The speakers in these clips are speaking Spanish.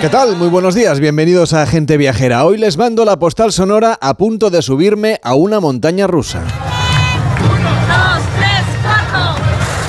¿Qué tal? Muy buenos días, bienvenidos a Gente Viajera. Hoy les mando la postal sonora a punto de subirme a una montaña rusa.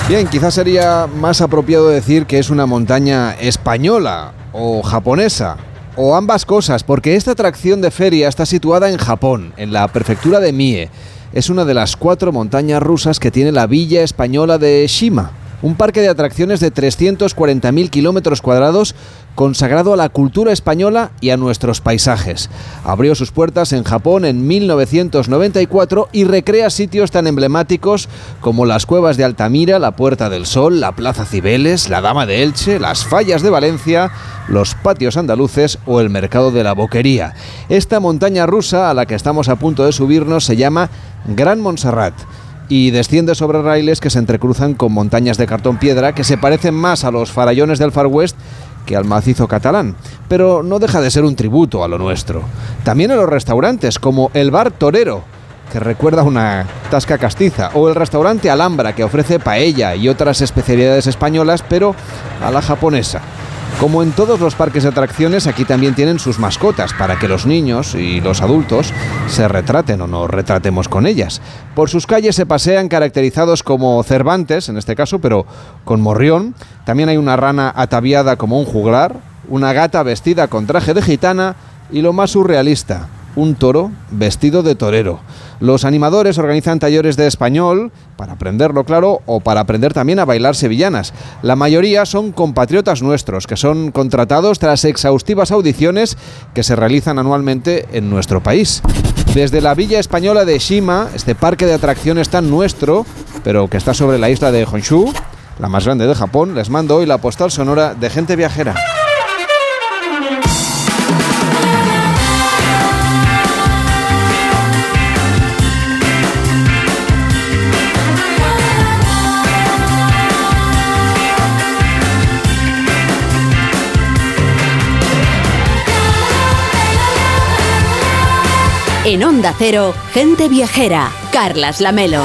Bien, quizás sería más apropiado decir que es una montaña española o japonesa, o ambas cosas, porque esta atracción de feria está situada en Japón, en la prefectura de Mie. Es una de las cuatro montañas rusas que tiene la villa española de Shima un parque de atracciones de 340.000 kilómetros cuadrados consagrado a la cultura española y a nuestros paisajes. Abrió sus puertas en Japón en 1994 y recrea sitios tan emblemáticos como las cuevas de Altamira, la Puerta del Sol, la Plaza Cibeles, la Dama de Elche, las Fallas de Valencia, los patios andaluces o el Mercado de la Boquería. Esta montaña rusa a la que estamos a punto de subirnos se llama Gran Montserrat y desciende sobre raíles que se entrecruzan con montañas de cartón piedra que se parecen más a los farallones del Far West que al macizo catalán, pero no deja de ser un tributo a lo nuestro. También a los restaurantes, como el Bar Torero, que recuerda una tasca castiza, o el restaurante Alhambra, que ofrece paella y otras especialidades españolas, pero a la japonesa. Como en todos los parques de atracciones, aquí también tienen sus mascotas para que los niños y los adultos se retraten o nos retratemos con ellas. Por sus calles se pasean caracterizados como Cervantes, en este caso, pero con morrión. También hay una rana ataviada como un juglar, una gata vestida con traje de gitana y lo más surrealista, un toro vestido de torero. Los animadores organizan talleres de español, para aprenderlo claro, o para aprender también a bailar sevillanas. La mayoría son compatriotas nuestros, que son contratados tras exhaustivas audiciones que se realizan anualmente en nuestro país. Desde la villa española de Shima, este parque de atracciones tan nuestro, pero que está sobre la isla de Honshu, la más grande de Japón, les mando hoy la postal sonora de gente viajera. En Onda Cero, gente viajera, Carlas Lamelo.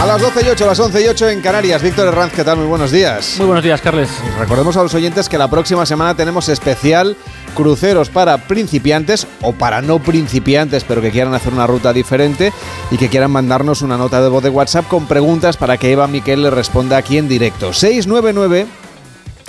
A las 12 y 8, a las 11 y 8 en Canarias. Víctor Herranz, ¿qué tal? Muy buenos días. Muy buenos días, Carles. Recordemos a los oyentes que la próxima semana tenemos especial cruceros para principiantes o para no principiantes, pero que quieran hacer una ruta diferente y que quieran mandarnos una nota de voz de WhatsApp con preguntas para que Eva Miquel le responda aquí en directo. 699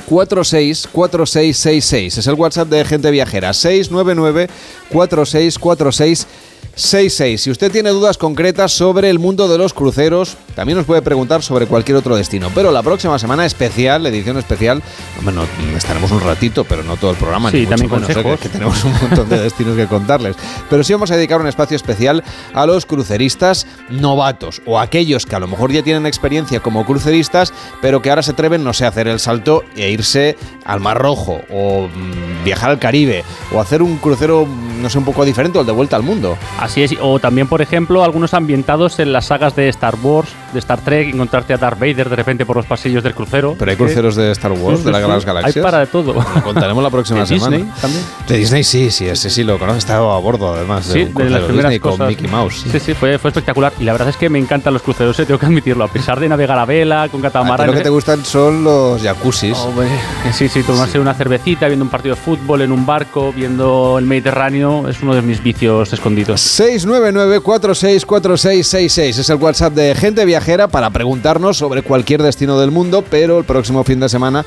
464666. Es el WhatsApp de Gente Viajera. 699 464666. 66. Si usted tiene dudas concretas sobre el mundo de los cruceros, también nos puede preguntar sobre cualquier otro destino. Pero la próxima semana especial, edición especial, bueno, estaremos un ratito, pero no todo el programa. Sí, también menos, ¿eh? que, tenemos un montón de destinos que contarles. Pero sí vamos a dedicar un espacio especial a los cruceristas novatos o aquellos que a lo mejor ya tienen experiencia como cruceristas, pero que ahora se atreven, no sé, a hacer el salto e irse al Mar Rojo o mm, viajar al Caribe o hacer un crucero, no sé, un poco diferente o el de vuelta al mundo. Así es, o también, por ejemplo, algunos ambientados en las sagas de Star Wars, de Star Trek, encontrarte a Darth Vader de repente por los pasillos del crucero. Pero hay cruceros de Star Wars, de la, las galaxias. Hay para de todo. Lo contaremos la próxima ¿De semana. Disney también? De Disney sí, sí, ese sí lo conozco, estaba a bordo además. Sí, un de las primeras Disney cosas. con Mickey Mouse. Sí, sí, fue, fue espectacular. Y la verdad es que me encantan los cruceros, eh, tengo que admitirlo. A pesar de navegar a vela, con catamarán. lo que te gustan son los jacuzzis. Hombre, sí, sí, tomarse una cervecita, viendo un partido de fútbol en un barco, viendo el Mediterráneo, es uno de mis vicios escondidos. 699-464666 es el WhatsApp de Gente Viajera para preguntarnos sobre cualquier destino del mundo, pero el próximo fin de semana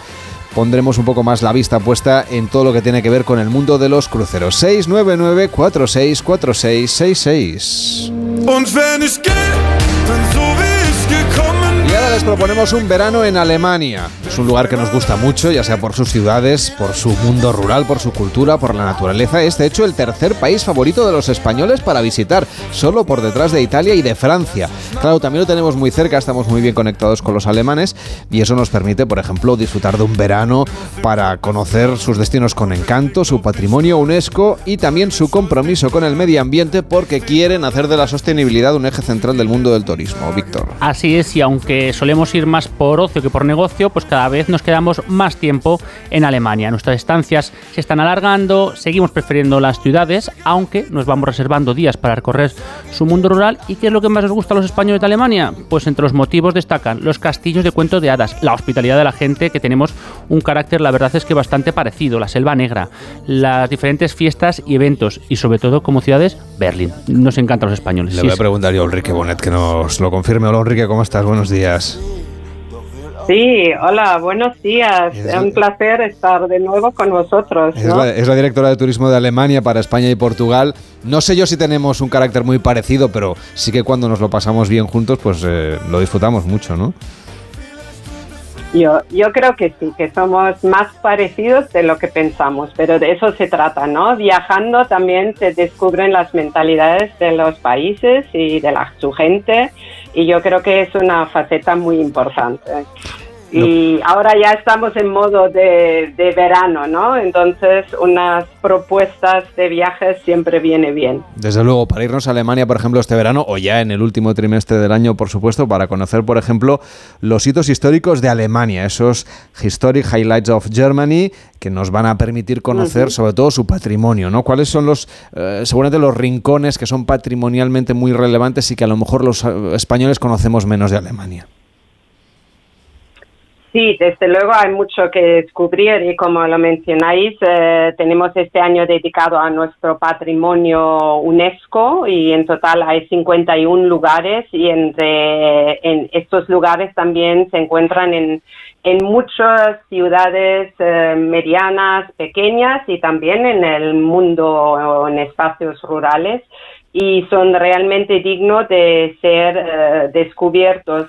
pondremos un poco más la vista puesta en todo lo que tiene que ver con el mundo de los cruceros. 699-464666. Les proponemos un verano en Alemania. Es un lugar que nos gusta mucho, ya sea por sus ciudades, por su mundo rural, por su cultura, por la naturaleza. Es de hecho el tercer país favorito de los españoles para visitar, solo por detrás de Italia y de Francia. Claro, también lo tenemos muy cerca, estamos muy bien conectados con los alemanes y eso nos permite, por ejemplo, disfrutar de un verano para conocer sus destinos con encanto, su patrimonio UNESCO y también su compromiso con el medio ambiente porque quieren hacer de la sostenibilidad un eje central del mundo del turismo. Víctor. Así es, y aunque solemos ir más por ocio que por negocio, pues cada vez nos quedamos más tiempo en Alemania. Nuestras estancias se están alargando, seguimos prefiriendo las ciudades, aunque nos vamos reservando días para recorrer su mundo rural. ¿Y qué es lo que más nos gusta a los españoles de Alemania? Pues entre los motivos destacan los castillos de cuento de hadas, la hospitalidad de la gente, que tenemos un carácter, la verdad es que bastante parecido, la selva negra, las diferentes fiestas y eventos, y sobre todo como ciudades, Berlín. Nos encantan los españoles. Le Sí, voy a preguntar yo a Ulrike Bonet que nos lo confirme. Hola Ulrike, ¿cómo estás? Buenos días. Sí, hola, buenos días. Es- Es un placer estar de nuevo con vosotros. Es ¿no? la, es la directora de turismo de Alemania para España y Portugal. No sé yo si tenemos un carácter muy parecido, pero sí que cuando nos lo pasamos bien juntos, pues eh, lo disfrutamos mucho, ¿no? Yo, yo creo que sí, que somos más parecidos de lo que pensamos, pero de eso se trata, ¿no? Viajando también se descubren las mentalidades de los países y de la, su gente, y yo creo que es una faceta muy importante. Y ahora ya estamos en modo de, de verano, ¿no? Entonces unas propuestas de viajes siempre viene bien. Desde luego, para irnos a Alemania, por ejemplo, este verano, o ya en el último trimestre del año, por supuesto, para conocer, por ejemplo, los hitos históricos de Alemania, esos Historic Highlights of Germany, que nos van a permitir conocer sobre todo su patrimonio, ¿no? ¿Cuáles son los, eh, seguramente los rincones que son patrimonialmente muy relevantes y que a lo mejor los eh, españoles conocemos menos de Alemania? Sí, desde luego hay mucho que descubrir y como lo mencionáis, eh, tenemos este año dedicado a nuestro patrimonio UNESCO y en total hay 51 lugares y entre en estos lugares también se encuentran en, en muchas ciudades eh, medianas, pequeñas y también en el mundo en espacios rurales y son realmente dignos de ser eh, descubiertos.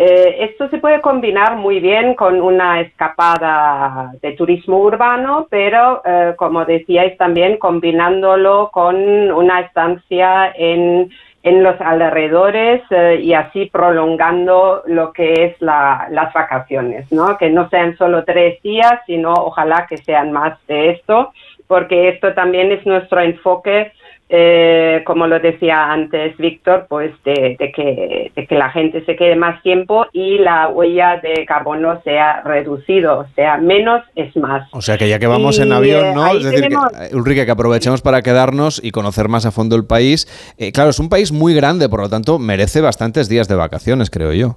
Eh, esto se puede combinar muy bien con una escapada de turismo urbano, pero eh, como decíais también combinándolo con una estancia en, en los alrededores eh, y así prolongando lo que es la, las vacaciones, ¿no? Que no sean solo tres días, sino ojalá que sean más de esto, porque esto también es nuestro enfoque eh, como lo decía antes Víctor, pues de, de que, de que la gente se quede más tiempo y la huella de carbono sea reducido, o sea, menos es más. O sea que ya que vamos en avión, eh, ¿no? Es decir, que, tenemos- eh, Ulrike, que aprovechemos para quedarnos y conocer más a fondo el país. Eh, claro, es un país muy grande, por lo tanto, merece bastantes días de vacaciones, creo yo.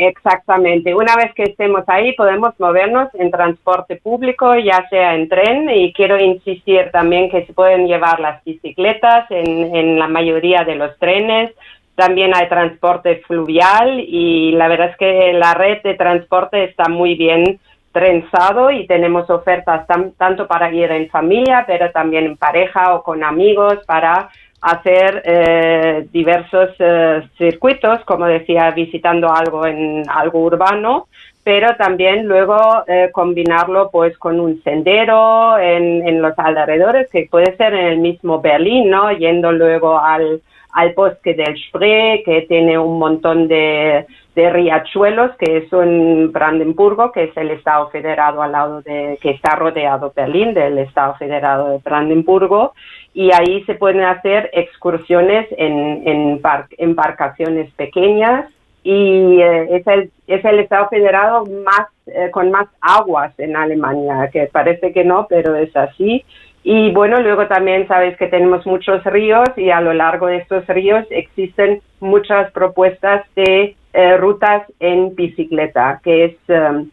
Exactamente. Una vez que estemos ahí, podemos movernos en transporte público, ya sea en tren, y quiero insistir también que se pueden llevar las bicicletas en, en la mayoría de los trenes. También hay transporte fluvial y la verdad es que la red de transporte está muy bien trenzado y tenemos ofertas tan- tanto para ir en familia, pero también en pareja o con amigos para hacer eh, diversos eh, circuitos, como decía, visitando algo en algo urbano, pero también luego eh, combinarlo pues con un sendero en, en los alrededores, que puede ser en el mismo Berlín, ¿no? Yendo luego al, al bosque del Spree, que tiene un montón de, de riachuelos, que es un Brandenburgo, que es el estado federado al lado de, que está rodeado Berlín, del estado federado de Brandenburgo, y ahí se pueden hacer excursiones en, en bar- embarcaciones pequeñas y eh, es, el, es el estado federado más eh, con más aguas en Alemania, que parece que no, pero es así. Y bueno, luego también sabes que tenemos muchos ríos y a lo largo de estos ríos existen muchas propuestas de eh, rutas en bicicleta, que es eh,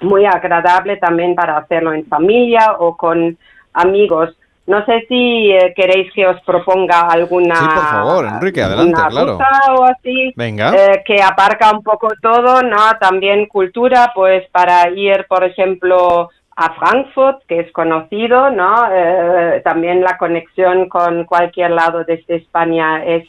muy agradable también para hacerlo en familia o con amigos. No sé si eh, queréis que os proponga alguna Sí, por favor, Enrique, adelante, una claro. ruta o así Venga. eh, que abarca un poco todo, ¿no? También cultura, pues para ir, por ejemplo, a Frankfurt, que es conocido, ¿no? Eh, también la conexión con cualquier lado desde España es,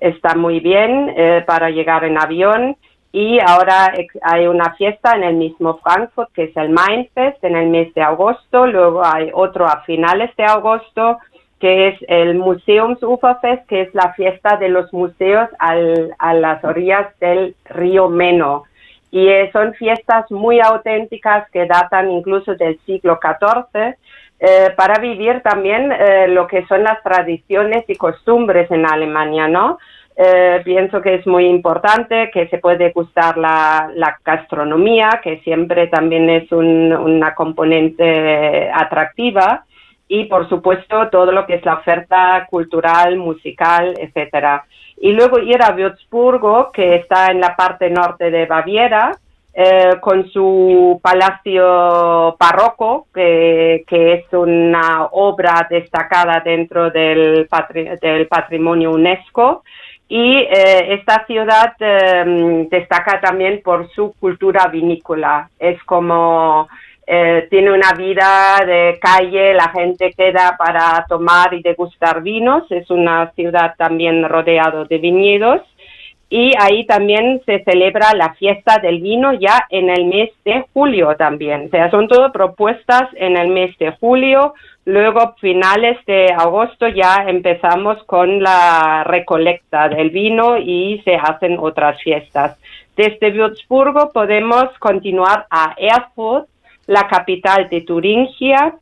está muy bien para llegar en avión. Y ahora hay una fiesta en el mismo Frankfurt, que es el Mindfest, en el mes de agosto. Luego hay otro a finales de agosto, que es el Museumsuferfest, que es la fiesta de los museos al- a las orillas del río Meno. Y eh, son fiestas muy auténticas que datan incluso del siglo XIV eh, para vivir también eh, lo que son las tradiciones y costumbres en Alemania, ¿no? Eh, pienso que es muy importante, que se puede gustar la, gastronomía, que siempre también es un- una componente atractiva, y por supuesto todo lo que es la oferta cultural, musical, etcétera. Y luego ir a Würzburgo, que está en la parte norte de Baviera, eh, con su palacio barroco, que, que es una obra destacada dentro del, patri- del patrimonio UNESCO. Y eh, esta ciudad eh, destaca también por su cultura vinícola. Es como eh, tiene una vida de calle, la gente queda para tomar y degustar vinos. Es una ciudad también rodeado de viñedos y ahí también se celebra la fiesta del vino ya en el mes de julio también. O sea, son todo propuestas en el mes de julio. Luego, finales de agosto, ya empezamos con la recolecta del vino y se hacen otras fiestas. Desde Würzburgo podemos continuar a Erfurt, la capital de Turingia.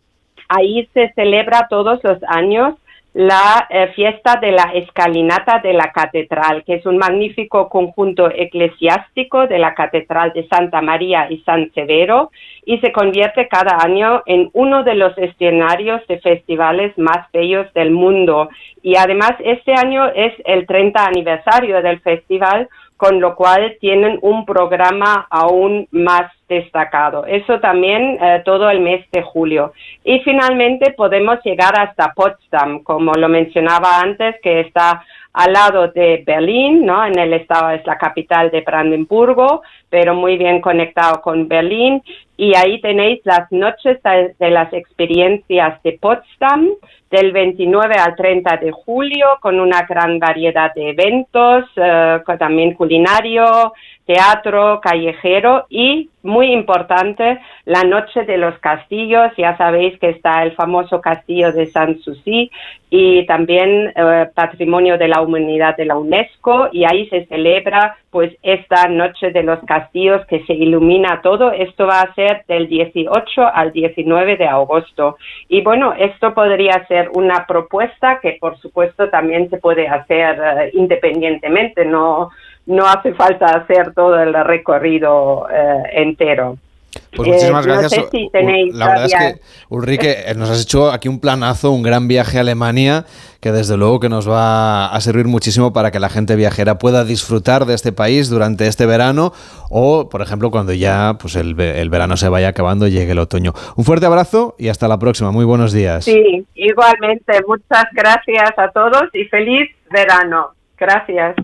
Ahí se celebra todos los años la eh, fiesta de la escalinata de la catedral, que es un magnífico conjunto eclesiástico de la catedral de Santa María y San Severo y se convierte cada año en uno de los escenarios de festivales más bellos del mundo. Y además este año es el 30 aniversario del festival, con lo cual tienen un programa aún más destacado. Eso también eh, todo el mes de julio. Y finalmente podemos llegar hasta Potsdam, como lo mencionaba antes, que está al lado de Berlín, ¿no? En el estado es la capital de Brandenburgo, pero muy bien conectado con Berlín. Y ahí tenéis las noches de, las experiencias de Potsdam, del 29 al 30 de julio, con una gran variedad de eventos, eh, también culinario, teatro, callejero y, muy importante, la Noche de los Castillos. Ya sabéis que está el famoso castillo de Sanssouci y también eh, Patrimonio de la Humanidad de la UNESCO y ahí se celebra pues esta Noche de los Castillos que se ilumina todo. Esto va a ser del 18 al 19 de agosto. Y bueno, esto podría ser una propuesta que por supuesto también se puede hacer eh, independientemente, no no hace falta hacer todo el recorrido eh, entero. Pues Eh, muchísimas no gracias. si La verdad es que, Ulrike, eh, nos has hecho aquí un planazo, un gran viaje a Alemania, que desde luego que nos va a servir muchísimo para que la gente viajera pueda disfrutar de este país durante este verano o, por ejemplo, cuando ya pues el, el verano se vaya acabando y llegue el otoño. Un fuerte abrazo y hasta la próxima. Muy buenos días. Sí, igualmente. Muchas gracias a todos y feliz verano. Gracias.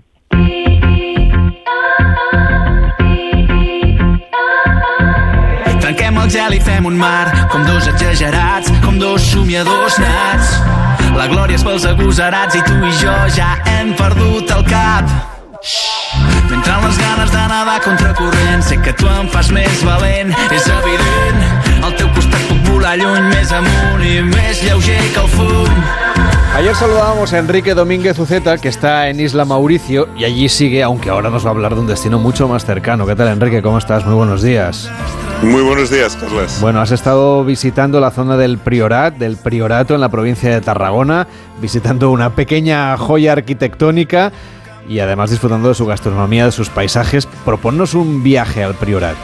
Trenquem el gel i fem un mar com dos exagerats, com dos somiadors nats. La glòria és pels agosarats i tu i jo ja hem perdut el cap. M'entren les ganes de nedar contra corrent, sé que tu em fas més valent, és evident. Al teu costat puc volar lluny, més amunt i més lleuger que el fum. Ayer saludábamos a Enrique Domínguez Uceta, que está en Isla Mauricio y allí sigue, aunque ahora nos va a hablar de un destino mucho más cercano. ¿Qué tal, Enrique? ¿Cómo estás? Muy buenos días. Muy buenos días, Carlas. Bueno, has estado visitando la zona del Priorat, del Priorato en la provincia de Tarragona, visitando una pequeña joya arquitectónica y además disfrutando de su gastronomía, de sus paisajes. Proponnos un viaje al Priorat.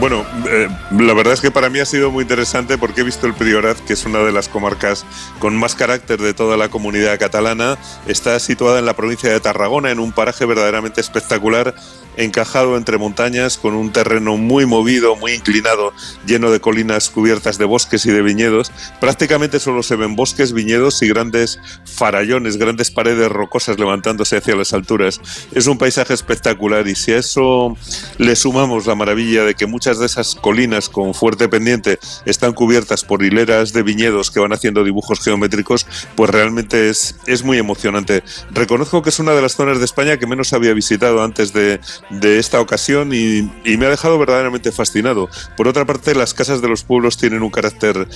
Bueno, eh, la verdad es que para mí ha sido muy interesante porque he visto el Priorat, que es una de las comarcas con más carácter de toda la comunidad catalana. Está situada en la provincia de Tarragona, en un paraje verdaderamente espectacular, encajado entre montañas, con un terreno muy movido, muy inclinado, lleno de colinas cubiertas de bosques y de viñedos. Prácticamente solo se ven bosques, viñedos y grandes farallones, grandes paredes rocosas levantándose hacia las alturas. Es un paisaje espectacular y si a eso le sumamos la maravilla de que muchas de esas colinas con fuerte pendiente están cubiertas por hileras de viñedos que van haciendo dibujos geométricos, pues realmente es, es muy emocionante. Reconozco que es una de las zonas de España que menos había visitado antes de, de esta ocasión y, y me ha dejado verdaderamente fascinado. Por otra parte, las casas de los pueblos tienen un carácter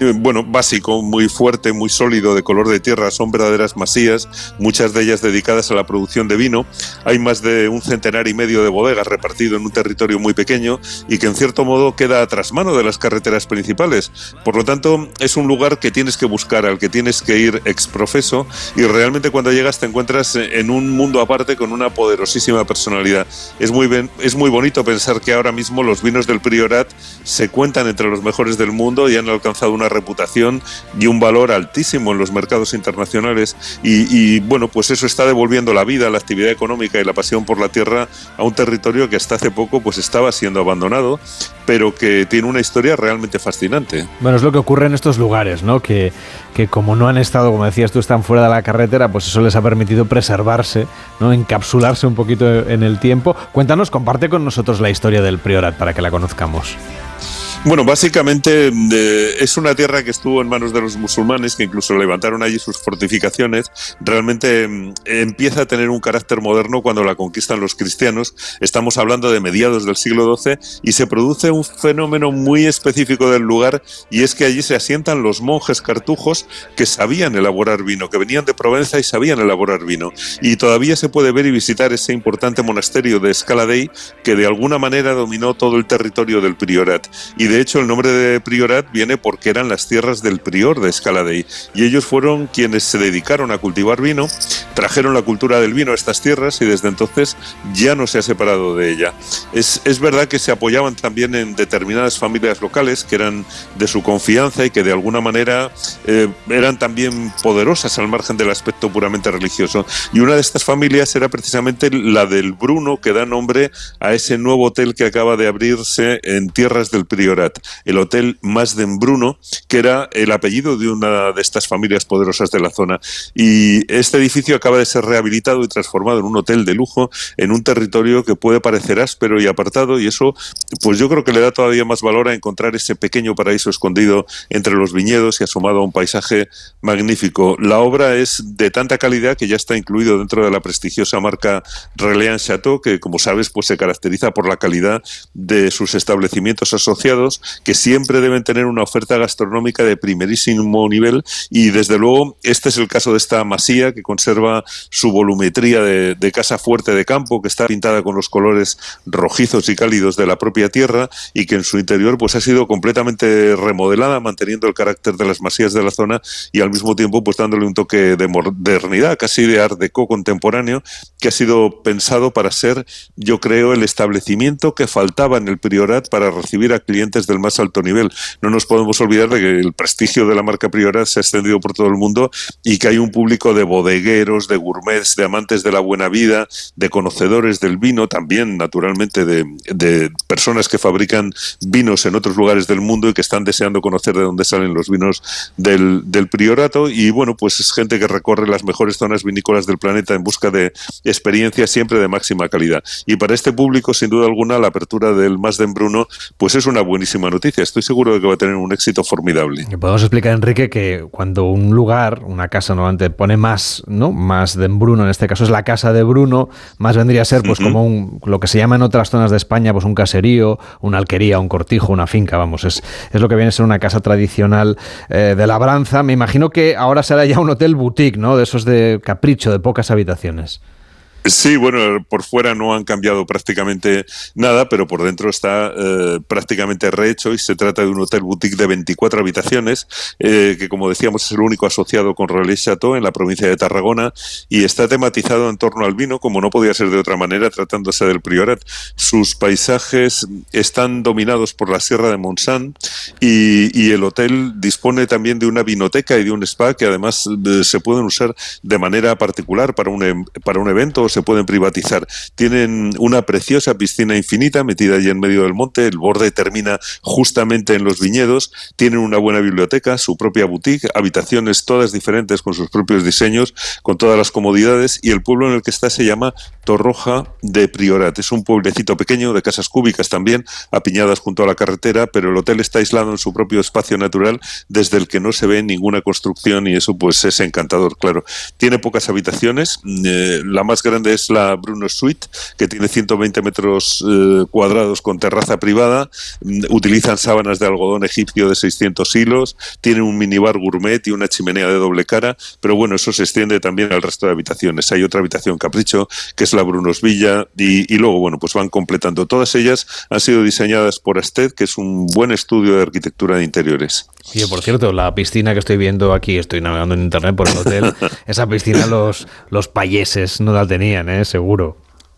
eh, bueno, básico, muy fuerte, muy sólido, de color de tierra, son verdaderas masías, muchas de ellas dedicadas a la producción de vino. Hay más de un centenar y medio de bodegas repartido en un territorio muy pequeño y que en cierto modo queda tras mano de las carreteras principales. Por lo tanto, es un lugar que tienes que buscar, al que tienes que ir exprofeso y realmente cuando llegas te encuentras en un mundo aparte con una poderosísima personalidad. Es muy, es muy bonito pensar que ahora mismo los vinos del Priorat se cuentan entre los mejores del mundo y han alcanzado una reputación y un valor altísimo en los mercados internacionales. Y, bueno, pues eso está devolviendo la vida, la actividad económica y la pasión por la tierra a un territorio que hasta hace poco pues estaba siendo abandonado, pero que tiene una historia realmente fascinante. Bueno, es lo que ocurre en estos lugares, ¿no? Que, que como no han estado, como decías tú, están fuera de la carretera, pues eso les ha permitido preservarse, ¿no? Encapsularse un poquito en el tiempo. Cuéntanos, comparte con nosotros la historia del Priorat para que la conozcamos. Bueno, básicamente es una tierra que estuvo en manos de los musulmanes, que incluso levantaron allí sus fortificaciones. Realmente mm, empieza a tener un carácter moderno cuando la conquistan los cristianos. Estamos hablando de mediados del siglo XII y se produce un fenómeno muy específico del lugar y es que allí se asientan los monjes cartujos que sabían elaborar vino, que venían de Provenza y sabían elaborar vino. Y todavía se puede ver y visitar ese importante monasterio de Escaladei que de alguna manera dominó todo el territorio del priorat. Y de hecho el nombre de Priorat viene porque eran las tierras del prior de Escaladei y ellos fueron quienes se dedicaron a cultivar vino, trajeron la cultura del vino a estas tierras y desde entonces ya no se ha separado de ella. Es, es verdad que se apoyaban también en determinadas familias locales que eran de su confianza y que de alguna manera eh, eran también poderosas al margen del aspecto puramente religioso. Y una de estas familias era precisamente la del Bruno, que da nombre a ese nuevo hotel que acaba de abrirse en tierras del Priorat el Hotel Masden Bruno, que era el apellido de una de estas familias poderosas de la zona. Y este edificio acaba de ser rehabilitado y transformado en un hotel de lujo en un territorio que puede parecer áspero y apartado y eso pues yo creo que le da todavía más valor a encontrar ese pequeño paraíso escondido entre los viñedos y asomado a un paisaje magnífico. La obra es de tanta calidad que ya está incluido dentro de la prestigiosa marca Reliant Chateau, que como sabes pues se caracteriza por la calidad de sus establecimientos asociados que siempre deben tener una oferta gastronómica de primerísimo nivel y desde luego este es el caso de esta masía que conserva su volumetría de, casa fuerte de campo que está pintada con los colores rojizos y cálidos de la propia tierra y que en su interior pues ha sido completamente remodelada manteniendo el carácter de las masías de la zona y al mismo tiempo pues dándole un toque de modernidad casi de art deco contemporáneo que ha sido pensado para ser yo creo el establecimiento que faltaba en el priorat para recibir a clientes del más alto nivel. No nos podemos olvidar de que el prestigio de la marca Priorat se ha extendido por todo el mundo y que hay un público de bodegueros, de gourmets, de amantes de la buena vida, de conocedores del vino, también naturalmente de, personas que fabrican vinos en otros lugares del mundo y que están deseando conocer de dónde salen los vinos del, Priorato. Y bueno, pues es gente que recorre las mejores zonas vinícolas del planeta en busca de experiencias siempre de máxima calidad. Y para este público, sin duda alguna, la apertura del Masden Bruno, pues es una buena buenísima noticia. Estoy seguro de que va a tener un éxito formidable. Podemos explicar, Enrique, que cuando un lugar, una casa normalmente pone más, ¿no? Más de Bruno, en este caso es la casa de Bruno, más vendría a ser pues como un, lo que se llama en otras zonas de España, pues un caserío, una alquería, un cortijo, una finca, vamos, es, es lo que viene a ser una casa tradicional eh, de labranza. Me imagino que ahora será ya un hotel boutique, ¿no? De esos de capricho, de pocas habitaciones. Sí, bueno, por fuera no han cambiado prácticamente nada, pero por dentro está eh, prácticamente rehecho y se trata de un hotel boutique de 24 habitaciones, eh, que como decíamos es el único asociado con Relais Chateau en la provincia de Tarragona y está tematizado en torno al vino, como no podía ser de otra manera tratándose del Priorat. Sus paisajes están dominados por la Sierra de Montsant y, y el hotel dispone también de una vinoteca y de un spa que además eh, se pueden usar de manera particular para un, em, para un evento se pueden privatizar. Tienen una preciosa piscina infinita metida allí en medio del monte, el borde termina justamente en los viñedos, tienen una buena biblioteca, su propia boutique, habitaciones todas diferentes con sus propios diseños, con todas las comodidades y el pueblo en el que está se llama Torroja de Priorat. Es un pueblecito pequeño de casas cúbicas también, apiñadas junto a la carretera, pero el hotel está aislado en su propio espacio natural desde el que no se ve ninguna construcción y eso pues es encantador, claro. Tiene pocas habitaciones, eh, la más grande grande es la Bruno Suite, que tiene 120 metros eh, cuadrados con terraza privada. Mm, Utilizan sábanas de algodón egipcio de 600 hilos, tienen un minibar gourmet y una chimenea de doble cara, pero bueno, eso se extiende también al resto de habitaciones. Hay otra habitación capricho, que es la Brunos Villa, y, y luego, bueno, pues van completando. Todas ellas han sido diseñadas por Asted, que es un buen estudio de arquitectura de interiores. Y por cierto, la piscina que estoy viendo aquí, estoy navegando en internet por el hotel, esa piscina los, los payeses no la tenían, ¿eh? seguro.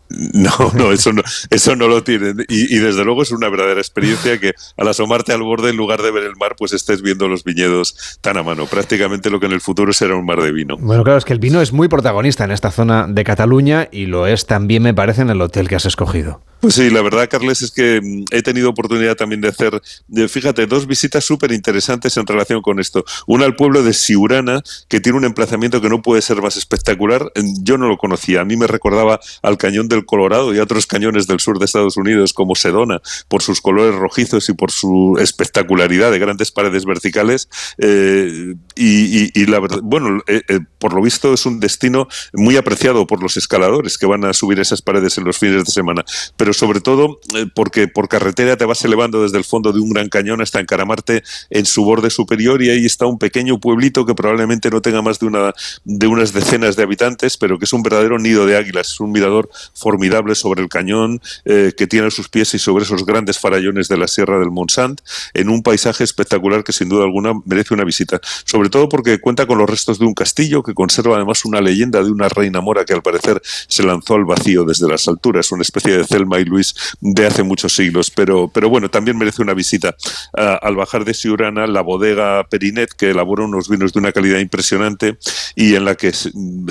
No, no, eso no, eso no lo tienen. Y, y, desde luego es una verdadera experiencia que al asomarte al borde, en lugar de ver el mar, pues estés viendo los viñedos tan a mano. Prácticamente lo que en el futuro será un mar de vino. Bueno, claro, es que el vino es muy protagonista en esta zona de Cataluña y lo es también, me parece, en el hotel que has escogido. Pues sí, la verdad, Carles, es que mm, he tenido oportunidad también de hacer, fíjate, dos visitas súper interesantes en relación con esto. Una al pueblo de Siurana, que tiene un emplazamiento que no puede ser más espectacular. Yo no lo conocía, a mí me recordaba al cañón del Colorado y a otros cañones del sur de Estados Unidos, como Sedona, por sus colores rojizos y por su espectacularidad de grandes paredes verticales. Eh, y, la verdad, bueno, eh, eh, por lo visto es un destino muy apreciado por los escaladores que van a subir esas paredes en los fines de semana. Pero sobre todo eh, porque por carretera te vas elevando desde el fondo de un gran cañón hasta encaramarte en su borde superior y ahí está un pequeño pueblito que probablemente no tenga más de, una, de unas decenas de habitantes, pero que es un verdadero nido de águilas, es un mirador formidable sobre el cañón eh, que tiene a sus pies y sobre esos grandes farallones de la Sierra del Monsant, en un paisaje espectacular que sin duda alguna merece una visita, sobre todo porque cuenta con los restos de un castillo que conserva además una leyenda de una reina mora que al parecer se lanzó al vacío desde las alturas, una especie de Selma Luis de hace muchos siglos, pero, pero bueno, también merece una visita. Uh, al bajar de Siurana, la bodega Perinet, que elabora unos vinos de una calidad impresionante y en la que,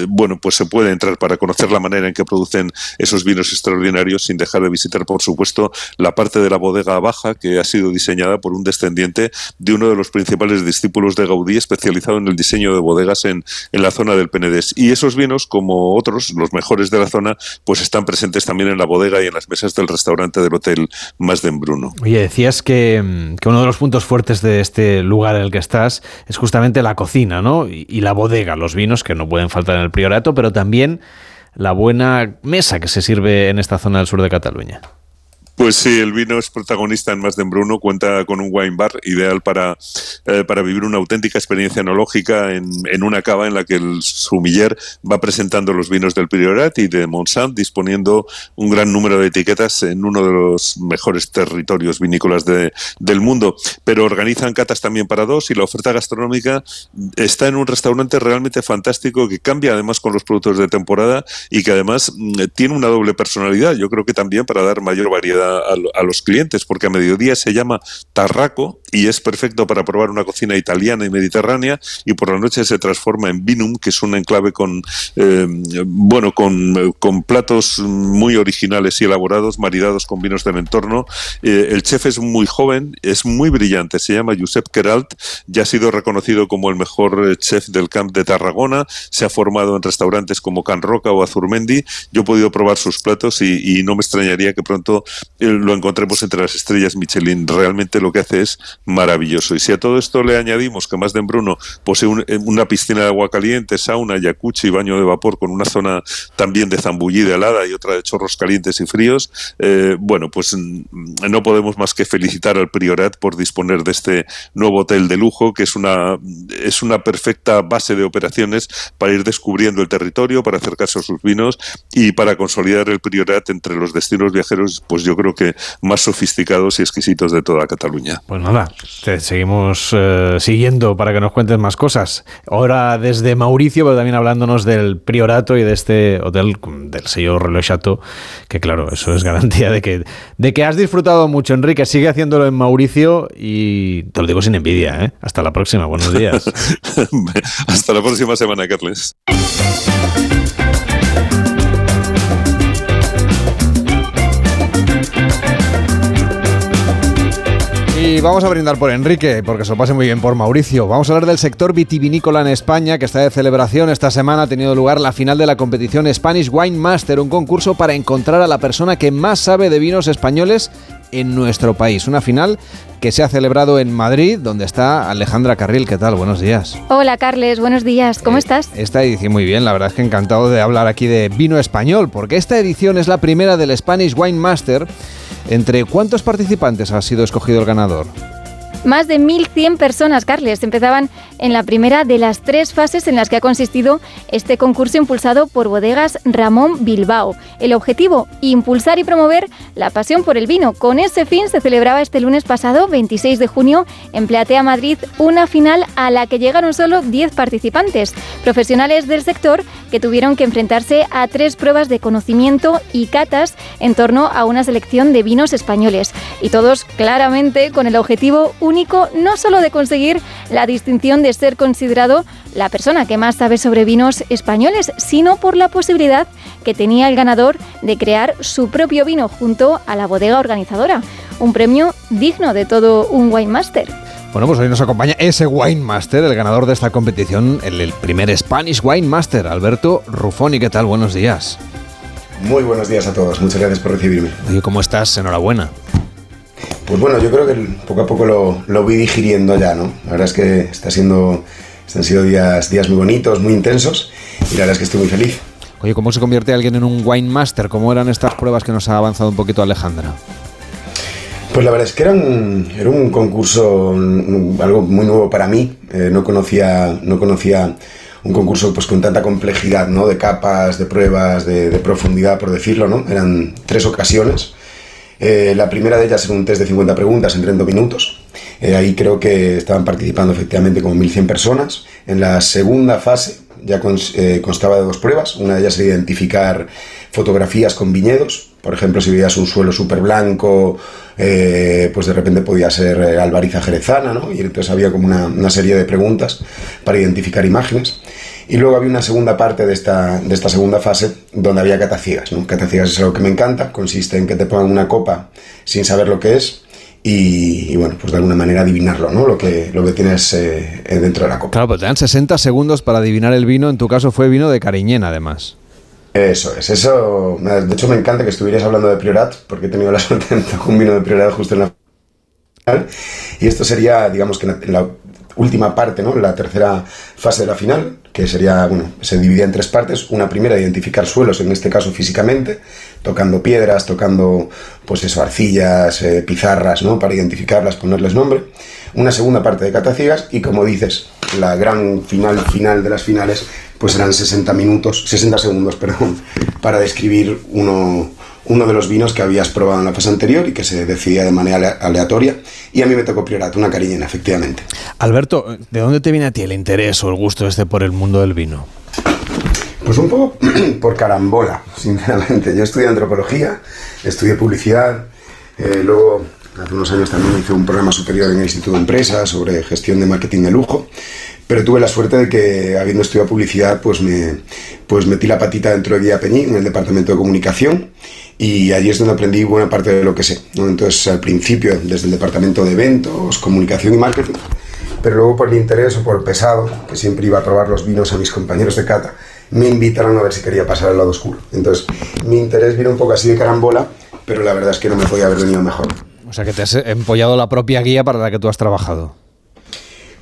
bueno, pues se puede entrar para conocer la manera en que producen esos vinos extraordinarios sin dejar de visitar, por supuesto, la parte de la bodega baja que ha sido diseñada por un descendiente de uno de los principales discípulos de Gaudí, especializado en el diseño de bodegas en, en la zona del Penedés. Y esos vinos, como otros, los mejores de la zona, pues están presentes también en la bodega y en las mesas del restaurante del hotel Más de Bruno. Oye, decías que, uno de los puntos fuertes de este lugar en el que estás es justamente la cocina, ¿no? Y la bodega, los vinos que no pueden faltar en el priorato, pero también la buena mesa que se sirve en esta zona del sur de Cataluña. Pues sí, el vino es protagonista en Más de Bruno, cuenta con un wine bar ideal para, eh, para vivir una auténtica experiencia enológica en, en, una cava en la que el sumiller va presentando los vinos del Priorat y de Monsant, disponiendo un gran número de etiquetas en uno de los mejores territorios vinícolas de, del mundo. Pero organizan catas también para dos y la oferta gastronómica está en un restaurante realmente fantástico que cambia además con los productos de temporada y que además tiene una doble personalidad. Yo creo que también para dar mayor variedad a, los clientes, porque a mediodía se llama Tarraco y es perfecto para probar una cocina italiana y mediterránea, y por la noche se transforma en Vinum, que es un enclave con, eh, bueno, con, con, platos muy originales y elaborados, maridados con vinos del entorno. Eh, el chef es muy joven, es muy brillante, se llama Josep Queralt, ya ha sido reconocido como el mejor chef del camp de Tarragona, se ha formado en restaurantes como Can Roca o Azurmendi, yo he podido probar sus platos y no me extrañaría que pronto lo encontremos entre las estrellas Michelin. Realmente lo que hace es maravilloso. Y si a todo esto le añadimos que más de Bruno posee un, una piscina de agua caliente, sauna, jacuzzi y baño de vapor con una zona también de zambullí de helada y otra de chorros calientes y fríos, eh, bueno, pues no podemos más que felicitar al Priorat por disponer de este nuevo hotel de lujo, que es una, es una perfecta base de operaciones para ir descubriendo el territorio, para acercarse a sus vinos y para consolidar el Priorat entre los destinos viajeros, pues yo creo que más sofisticados y exquisitos de toda Cataluña. Pues nada, te seguimos eh, siguiendo para que nos cuentes más cosas. Ahora desde Mauricio, pero también hablándonos del Priorato y de este hotel del sello Reloj Chateau, que claro, eso es garantía de que, de que has disfrutado mucho, Enrique. Sigue haciéndolo en Mauricio y te lo digo sin envidia. ¿eh? Hasta la próxima, buenos días. Hasta la próxima semana, Carles. Y vamos a brindar por Enrique, porque se lo pase muy bien por Mauricio. Vamos a hablar del sector vitivinícola en España, que está de celebración. Esta semana ha tenido lugar la final de la competición Spanish Wine Master, un concurso para encontrar a la persona que más sabe de vinos españoles en nuestro país. Una final que se ha celebrado en Madrid, donde está Alejandra Carril. ¿Qué tal? Buenos días. Hola, Carles. Buenos días. ¿Cómo Eh, estás? Esta edición muy bien, la verdad es que encantado de hablar aquí de vino español, porque esta edición es la primera del Spanish Wine Master. ¿Entre cuántos participantes ha sido escogido el ganador? Más de 1.100 personas, Carles, empezaban en la primera de las tres fases en las que ha consistido este concurso impulsado por bodegas Ramón Bilbao. El objetivo, impulsar y promover la pasión por el vino. Con ese fin se celebraba este lunes pasado, 26 de junio, en Platea Madrid, una final a la que llegaron solo 10 participantes, profesionales del sector que tuvieron que enfrentarse a tres pruebas de conocimiento y catas en torno a una selección de vinos españoles. Y todos claramente con el objetivo único no solo de conseguir la distinción de ser considerado la persona que más sabe sobre vinos españoles, sino por la posibilidad que tenía el ganador de crear su propio vino junto a la bodega organizadora. Un premio digno de todo un wine master. Bueno, pues hoy nos acompaña ese Wine Master, el ganador de esta competición, el, el primer Spanish Wine Master, Alberto Rufoni. ¿Qué tal? Buenos días. Muy buenos días a todos, muchas gracias por recibirme. Oye, ¿cómo estás? Enhorabuena. Pues bueno, yo creo que poco a poco lo, lo voy digiriendo ya, ¿no? La verdad es que está siendo, están sido días, días muy bonitos, muy intensos y la verdad es que estoy muy feliz. Oye, ¿cómo se convierte alguien en un Wine Master? ¿Cómo eran estas pruebas que nos ha avanzado un poquito Alejandra? Pues la verdad es que era un, era un concurso, un- algo muy nuevo para mí. Eh, no conocía, no conocía un concurso pues con tanta complejidad, ¿no? De capas, de pruebas, de, de profundidad, por decirlo, ¿no? Eran tres ocasiones. Eh, la primera de ellas era un test de 50 preguntas en 30 minutos. Eh, ahí creo que estaban participando efectivamente como 1.100 personas. En la segunda fase ya cons- eh, constaba de dos pruebas. Una de ellas era identificar fotografías con viñedos. Por ejemplo, si veías un suelo súper blanco, eh, pues de repente podía ser eh, albariza jerezana, ¿no? Y entonces había como una, una serie de preguntas para identificar imágenes. Y luego había una segunda parte de esta, de esta segunda fase donde había cataciegas. ¿no? Cataciegas es algo que me encanta, consiste en que te pongan una copa sin saber lo que es y, y, bueno, pues de alguna manera adivinarlo, ¿no? Lo que, lo que tienes eh, dentro de la copa. Claro, pues te dan 60 segundos para adivinar el vino. En tu caso fue vino de Cariñena, además. Eso es, eso. De hecho, me encanta que estuvieras hablando de Priorat, porque he tenido la suerte de un vino de Priorat justo en la final. Y esto sería, digamos que en la última parte, ¿no? La tercera fase de la final, que sería, bueno, se dividía en tres partes. Una primera, identificar suelos, en este caso físicamente, tocando piedras, tocando, pues eso, arcillas, eh, pizarras, ¿no? Para identificarlas, ponerles nombre. Una segunda parte de cataciegas y, como dices, la gran final final de las finales, pues eran 60 minutos, 60 segundos, perdón, para describir uno, uno de los vinos que habías probado en la fase anterior y que se decidía de manera aleatoria. Y a mí me tocó Priorat, una cariñena, efectivamente. Alberto, ¿de dónde te viene a ti el interés o el gusto este por el mundo del vino? Pues un poco por carambola, sinceramente. Yo estudié antropología, estudié publicidad, eh, luego hace unos años también hice un programa superior en el Instituto de Empresas sobre gestión de marketing de lujo, pero tuve la suerte de que habiendo estudiado publicidad, pues me pues metí la patita dentro de Guía Peñí, en el departamento de comunicación, y allí es donde aprendí buena parte de lo que sé. ¿no? Entonces, al principio, desde el departamento de eventos, comunicación y marketing, pero luego por el interés o por pesado, que siempre iba a probar los vinos a mis compañeros de cata, me invitaron a ver si quería pasar al lado oscuro. Entonces, mi interés vino un poco así de carambola, pero la verdad es que no me podía haber venido mejor. O sea, que te has empollado la propia guía para la que tú has trabajado.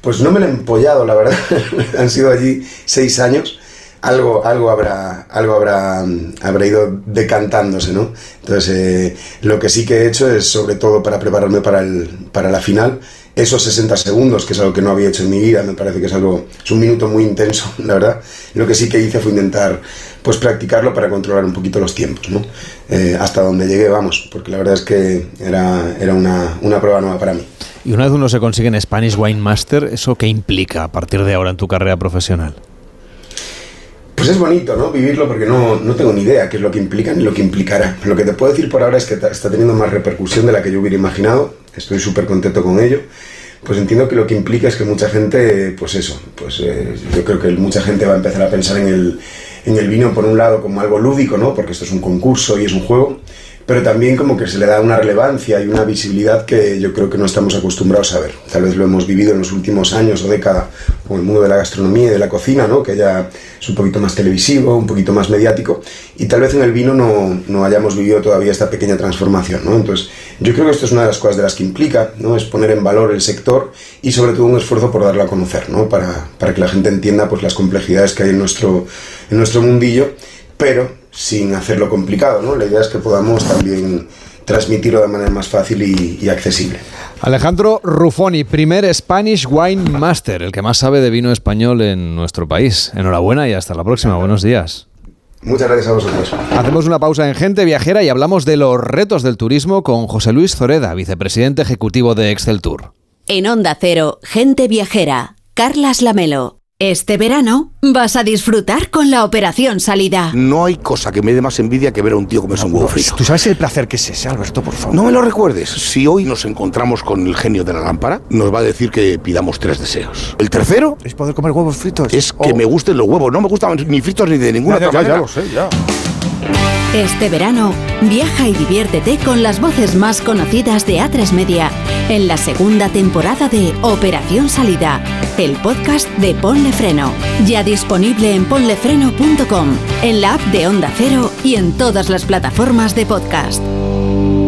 Pues no me la he empollado, la verdad. Han sido allí seis años. Algo, algo habrá, algo habrá, habrá ido decantándose, ¿no? Entonces, eh, lo que sí que he hecho es, sobre todo para prepararme para, el, para la final, esos 60 segundos, que es algo que no había hecho en mi vida, me parece que es algo, es un minuto muy intenso, la verdad. Lo que sí que hice fue intentar, pues, practicarlo para controlar un poquito los tiempos, ¿no? Eh, hasta donde llegué, vamos, porque la verdad es que era, era una, una prueba nueva para mí. Y una vez uno se consigue en Spanish Wine Master, ¿eso qué implica a partir de ahora en tu carrera profesional? Pues es bonito, ¿no? Vivirlo porque no, no tengo ni idea qué es lo que implica ni lo que implicará. Lo que te puedo decir por ahora es que está teniendo más repercusión de la que yo hubiera imaginado. Estoy súper contento con ello. Pues entiendo que lo que implica es que mucha gente, pues eso, pues eh, yo creo que mucha gente va a empezar a pensar en el, en el vino por un lado como algo lúdico, ¿no? Porque esto es un concurso y es un juego pero también como que se le da una relevancia y una visibilidad que yo creo que no estamos acostumbrados a ver. Tal vez lo hemos vivido en los últimos años o década con el mundo de la gastronomía y de la cocina, ¿no? que ya es un poquito más televisivo, un poquito más mediático, y tal vez en el vino no, no hayamos vivido todavía esta pequeña transformación. ¿no? Entonces, yo creo que esto es una de las cosas de las que implica, ¿no? es poner en valor el sector y sobre todo un esfuerzo por darlo a conocer, ¿no? para, para que la gente entienda pues, las complejidades que hay en nuestro, en nuestro mundillo, pero sin hacerlo complicado, ¿no? La idea es que podamos también transmitirlo de manera más fácil y, y accesible. Alejandro Ruffoni, primer Spanish Wine Master, el que más sabe de vino español en nuestro país. Enhorabuena y hasta la próxima. Buenos días. Muchas gracias a vosotros. Hacemos una pausa en Gente Viajera y hablamos de los retos del turismo con José Luis Zoreda, vicepresidente ejecutivo de Excel Tour. En Onda Cero, Gente Viajera, Carlas Lamelo. Este verano vas a disfrutar con la Operación Salida. No hay cosa que me dé más envidia que ver a un tío comerse un huevo frito. ¿Tú sabes el placer que es ese, Alberto, por favor? No me lo recuerdes. Si hoy nos encontramos con el genio de la lámpara, nos va a decir que pidamos tres deseos. El tercero Es poder comer huevos fritos. es que Oh. me gusten los huevos. No me gustan ni fritos ni de ninguna Ya, ya, otra ya, ya manera. lo sé, ya. Este verano, viaja y diviértete con las voces más conocidas de A3 Media en la segunda temporada de Operación Salida, el podcast de Ponle Freno. Ya disponible en ponlefreno.com, en la app de Onda Cero y en todas las plataformas de podcast.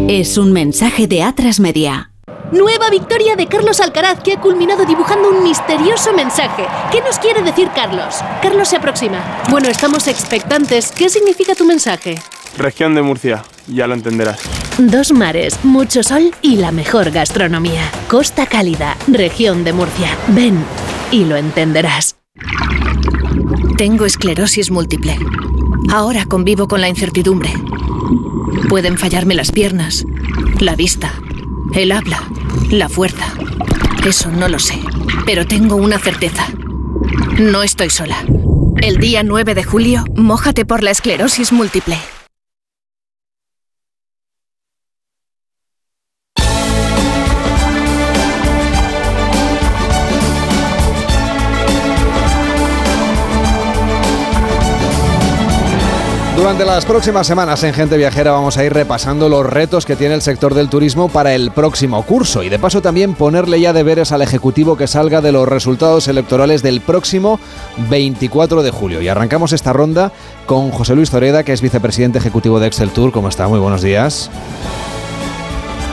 Es un mensaje de A3 Media. Nueva victoria de Carlos Alcaraz que ha culminado dibujando un misterioso mensaje. ¿Qué nos quiere decir Carlos? Carlos se aproxima. Bueno, estamos expectantes. ¿Qué significa tu mensaje? Región de Murcia, ya lo entenderás. Dos mares, mucho sol y la mejor gastronomía. Costa Cálida, región de Murcia. Ven y lo entenderás. Tengo esclerosis múltiple. Ahora convivo con la incertidumbre. Pueden fallarme las piernas, la vista, el habla, la fuerza. Eso no lo sé, pero tengo una certeza. No estoy sola. El día 9 de julio, mójate por la esclerosis múltiple. Durante las próximas semanas en Gente Viajera vamos a ir repasando los retos que tiene el sector del turismo para el próximo curso y de paso también ponerle ya deberes al Ejecutivo que salga de los resultados electorales del próximo 24 de julio. Y arrancamos esta ronda con José Luis Zoreda, que es vicepresidente ejecutivo de Excel Tour. ¿Cómo está? Muy buenos días.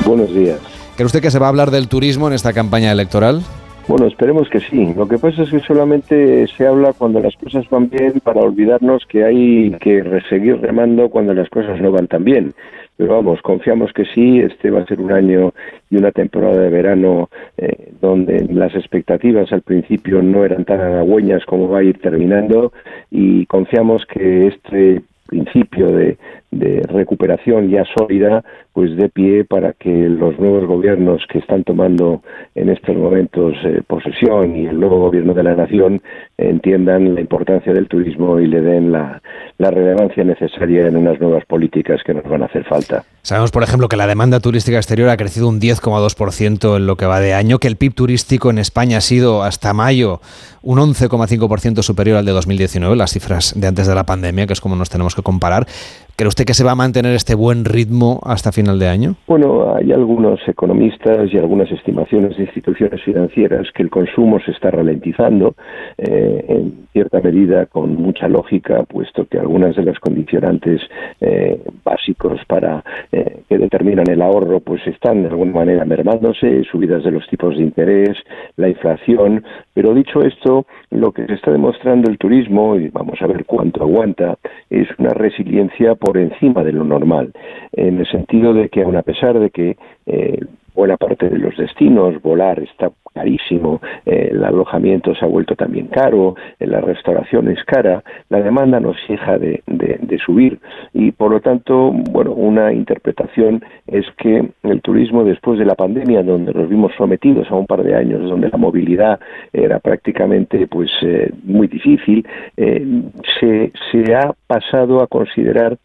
Buenos días. ¿Cree usted que se va a hablar del turismo en esta campaña electoral? Bueno, esperemos que sí. Lo que pasa es que solamente se habla cuando las cosas van bien para olvidarnos que hay que seguir remando cuando las cosas no van tan bien. Pero vamos, confiamos que sí. Este va a ser un año y una temporada de verano eh, donde las expectativas al principio no eran tan halagüeñas como va a ir terminando y confiamos que este principio de, de recuperación ya sólida pues dé pie para que los nuevos gobiernos que están tomando en estos momentos eh, posesión y el nuevo gobierno de la nación entiendan la importancia del turismo y le den la, la relevancia necesaria en unas nuevas políticas que nos van a hacer falta. Sabemos, por ejemplo, que la demanda turística exterior ha crecido un 10,2% en lo que va de año, que el PIB turístico en España ha sido hasta mayo un 11,5% superior al de 2019, las cifras de antes de la pandemia, que es como nos tenemos que comparar. ¿Cree usted que se va a mantener este buen ritmo hasta final de año? Bueno, hay algunos economistas y algunas estimaciones de instituciones financieras que el consumo se está ralentizando eh, en cierta medida con mucha lógica, puesto que algunas de las condicionantes eh, básicos para eh, que determinan el ahorro pues están de alguna manera mermándose, subidas de los tipos de interés, la inflación, pero dicho esto, lo que se está demostrando el turismo, y vamos a ver cuánto aguanta, es una resiliencia por encima de lo normal, en el sentido de que aun a pesar de que eh, buena parte de los destinos, volar está carísimo, eh, el alojamiento se ha vuelto también caro, eh, la restauración es cara, la demanda no deja de, subir y por lo tanto, bueno, una interpretación es que el turismo después de la pandemia, donde nos vimos sometidos a un par de años, donde la movilidad era prácticamente pues muy difícil, se, se ha pasado a considerar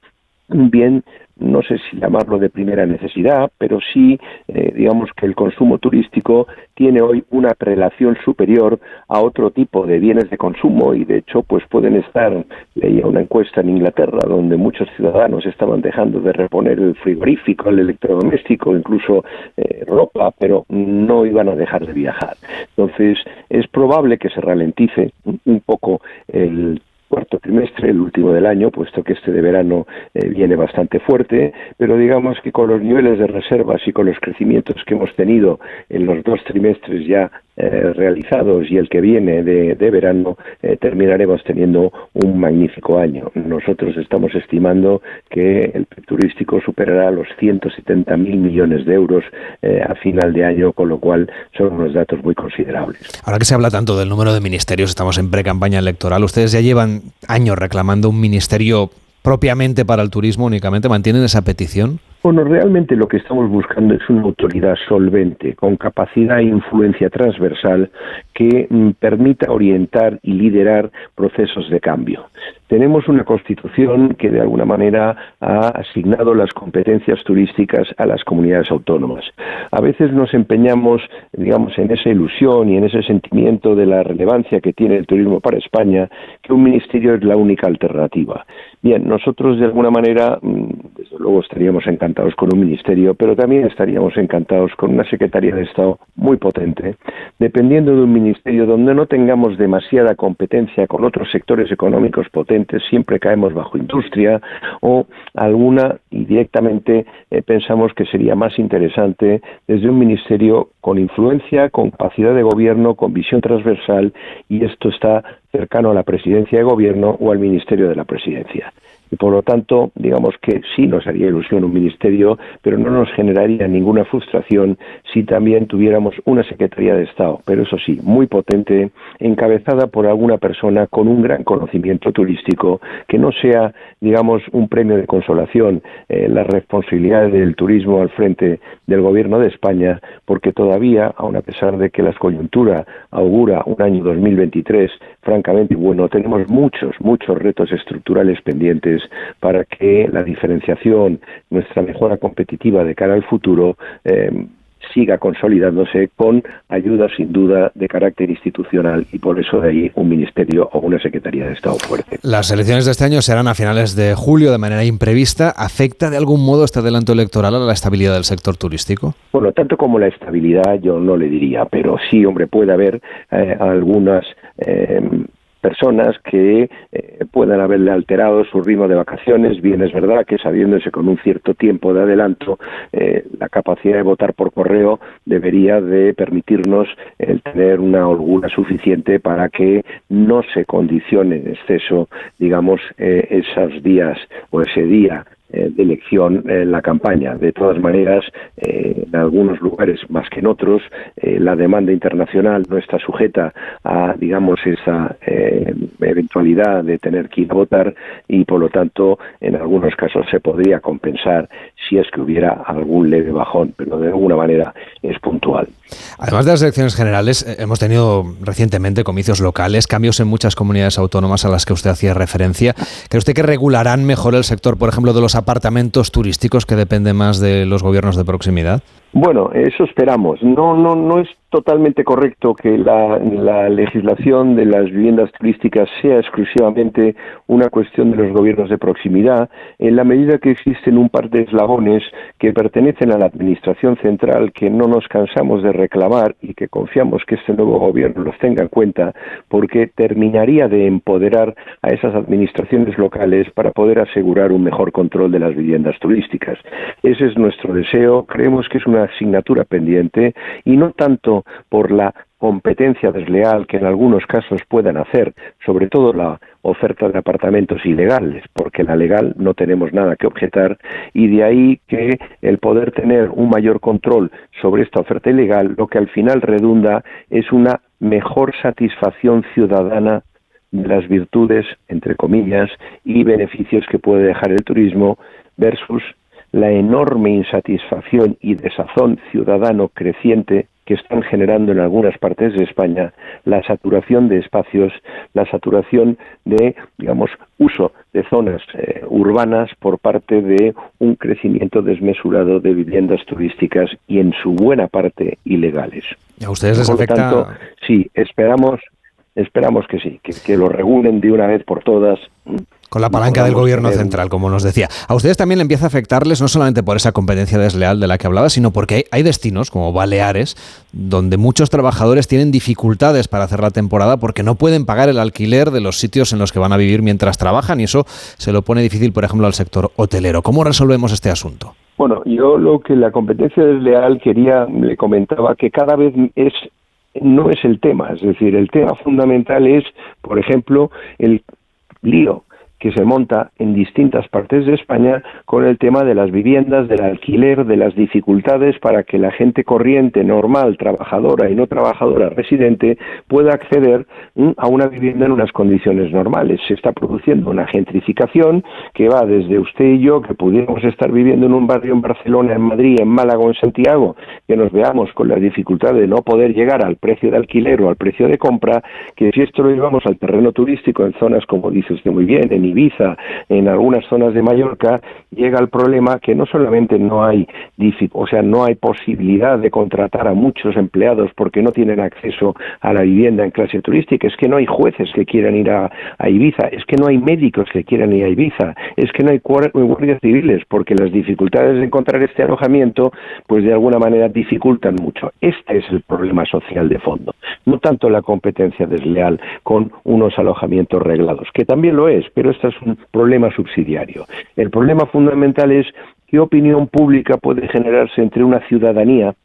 bien no sé si llamarlo de primera necesidad, pero sí, eh, digamos que el consumo turístico tiene hoy una relación superior a otro tipo de bienes de consumo y de hecho pues pueden estar, leía una encuesta en Inglaterra donde muchos ciudadanos estaban dejando de reponer el frigorífico, el electrodoméstico, incluso eh, ropa, pero no iban a dejar de viajar. Entonces es probable que se ralentice un poco el cuarto trimestre, el último del año, puesto que este de verano eh, viene bastante fuerte, pero digamos que con los niveles de reservas y con los crecimientos que hemos tenido en los dos trimestres ya eh, realizados y el que viene de, verano, eh, terminaremos teniendo un magnífico año. Nosotros estamos estimando que el turístico superará los 170.000 millones de euros a final de año, con lo cual son unos datos muy considerables. Ahora que se habla tanto del número de ministerios, estamos en pre-campaña electoral, ustedes ya llevan años reclamando un ministerio propiamente para el turismo únicamente. ¿Mantienen esa petición? Bueno, realmente lo que estamos buscando es una autoridad solvente, con capacidad e influencia transversal que mm, permita orientar y liderar procesos de cambio. Tenemos una constitución que de alguna manera ha asignado las competencias turísticas a las comunidades autónomas. A veces nos empeñamos, digamos, en esa ilusión y en ese sentimiento de la relevancia que tiene el turismo para España, que un ministerio es la única alternativa. Bien, nosotros de alguna manera, mm, desde luego estaríamos encantados con un ministerio, pero también estaríamos encantados con una Secretaría de Estado muy potente, dependiendo de un ministerio donde no tengamos demasiada competencia con otros sectores económicos potentes siempre caemos bajo industria o alguna y directamente eh, pensamos que sería más interesante desde un ministerio con influencia, con capacidad de gobierno, con visión transversal y esto está cercano a la presidencia de gobierno o al ministerio de la presidencia y por lo tanto, digamos que sí nos haría ilusión un ministerio, pero no nos generaría ninguna frustración si también tuviéramos una Secretaría de Estado, pero eso sí, muy potente, encabezada por alguna persona con un gran conocimiento turístico, que no sea, digamos, un premio de consolación eh, la responsabilidad del turismo al frente del Gobierno de España, porque todavía, aun a pesar de que la coyuntura augura un año 2023 francamente bueno, tenemos muchos, muchos retos estructurales pendientes para que la diferenciación, nuestra mejora competitiva de cara al futuro, eh, siga consolidándose con ayuda sin duda de carácter institucional y por eso de ahí un ministerio o una secretaría de Estado fuerte. Las elecciones de este año serán a finales de julio de manera imprevista. ¿Afecta de algún modo este adelanto electoral a la estabilidad del sector turístico? Bueno, tanto como la estabilidad yo no le diría, pero sí, hombre, puede haber eh, algunas eh, personas que eh, puedan haberle alterado su ritmo de vacaciones. Bien, es verdad que sabiéndose con un cierto tiempo de adelanto, eh, la capacidad de votar por correo debería de permitirnos el tener una holgura suficiente para que no se condicione en exceso, digamos, eh, esos días o ese día de elección en la campaña. De todas maneras, eh, en algunos lugares más que en otros, eh, la demanda internacional no está sujeta a, digamos, esa eventualidad de tener que ir a votar y, por lo tanto, en algunos casos se podría compensar si es que hubiera algún leve bajón, pero de alguna manera es puntual. Además de las elecciones generales, hemos tenido recientemente comicios locales, cambios en muchas comunidades autónomas a las que usted hacía referencia. ¿Cree usted que regularán mejor el sector, por ejemplo, de los apartamentos turísticos que depende más de los gobiernos de proximidad? Bueno, eso esperamos. No, no, no es totalmente correcto que la, la, legislación de las viviendas turísticas sea exclusivamente una cuestión de los gobiernos de proximidad, en la medida que existen un par de eslabones que pertenecen a la Administración Central que no nos cansamos de reclamar y que confiamos que este nuevo gobierno los tenga en cuenta, porque terminaría de empoderar a esas administraciones locales para poder asegurar un mejor control de las viviendas turísticas. Ese es nuestro deseo. Creemos que es una asignatura pendiente y no tanto por la competencia desleal que en algunos casos puedan hacer, sobre todo la oferta de apartamentos ilegales, porque la legal no tenemos nada que objetar, y de ahí que el poder tener un mayor control sobre esta oferta ilegal, lo que al final redunda es una mejor satisfacción ciudadana de las virtudes, entre comillas, y beneficios que puede dejar el turismo versus la enorme insatisfacción y desazón ciudadano creciente que están generando en algunas partes de España la saturación de espacios, la saturación de, digamos, uso de zonas eh, urbanas por parte de un crecimiento desmesurado de viviendas turísticas y en su buena parte ilegales. ¿Y a ustedes les Por lo afecta? tanto, sí, esperamos, esperamos que sí, que, que lo regulen de una vez por todas. Con la palanca del gobierno tener- central, como nos decía. A ustedes también le empieza a afectarles no solamente por esa competencia desleal de la que hablaba, sino porque hay, hay destinos como Baleares, donde muchos trabajadores tienen dificultades para hacer la temporada porque no pueden pagar el alquiler de los sitios en los que van a vivir mientras trabajan y eso se lo pone difícil, por ejemplo, al sector hotelero. ¿Cómo resolvemos este asunto? Bueno, yo lo que la competencia desleal quería, le comentaba que cada vez es no es el tema, es decir, el tema fundamental es, por ejemplo, el lío que se monta en distintas partes de España con el tema de las viviendas, del alquiler, de las dificultades para que la gente corriente, normal, trabajadora y no trabajadora residente pueda acceder mm, a una vivienda en unas condiciones normales. Se está produciendo una gentrificación que va desde usted y yo, que pudiéramos estar viviendo en un barrio en Barcelona, en Madrid, en Málaga o en Santiago, que nos veamos con la dificultad de no poder llegar al precio de alquiler o al precio de compra, que si esto lo llevamos al terreno turístico en zonas, como dice usted muy bien, en Ibiza, en algunas zonas de Mallorca, llega el problema que no solamente no hay, o sea, no hay posibilidad de contratar a muchos empleados porque no tienen acceso a la vivienda en clase turística, es que no hay jueces que quieran ir a, Ibiza, es que no hay médicos que quieran ir a Ibiza, es que no hay guar- guardias civiles porque las dificultades de encontrar este alojamiento, pues de alguna manera dificultan mucho. Este es el problema social de fondo, no tanto la competencia desleal con unos alojamientos reglados, que también lo es, pero este es un problema subsidiario. El problema fundamental es qué opinión pública puede generarse entre una ciudadanía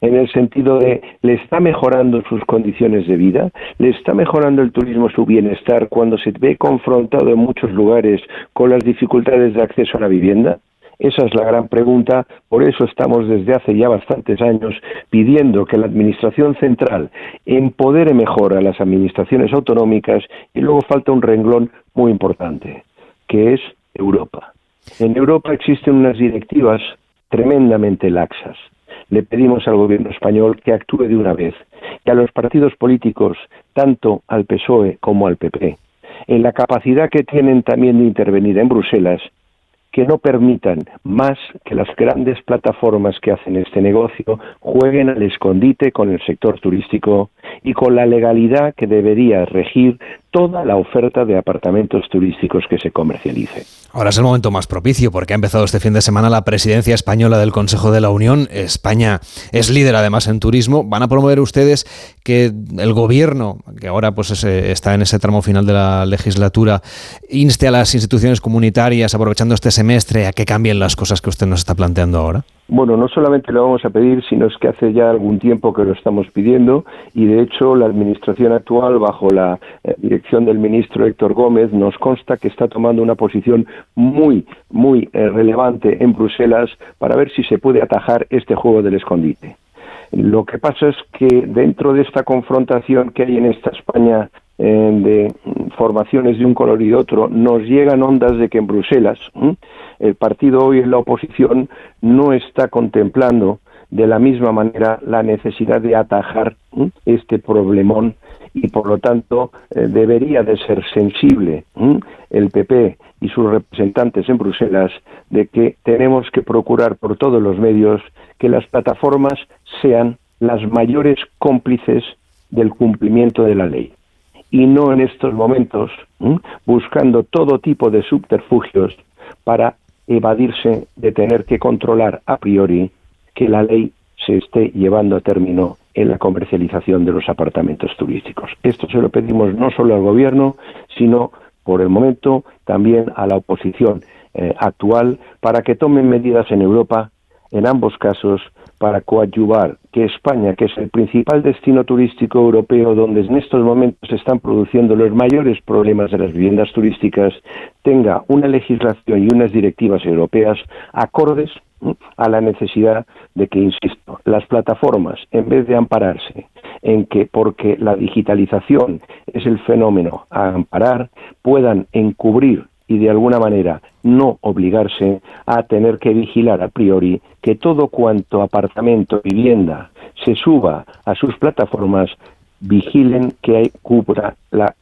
en el sentido de le está mejorando sus condiciones de vida, le está mejorando el turismo su bienestar cuando se ve confrontado en muchos lugares con las dificultades de acceso a la vivienda. Esa es la gran pregunta, por eso estamos desde hace ya bastantes años pidiendo que la Administración Central empodere mejor a las administraciones autonómicas y luego falta un renglón muy importante, que es Europa. En Europa existen unas directivas tremendamente laxas. Le pedimos al gobierno español que actúe de una vez, que a los partidos políticos, tanto al PSOE como al PP, en la capacidad que tienen también de intervenir en Bruselas, que no permitan más que las grandes plataformas que hacen este negocio jueguen al escondite con el sector turístico y con la legalidad que debería regir toda la oferta de apartamentos turísticos que se comercialice. Ahora es el momento más propicio porque ha empezado este fin de semana la presidencia española del Consejo de la Unión. España es líder además en turismo. ¿Van a promover ustedes que el gobierno, que ahora pues ese- está en ese tramo final de la legislatura, inste a las instituciones comunitarias, aprovechando este semestre, a que cambien las cosas que usted nos está planteando ahora? Bueno, no solamente lo vamos a pedir, sino es que hace ya algún tiempo que lo estamos pidiendo y de hecho la administración actual, bajo la eh, dirección del ministro Héctor Gómez, nos consta que está tomando una posición muy, muy eh, relevante en Bruselas para ver si se puede atajar este juego del escondite. Lo que pasa es que dentro de esta confrontación que hay en esta España eh, de formaciones de un color y de otro, nos llegan ondas de que en Bruselas el partido hoy en la oposición no está contemplando de la misma manera la necesidad de atajar este problemón y por lo tanto eh, debería de ser sensible el PP y sus representantes en Bruselas de que tenemos que procurar por todos los medios que las plataformas sean las mayores cómplices del cumplimiento de la ley. Y no en estos momentos buscando todo tipo de subterfugios para evadirse de tener que controlar a priori que la ley se esté llevando a término en la comercialización de los apartamentos turísticos. Esto se lo pedimos no solo al gobierno, sino por el momento también a la oposición eh, actual para que tomen medidas en Europa en ambos casos para coadyuvar que España, que es el principal destino turístico europeo donde en estos momentos se están produciendo los mayores problemas de las viviendas turísticas, tenga una legislación y unas directivas europeas acordes a la necesidad de que, insisto, las plataformas, en vez de ampararse en que porque la digitalización es el fenómeno a amparar, puedan encubrir y de alguna manera no obligarse a tener que vigilar a priori que todo cuanto apartamento, vivienda se suba a sus plataformas vigilen que cubra la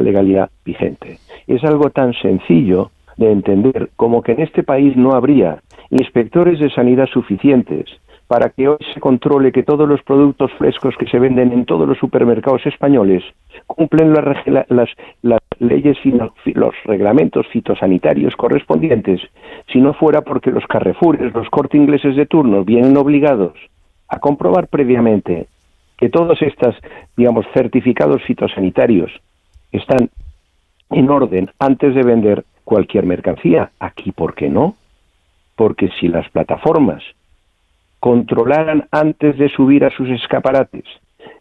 legalidad vigente. Es algo tan sencillo de entender como que en este país no habría inspectores de sanidad suficientes para que hoy se controle que todos los productos frescos que se venden en todos los supermercados españoles cumplen las, las, las leyes y los reglamentos fitosanitarios correspondientes, si no fuera porque los carrefours, los corte ingleses de turno, vienen obligados a comprobar previamente que todos estos, digamos, certificados fitosanitarios están en orden antes de vender cualquier mercancía. Aquí, ¿por qué no? Porque si las plataformas controlaran antes de subir a sus escaparates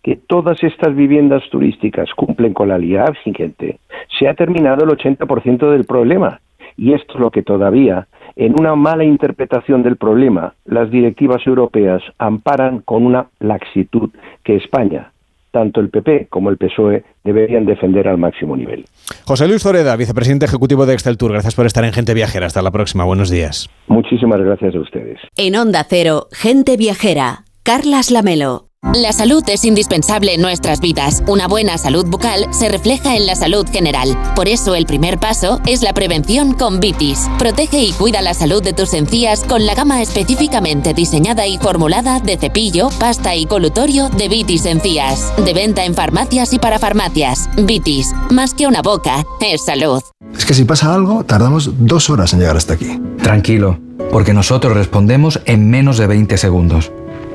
que todas estas viviendas turísticas cumplen con la ley vigente, se ha terminado el 80% del problema. Y esto es lo que todavía, en una mala interpretación del problema, las directivas europeas amparan con una laxitud que España, tanto el PP como el PSOE, deberían defender al máximo nivel. José Luis Zoreda, vicepresidente ejecutivo de Excel Tour, gracias por estar en Gente Viajera. Hasta la próxima. Buenos días. Muchísimas gracias a ustedes. En Onda Cero, Gente Viajera, Carlas Lamelo. La salud es indispensable en nuestras vidas. Una buena salud bucal se refleja en la salud general. Por eso el primer paso es la prevención con Vitis. Protege y cuida la salud de tus encías con la gama específicamente diseñada y formulada de cepillo, pasta y colutorio de Vitis Encías. De venta en farmacias y para farmacias. Vitis, más que una boca, es salud. Es que si pasa algo, tardamos dos horas en llegar hasta aquí. Tranquilo, porque nosotros respondemos en menos de 20 segundos.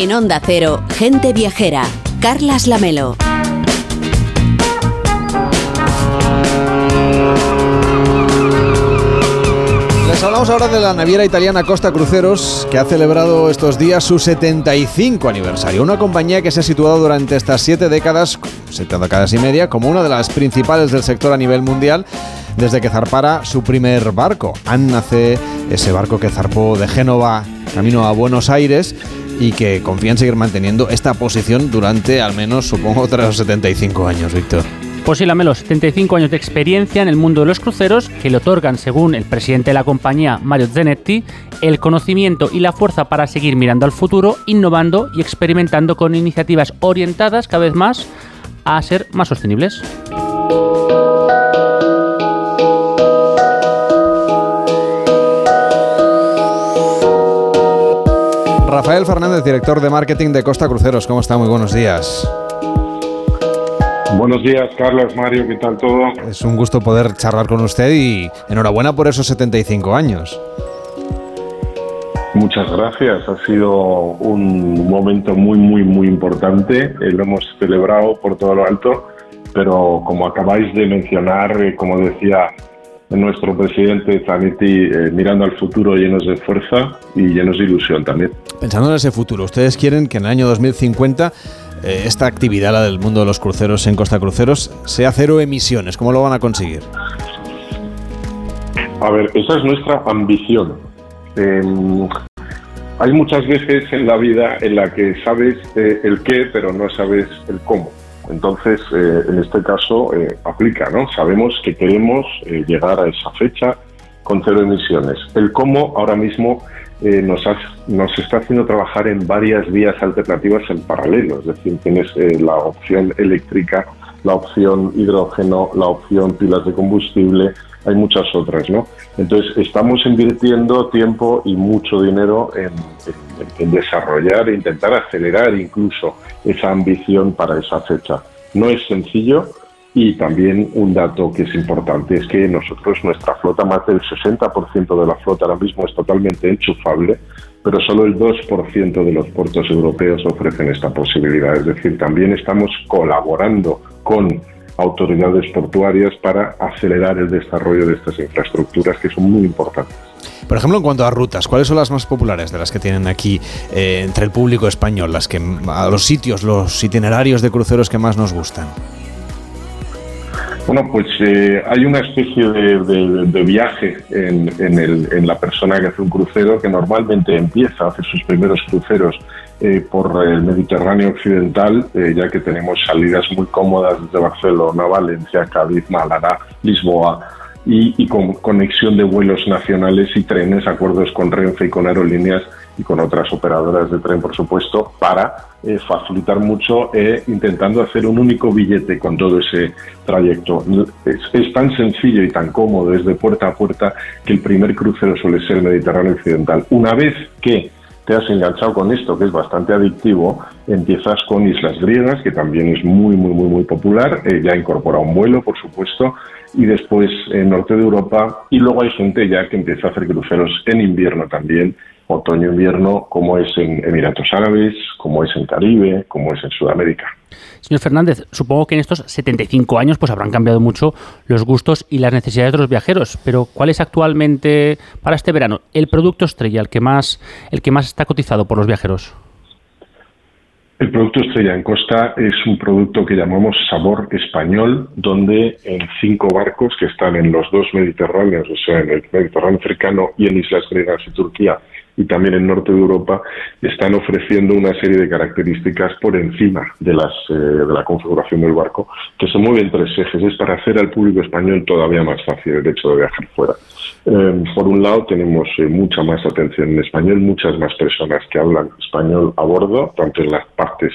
En Onda Cero, Gente Viajera, Carlas Lamelo. Les hablamos ahora de la naviera italiana Costa Cruceros, que ha celebrado estos días su 75 aniversario. Una compañía que se ha situado durante estas siete décadas, siete décadas y media, como una de las principales del sector a nivel mundial, desde que zarpara su primer barco. Anna C, ese barco que zarpó de Génova camino a Buenos Aires y que confía en seguir manteniendo esta posición durante al menos, supongo, otros 75 años, Víctor. Pues sí, Lamelo, 75 años de experiencia en el mundo de los cruceros que le otorgan, según el presidente de la compañía, Mario Zanetti, el conocimiento y la fuerza para seguir mirando al futuro, innovando y experimentando con iniciativas orientadas cada vez más a ser más sostenibles. Fernández, director de marketing de Costa Cruceros, ¿cómo está? Muy buenos días. Buenos días, Carlos, Mario, ¿qué tal todo? Es un gusto poder charlar con usted y enhorabuena por esos 75 años. Muchas gracias, ha sido un momento muy, muy, muy importante. Eh, lo hemos celebrado por todo lo alto, pero como acabáis de mencionar, eh, como decía nuestro presidente Zanetti, eh, mirando al futuro llenos de fuerza y llenos de ilusión también. Pensando en ese futuro, ustedes quieren que en el año 2050 eh, esta actividad, la del mundo de los cruceros en Costa Cruceros, sea cero emisiones. ¿Cómo lo van a conseguir? A ver, esa es nuestra ambición. Em, hay muchas veces en la vida en la que sabes eh, el qué, pero no sabes el cómo. Entonces, eh, en este caso, eh, aplica, ¿no? Sabemos que queremos eh, llegar a esa fecha con cero emisiones. El cómo ahora mismo nos, nos está haciendo trabajar en varias vías alternativas en paralelo. Es decir, tienes la opción eléctrica, la opción hidrógeno, la opción pilas de combustible, hay muchas otras, ¿no? Entonces, estamos invirtiendo tiempo y mucho dinero en, en, desarrollar e intentar acelerar incluso esa ambición para esa fecha. No es sencillo y también un dato que es importante es que nosotros, nuestra flota, más del 60% de la flota ahora mismo es totalmente enchufable, pero solo el 2% de los puertos europeos ofrecen esta posibilidad. Es decir, también estamos colaborando con autoridades portuarias para acelerar el desarrollo de estas infraestructuras que son muy importantes. Por ejemplo, en cuanto a rutas, ¿cuáles son las más populares de las que tienen aquí eh, entre el público español? Las que a los sitios, los itinerarios de cruceros que más nos gustan. Bueno, pues eh, hay una especie de, viaje en, la persona que hace un crucero que normalmente empieza a hacer sus primeros cruceros eh, por el Mediterráneo occidental, eh, ya que tenemos salidas muy cómodas desde Barcelona, Valencia, Cádiz, Málaga, Lisboa y, con conexión de vuelos nacionales y trenes, acuerdos con Renfe y con aerolíneas y con otras operadoras de tren, por supuesto, para eh, facilitar mucho e intentando hacer un único billete con todo ese trayecto. Es, tan sencillo y tan cómodo desde puerta a puerta que el primer crucero suele ser el Mediterráneo Occidental. Una vez que te has enganchado con esto, que es bastante adictivo, empiezas con Islas Griegas, que también es muy, muy, muy, muy popular, eh, ya incorpora un vuelo, por supuesto, y después en norte de Europa, y luego hay gente ya que empieza a hacer cruceros en invierno también, otoño-invierno, como es en Emiratos Árabes, como es en Caribe, como es en Sudamérica. Señor Fernández, supongo que en estos 75 años pues habrán cambiado mucho los gustos y las necesidades de los viajeros, pero ¿cuál es actualmente para este verano el producto estrella, el que más el que más está cotizado por los viajeros? El producto estrella en Costa es un producto que llamamos sabor español, donde en cinco barcos que están en los dos Mediterráneos, o sea, en el Mediterráneo cercano y en Islas Griegas y Turquía, y también en norte de Europa están ofreciendo una serie de características por encima de, las, eh, de la configuración del barco que se mueve en tres ejes. Es para hacer al público español todavía más fácil el hecho de viajar fuera. Eh, por un lado, tenemos eh, mucha más atención en español, muchas más personas que hablan español a bordo, tanto en las partes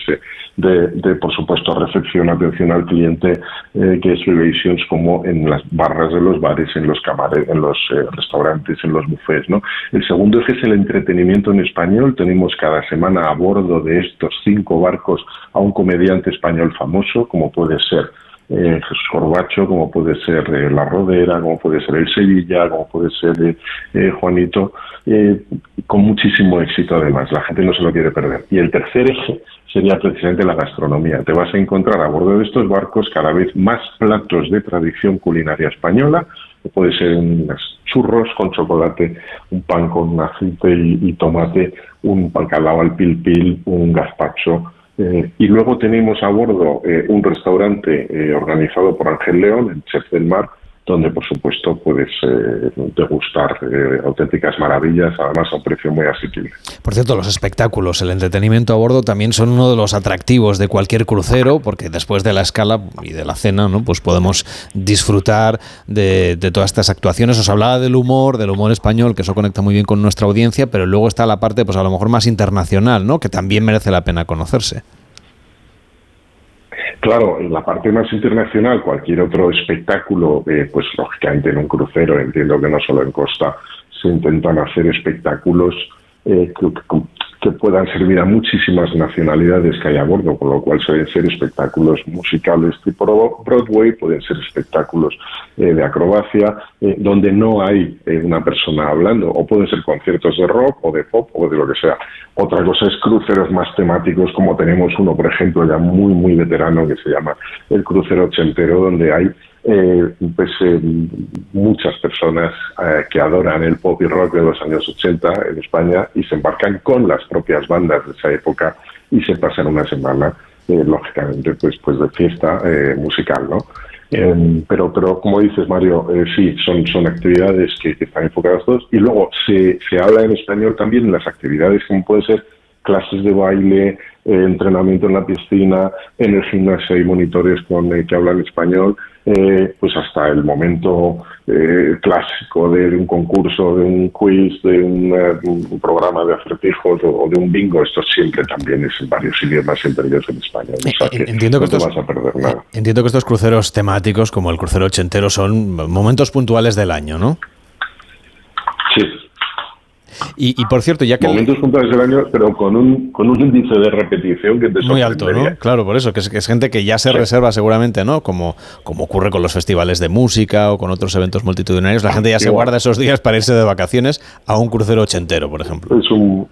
de, por supuesto, recepción, atención al cliente, que es Relations, como en las barras de los bares, en los camares, en los restaurantes, en los buffets. ¿no? El segundo eje es el entretenimiento en español. Tenemos cada semana a bordo de estos cinco barcos a un comediante español famoso, como puede ser eh, Jesús Corbacho, como puede ser eh, La Rodera, como puede ser El Sevilla, como puede ser eh, Juanito, con muchísimo éxito además. La gente no se lo quiere perder. Y el tercer eje sería precisamente la gastronomía. Te vas a encontrar a bordo de estos barcos cada vez más platos de tradición culinaria española, puede ser unos churros con chocolate, un pan con aceite y, tomate, un calado al pil pil, un gazpacho. Eh, y luego tenemos a bordo eh, un restaurante eh, organizado por Ángel León, el Chef del Mar, donde por supuesto puedes eh, degustar eh, auténticas maravillas, además a un precio muy asequible. Por cierto, los espectáculos, el entretenimiento a bordo también son uno de los atractivos de cualquier crucero, porque después de la escala y de la cena, ¿no? pues podemos disfrutar de, de todas estas actuaciones. Os hablaba del humor, del humor español, que eso conecta muy bien con nuestra audiencia, pero luego está la parte, pues a lo mejor más internacional, ¿no? que también merece la pena conocerse. Claro, en la parte más internacional, cualquier otro espectáculo, eh, pues lógicamente en un crucero, entiendo que no solo en costa, se intentan hacer espectáculos eh, que, puedan servir a muchísimas nacionalidades que hay a bordo, con lo cual suelen ser espectáculos musicales tipo Broadway, pueden ser espectáculos eh, de acrobacia, eh, donde no hay eh, una persona hablando, o pueden ser conciertos de rock o de pop o de lo que sea. Otra cosa es cruceros más temáticos, como tenemos uno, por ejemplo, ya muy, muy veterano, que se llama el crucero ochentero, donde hay eh, pues eh, muchas personas eh, que adoran el pop y rock de los años 80 en España y se embarcan con las propias bandas de esa época y se pasan una semana, lógicamente, pues, pues de fiesta musical, ¿no? Em, pero, pero como dices, Mario, sí, son, son actividades que, están enfocadas todos. Y luego se, se habla en español también en las actividades como puede ser clases de baile, entrenamiento en la piscina, en el gimnasio hay monitores con, que hablan español eh, pues hasta el momento eh, clásico de un concurso, de un quiz, de un, eh, programa de acertijos o, de un bingo. Esto siempre también es en varios idiomas, entre ellos en España. entiendo que estos, vas a perder nada. Entiendo que estos cruceros temáticos, como el crucero ochentero, son momentos puntuales del año, ¿no? Sí, y, por cierto, ya que... Momentos puntuales del año, pero con un, con un índice de repetición que te Muy alto, ¿no? Claro, por eso, que es, gente que ya se reserva seguramente, ¿no? Como, como ocurre con los festivales de música o con otros eventos multitudinarios, la gente ya se guarda esos días para irse de vacaciones a un crucero ochentero, por ejemplo. Es un,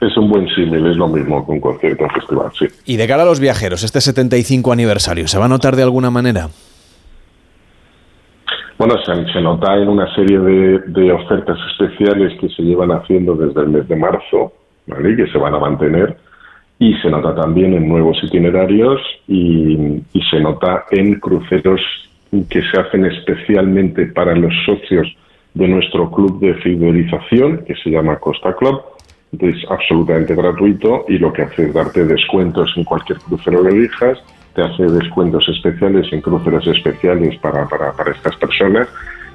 es un buen símil, es lo mismo concierto o festival, sí. Y de cara a los viajeros, este 75 aniversario, ¿se va a notar de alguna manera? Bueno, se, nota en una serie de, ofertas especiales que se llevan haciendo desde el mes de marzo, ¿vale? Que se van a mantener. Y se nota también en nuevos itinerarios y, y se nota en cruceros que se hacen especialmente para los socios de nuestro club de fidelización, que se llama Costa Club. Es absolutamente gratuito y lo que hace es darte descuentos en cualquier crucero que elijas, te hace descuentos especiales en cruceros especiales para, para, para estas personas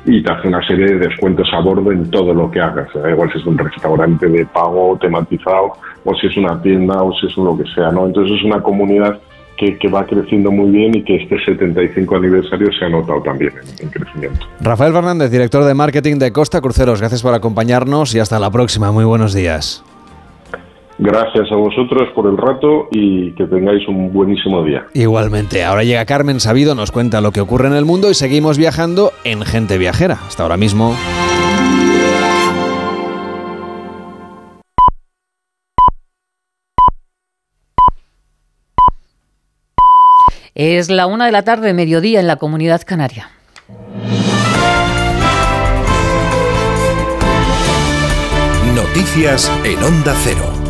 y te hace una serie de descuentos a bordo en todo lo que hagas. Da igual si es un restaurante de pago tematizado o si es una tienda o si es un lo que sea. ¿no? Entonces es una comunidad que, que va creciendo muy bien y que este 75 aniversario se ha notado también en, en crecimiento. Rafael Fernández, director de marketing de Costa Cruceros, gracias por acompañarnos y hasta la próxima. Muy buenos días. Gracias a vosotros por el rato y que tengáis un buenísimo día. Igualmente, ahora llega Carmen Sabido, nos cuenta lo que ocurre en el mundo y seguimos viajando en Gente Viajera. Hasta ahora mismo. Es la una de la tarde, mediodía en la comunidad canaria. Noticias en Onda Cero.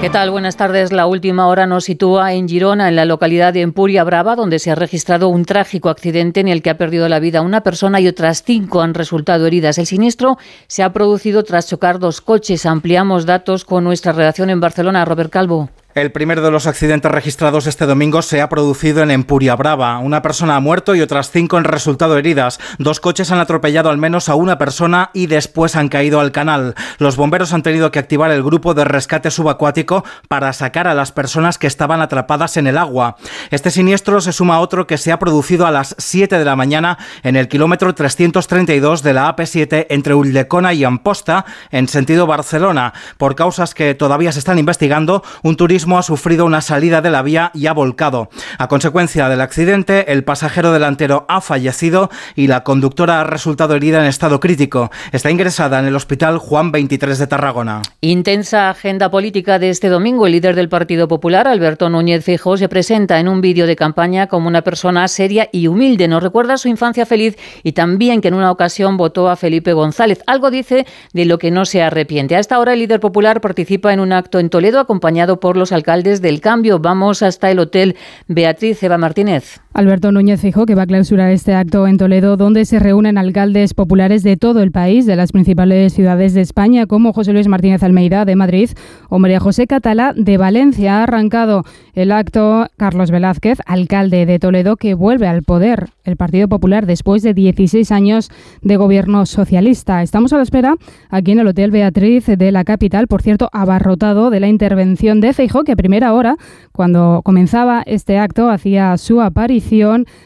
¿Qué tal? Buenas tardes. La última hora nos sitúa en Girona, en la localidad de Empuria Brava, donde se ha registrado un trágico accidente en el que ha perdido la vida una persona y otras cinco han resultado heridas. El siniestro se ha producido tras chocar dos coches. Ampliamos datos con nuestra redacción en Barcelona. Robert Calvo. El primero de los accidentes registrados este domingo se ha producido en Empuria Brava. Una persona ha muerto y otras cinco han resultado heridas. Dos coches han atropellado al menos a una persona y después han caído al canal. Los bomberos han tenido que activar el grupo de rescate subacuático para sacar a las personas que estaban atrapadas en el agua. Este siniestro se suma a otro que se ha producido a las 7 de la mañana en el kilómetro 332 de la AP7 entre Ulldecona y Amposta en sentido Barcelona. Por causas que todavía se están investigando, un turismo ha sufrido una salida de la vía y ha volcado. A consecuencia del accidente, el pasajero delantero ha fallecido y la conductora ha resultado herida en estado crítico. Está ingresada en el hospital Juan 23 de Tarragona. Intensa agenda política de este domingo. El líder del Partido Popular, Alberto Núñez Feijóo, se presenta en un vídeo de campaña como una persona seria y humilde. Nos recuerda su infancia feliz y también que en una ocasión votó a Felipe González. Algo dice de lo que no se arrepiente. A esta hora el líder popular participa en un acto en Toledo acompañado por los alcaldes del cambio. Vamos hasta el hotel Beatriz Eva Martínez. Alberto Núñez Feijóo que va a clausurar este acto en Toledo, donde se reúnen alcaldes populares de todo el país, de las principales ciudades de España, como José Luis Martínez Almeida de Madrid o María José Catalá de Valencia. Ha arrancado el acto Carlos Velázquez, alcalde de Toledo, que vuelve al poder el Partido Popular después de 16 años de gobierno socialista. Estamos a la espera aquí en el Hotel Beatriz de la capital, por cierto, abarrotado de la intervención de Feijóo, que a primera hora, cuando comenzaba este acto, hacía su aparición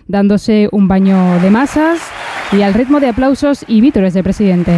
dándose un baño de masas y al ritmo de aplausos y vítores del presidente.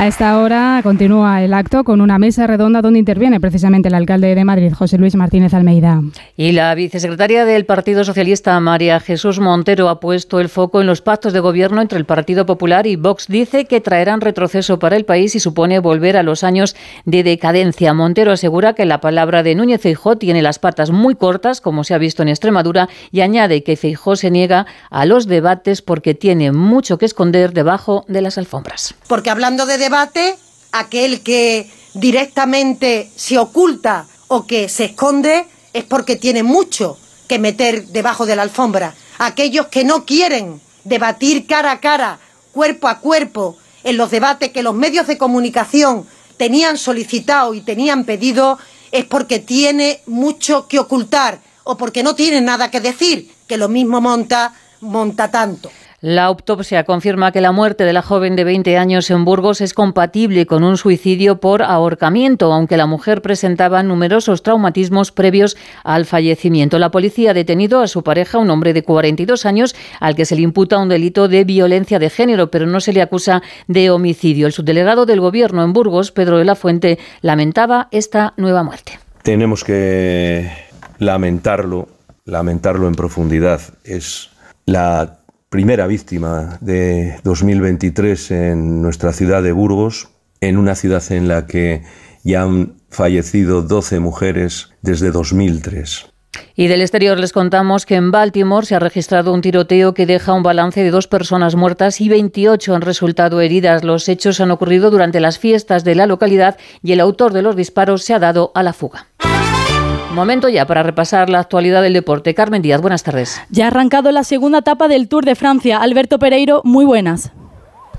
A esta hora continúa el acto con una mesa redonda donde interviene precisamente el alcalde de Madrid, José Luis Martínez Almeida. Y la vicesecretaria del Partido Socialista, María Jesús Montero, ha puesto el foco en los pactos de gobierno entre el Partido Popular y Vox. Dice que traerán retroceso para el país y supone volver a los años de decadencia. Montero asegura que la palabra de Núñez Feijó tiene las patas muy cortas, como se ha visto en Extremadura, y añade que Feijó se niega a los debates porque tiene mucho que esconder debajo de las alfombras. Porque hablando de debate, aquel que directamente se oculta o que se esconde es porque tiene mucho que meter debajo de la alfombra. Aquellos que no quieren debatir cara a cara, cuerpo a cuerpo, en los debates que los medios de comunicación tenían solicitado y tenían pedido, es porque tiene mucho que ocultar o porque no tiene nada que decir, que lo mismo monta, monta tanto. La autopsia confirma que la muerte de la joven de 20 años en Burgos es compatible con un suicidio por ahorcamiento, aunque la mujer presentaba numerosos traumatismos previos al fallecimiento. La policía ha detenido a su pareja, un hombre de 42 años, al que se le imputa un delito de violencia de género, pero no se le acusa de homicidio. El subdelegado del Gobierno en Burgos, Pedro de la Fuente, lamentaba esta nueva muerte. Tenemos que lamentarlo, lamentarlo en profundidad. Es la primera víctima de 2023 en nuestra ciudad de Burgos en una ciudad en la que ya han fallecido 12 mujeres desde 2003. Y del exterior les contamos que en Baltimore se ha registrado un tiroteo que deja un balance de dos personas muertas y 28 han resultado heridas. Los hechos han ocurrido durante las fiestas de la localidad y el autor de los disparos se ha dado a la fuga. Momento ya para repasar la actualidad del deporte. Carmen Díaz, buenas tardes. Ya ha arrancado la segunda etapa del Tour de Francia. Alberto Pereiro, muy buenas.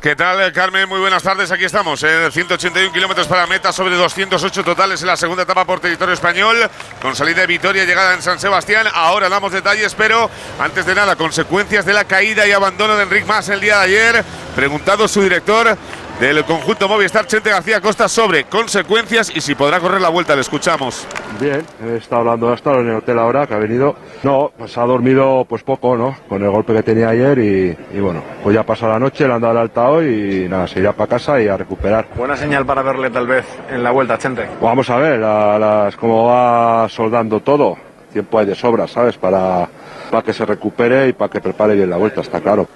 ¿Qué tal, Carmen? Muy buenas tardes. Aquí estamos, en 181 kilómetros para meta, sobre 208 totales en la segunda etapa por territorio español, con salida de Vitoria, llegada en San Sebastián. Ahora damos detalles, pero antes de nada, consecuencias de la caída y abandono de Enric Mas el día de ayer. Preguntado su director, del conjunto Movistar, Chente García Costa, sobre consecuencias y si podrá correr la vuelta. Le escuchamos. Bien, he estado hablando, he estado en el hotel ahora, que ha venido. No, pues ha dormido pues poco, ¿no? Con el golpe que tenía ayer y, y bueno, pues ya pasó la noche, le han dado el alta hoy y nada, se irá para casa y a recuperar. Buena señal para verle tal vez en la vuelta, Chente. Vamos a ver a las, cómo va soldando todo. Tiempo hay de sobra, ¿sabes? Para, para que se recupere y para que prepare bien la vuelta, está claro.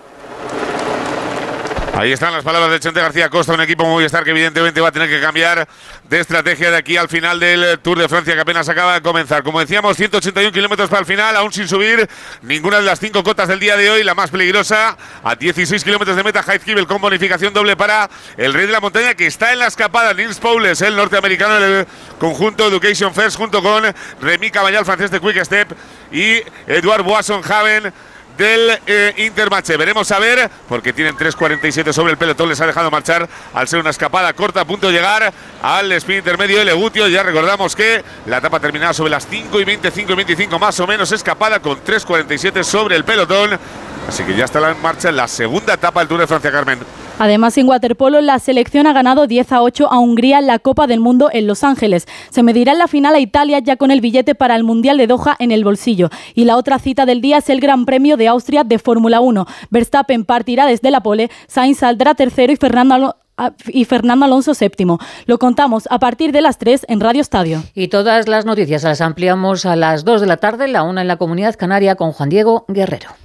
Ahí están las palabras de Chente García Costa, un equipo Movistar que evidentemente va a tener que cambiar de estrategia de aquí al final del Tour de Francia que apenas acaba de comenzar. Como decíamos, 181 kilómetros para el final, aún sin subir ninguna de las cinco cotas del día de hoy. La más peligrosa, a 16 kilómetros de meta, Heizkibel con bonificación doble para el rey de la montaña que está en la escapada, Nils Paules, el norteamericano del conjunto Education First, junto con Remy Caballal, francés de Quick Step, y Eduard Boisson Haven del eh, Intermarché. Veremos a ver, porque tienen 3.47 sobre el pelotón, les ha dejado marchar al ser una escapada corta, a punto de llegar al spin intermedio de Legutio. Ya recordamos que la etapa terminaba sobre las 5 y 25 y 25 más o menos escapada con 3.47 sobre el pelotón. Así que ya está en marcha la segunda etapa del Tour de Francia, Carmen. Además, en waterpolo, la selección ha ganado 10 a 8 a Hungría en la Copa del Mundo en Los Ángeles. Se medirá en la final a Italia ya con el billete para el Mundial de Doha en el bolsillo. Y la otra cita del día es el Gran Premio de Austria de Fórmula 1. Verstappen partirá desde la pole, Sainz saldrá tercero y Fernando y Fernando Alonso séptimo. Lo contamos a partir de las 3 en Radio Estadio. Y todas las noticias las ampliamos a las 2 de la tarde, la una en la Comunidad Canaria con Juan Diego Guerrero.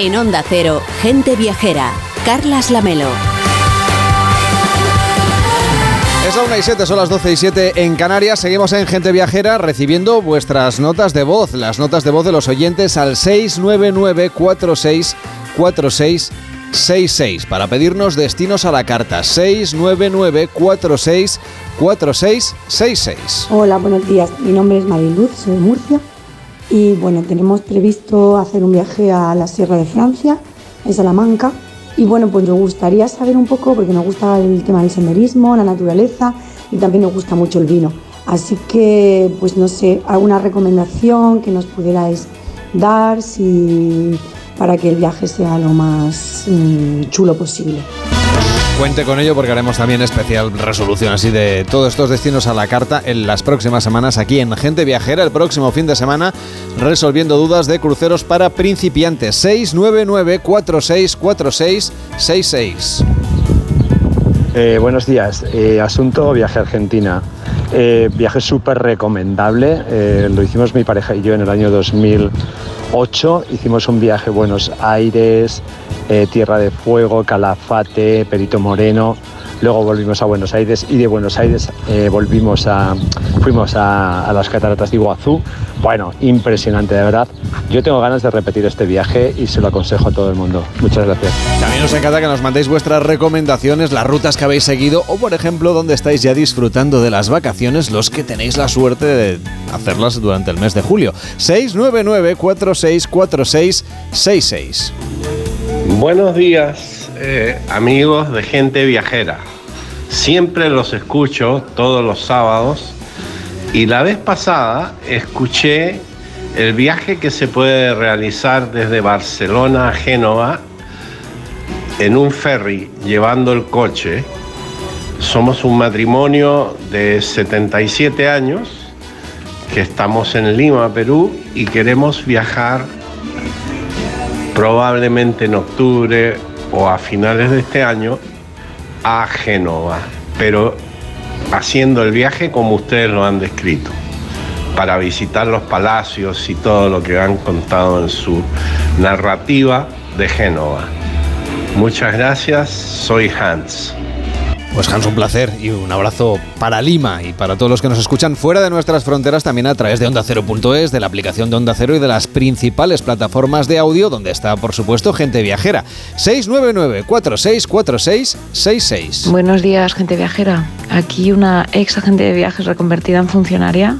En Onda Cero, Gente Viajera, Carlas Lamelo. Es la 1 y 7, son las 12 y 7 en Canarias. Seguimos en Gente Viajera recibiendo vuestras notas de voz, las notas de voz de los oyentes al 699-464666 para pedirnos destinos a la carta. 699-464666. Hola, buenos días. Mi nombre es Mariluz, soy de Murcia. Y bueno, tenemos previsto hacer un viaje a la Sierra de Francia, en Salamanca. Y bueno, pues nos gustaría saber un poco, porque nos gusta el tema del senderismo, la naturaleza y también nos gusta mucho el vino. Así que, pues no sé, alguna recomendación que nos pudierais dar si, para que el viaje sea lo más mm, chulo posible. Cuente con ello porque haremos también especial resolución así de todos estos destinos a la carta en las próximas semanas aquí en Gente Viajera, el próximo fin de semana, resolviendo dudas de cruceros para principiantes. 699-464666. Eh, buenos días. Eh, asunto viaje a Argentina. Eh, viaje súper recomendable. Eh, lo hicimos mi pareja y yo en el año 2008. Hicimos un viaje a Buenos Aires, eh, Tierra de Fuego, Calafate, Perito Moreno. Luego volvimos a Buenos Aires y de Buenos Aires eh, volvimos a, fuimos a, las cataratas de Iguazú. Bueno, impresionante de verdad. Yo tengo ganas de repetir este viaje y se lo aconsejo a todo el mundo. Muchas gracias. También nos encanta que nos mandéis vuestras recomendaciones, las rutas que habéis seguido o, por ejemplo, dónde estáis ya disfrutando de las vacaciones, los que tenéis la suerte de hacerlas durante el mes de julio. 699-464666. Buenos días, eh, amigos de gente viajera. Siempre los escucho todos los sábados y la vez pasada escuché el viaje que se puede realizar desde Barcelona a Génova en un ferry llevando el coche. Somos un matrimonio de 77 años que estamos en Lima, Perú, y queremos viajar probablemente en octubre o a finales de este año a Génova, pero haciendo el viaje como ustedes lo han descrito, para visitar los palacios y todo lo que han contado en su narrativa de Génova. Muchas gracias, soy Hans. Pues Hans, un placer y un abrazo para Lima y para todos los que nos escuchan fuera de nuestras fronteras también a través de Onda Cero.es, de la aplicación de Onda Cero y de las principales plataformas de audio donde está, por supuesto, gente viajera. 699-464666. Buenos días, gente viajera. Aquí una ex agente de viajes reconvertida en funcionaria.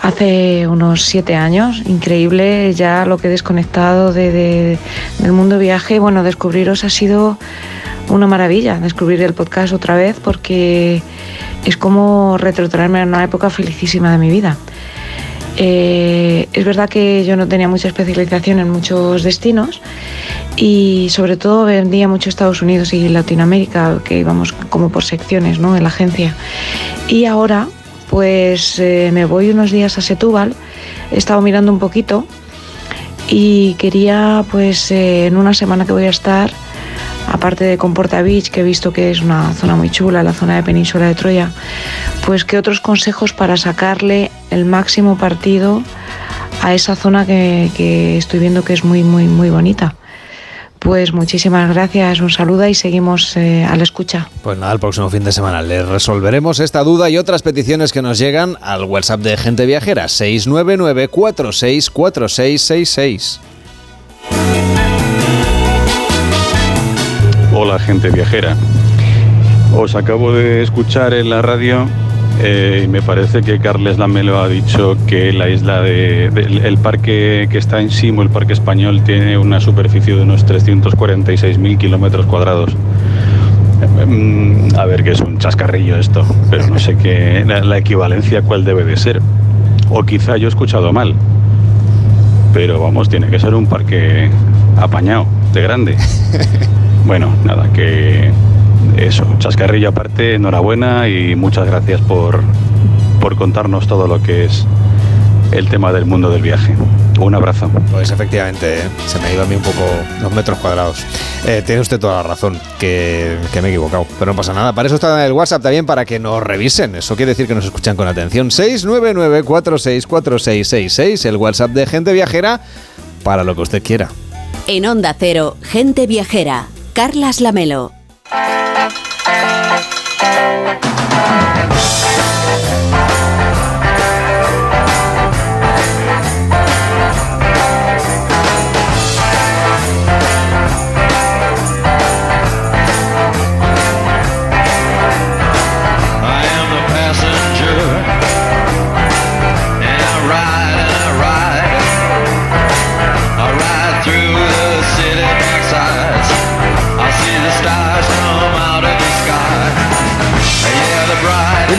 Hace unos siete años, increíble ya lo que he desconectado de, de- del mundo viaje. Bueno, descubriros ha sido una maravilla, descubrir el podcast otra vez porque es como retrotraerme a una época felicísima de mi vida. Eh, es verdad que yo no tenía mucha especialización en muchos destinos y sobre todo vendía mucho Estados Unidos y Latinoamérica, que íbamos como por secciones ¿no? en la agencia. Y ahora pues eh, me voy unos días a Setúbal, he estado mirando un poquito y quería pues eh, en una semana que voy a estar, aparte de Comporta Beach, que he visto que es una zona muy chula, la zona de Península de Troya, pues qué otros consejos para sacarle el máximo partido a esa zona que, estoy viendo que es muy, muy, muy bonita. Pues muchísimas gracias, un saludo y seguimos eh, a la escucha. Pues nada, el próximo fin de semana le resolveremos esta duda y otras peticiones que nos llegan al WhatsApp de Gente Viajera 699-464666. Hola gente viajera. Os acabo de escuchar en la radio eh, y me parece que Carles Lamelo ha dicho que la isla de, el parque que está en Simo, el parque español, tiene una superficie de unos 346.000 kilómetros cuadrados. Mm, A ver, que es un chascarrillo esto, pero no sé qué la, la equivalencia cuál debe de ser. O quizá yo he escuchado mal. Pero vamos, tiene que ser un parque apañado, de grande. Bueno, nada, que eso, chascarrillo aparte, enhorabuena y muchas gracias por, por contarnos todo lo que es el tema del mundo del viaje. Un abrazo. Pues efectivamente, ¿eh? se me ha ido a mí un poco los metros cuadrados. Eh, tiene usted toda la razón, que, que me he equivocado. Pero no pasa nada. Para eso está el WhatsApp también, para que nos revisen. Eso quiere decir que nos escuchan con atención. 699-464666, el WhatsApp de Gente Viajera, para lo que usted quiera. En Onda Cero, gente viajera. Carlas Lamelo.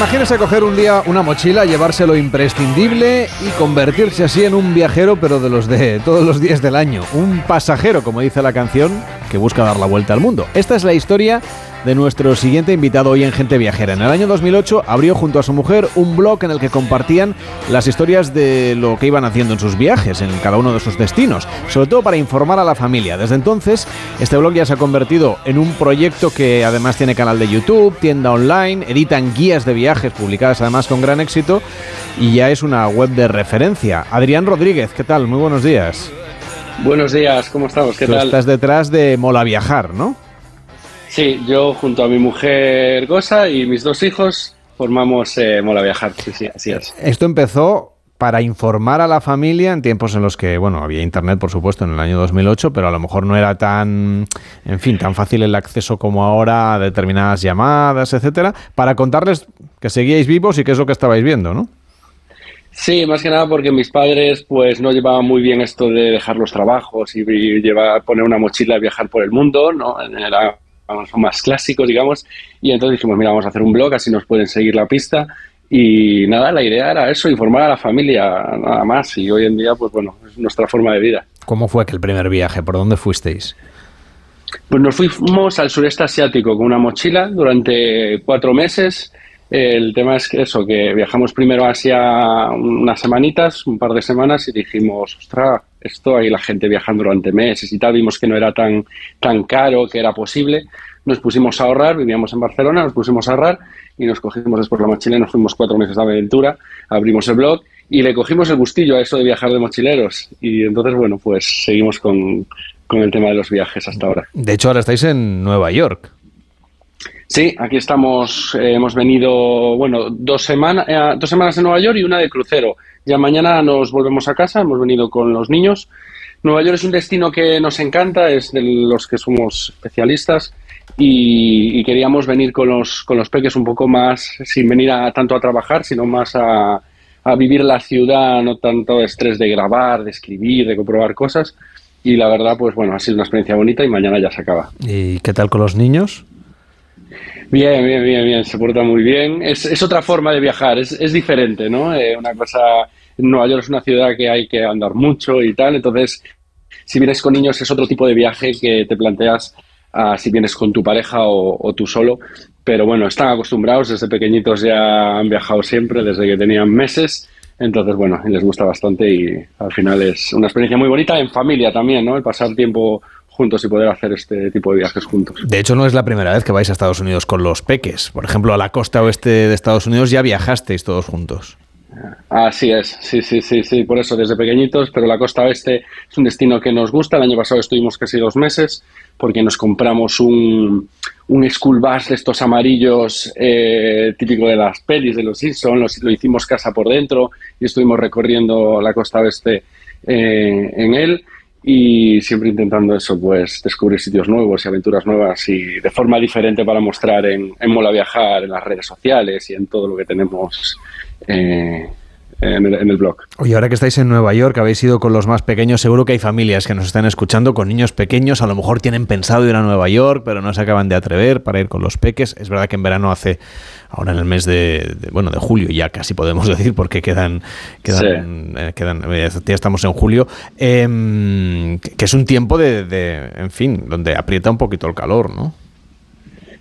Imagínese coger un día una mochila, llevarse lo imprescindible y convertirse así en un viajero, pero de los de todos los días del año. Un pasajero, como dice la canción, que busca dar la vuelta al mundo. Esta es la historia de nuestro siguiente invitado hoy en Gente Viajera. En el año 2008 abrió junto a su mujer un blog en el que compartían las historias de lo que iban haciendo en sus viajes, en cada uno de sus destinos, sobre todo para informar a la familia. Desde entonces, este blog ya se ha convertido en un proyecto que además tiene canal de YouTube, tienda online, editan guías de viajes publicadas además con gran éxito y ya es una web de referencia. Adrián Rodríguez, ¿qué tal? Muy buenos días. Buenos días, ¿cómo estamos? ¿Qué Tú tal? estás detrás de Mola Viajar, ¿no? Sí, yo junto a mi mujer Gosa y mis dos hijos formamos eh, Mola Viajar. Sí, sí, así es. Esto empezó para informar a la familia en tiempos en los que, bueno, había internet, por supuesto, en el año 2008, pero a lo mejor no era tan, en fin, tan fácil el acceso como ahora a determinadas llamadas, etcétera, para contarles que seguíais vivos y qué es lo que estabais viendo, ¿no? Sí, más que nada porque mis padres pues no llevaban muy bien esto de dejar los trabajos y, llevar, poner una mochila y viajar por el mundo, ¿no? Era son más clásicos, digamos, y entonces dijimos, mira, vamos a hacer un blog, así nos pueden seguir la pista. Y nada, la idea era eso, informar a la familia, nada más. Y hoy en día, pues bueno, es nuestra forma de vida. ¿Cómo fue aquel primer viaje? ¿Por dónde fuisteis? Pues nos fuimos al sureste asiático con una mochila durante cuatro meses. El tema es que eso, que viajamos primero a Asia unas semanitas, un par de semanas, y dijimos, ostras, esto hay la gente viajando durante meses y tal, vimos que no era tan, tan caro, que era posible. Nos pusimos a ahorrar, vivíamos en Barcelona, nos pusimos a ahorrar y nos cogimos después la mochila y nos fuimos cuatro meses de aventura, abrimos el blog y le cogimos el gustillo a eso de viajar de mochileros. Y entonces, bueno, pues seguimos con, con el tema de los viajes hasta ahora. De hecho, ahora estáis en Nueva York. Sí, aquí estamos, eh, hemos venido, bueno, dos, semana, eh, dos semanas en Nueva York y una de crucero. Ya mañana nos volvemos a casa, hemos venido con los niños. Nueva York es un destino que nos encanta, es de los que somos especialistas y, queríamos venir con los, con los peques un poco más, sin venir a, tanto a trabajar, sino más a, a vivir la ciudad, no tanto estrés de grabar, de escribir, de comprobar cosas. Y la verdad, pues bueno, ha sido una experiencia bonita y mañana ya se acaba. ¿Y qué tal con los niños? Bien, bien, bien, bien, se porta muy bien. Es, es otra forma de viajar, es, es diferente, ¿no? Eh, una cosa, Nueva York es una ciudad que hay que andar mucho y tal, entonces si vienes con niños es otro tipo de viaje que te planteas a si vienes con tu pareja o, o tú solo. Pero bueno, están acostumbrados, desde pequeñitos ya han viajado siempre, desde que tenían meses. Entonces, bueno, les gusta bastante y al final es una experiencia muy bonita en familia también, ¿no? El pasar tiempo juntos y poder hacer este tipo de viajes juntos. De hecho, no es la primera vez que vais a Estados Unidos con los peques. Por ejemplo, a la costa oeste de Estados Unidos ya viajasteis todos juntos. Así es, sí, sí, sí, sí, por eso desde pequeñitos, pero la costa oeste es un destino que nos gusta. El año pasado estuvimos casi dos meses porque nos compramos un, un school bus de estos amarillos eh, típico de las pelis de los Simpsons, los- lo hicimos casa por dentro y estuvimos recorriendo la costa oeste eh, en él y siempre intentando eso, pues descubrir sitios nuevos y aventuras nuevas y de forma diferente para mostrar en, en Mola Viajar, en las redes sociales y en todo lo que tenemos eh, en, el, en el blog. Oye, ahora que estáis en Nueva York, habéis ido con los más pequeños, seguro que hay familias que nos están escuchando con niños pequeños, a lo mejor tienen pensado ir a Nueva York, pero no se acaban de atrever para ir con los peques. Es verdad que en verano hace, ahora en el mes de, de- bueno, de julio ya casi podemos decir, porque quedan, quedan, eh, quedan eh, ya estamos en julio, que que es un tiempo de, de, en fin, donde aprieta un poquito el calor, ¿no?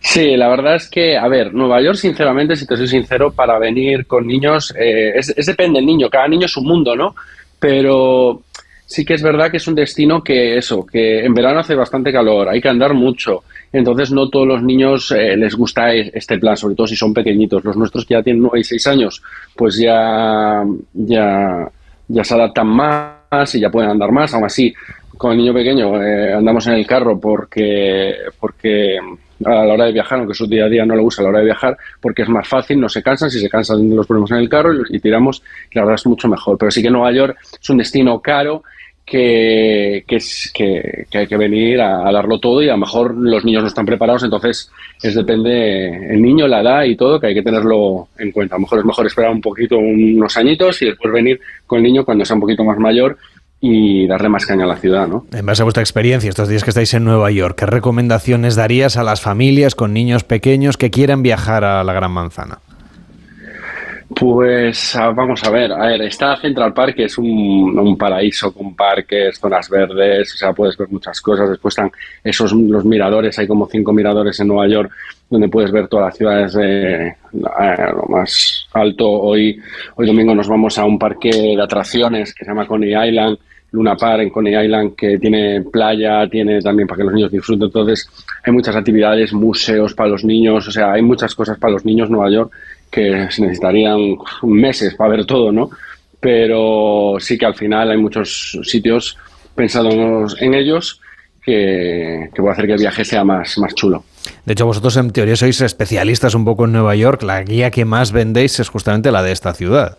Sí, la verdad es que, a ver, Nueva York, sinceramente, si te soy sincero, para venir con niños, eh, es, depende del niño, cada niño es un mundo, ¿no? Pero sí que es verdad que es un destino que eso, que en verano hace bastante calor, hay que andar mucho, entonces no todos los niños eh, les gusta e- este plan, sobre todo si son pequeñitos. Los nuestros que ya tienen 9 y 6 años, pues ya, ya, ya se adaptan más y ya pueden andar más, aún así. Con el niño pequeño eh, andamos en el carro porque, porque a la hora de viajar, aunque su día a día no lo usa a la hora de viajar, porque es más fácil, no se cansan, si se cansan los ponemos en el carro y, y tiramos, la verdad es mucho mejor. Pero sí que Nueva York es un destino caro que, que, que, que hay que venir a, a darlo todo y a lo mejor los niños no están preparados, entonces es depende el niño, la edad y todo, que hay que tenerlo en cuenta. A lo mejor es mejor esperar un poquito, unos añitos y después venir con el niño cuando sea un poquito más mayor y darle más caña a la ciudad, ¿no? En base a vuestra experiencia, estos días que estáis en Nueva York, ¿qué recomendaciones darías a las familias con niños pequeños que quieran viajar a la Gran Manzana? Pues ah, vamos a ver, a ver, está Central Park, que es un, un paraíso con parques, zonas verdes, o sea, puedes ver muchas cosas. Después están esos los miradores, hay como cinco miradores en Nueva York donde puedes ver todas las ciudades de lo más alto. Hoy, hoy domingo nos vamos a un parque de atracciones que se llama Coney Island, Luna Park en Coney Island, que tiene playa, tiene también para que los niños disfruten. Entonces, hay muchas actividades, museos para los niños, o sea, hay muchas cosas para los niños en Nueva York que se necesitarían meses para ver todo, ¿no? Pero sí que al final hay muchos sitios pensado en ellos que, que puede hacer que el viaje sea más, más chulo. De hecho, vosotros en teoría sois especialistas un poco en Nueva York. La guía que más vendéis es justamente la de esta ciudad.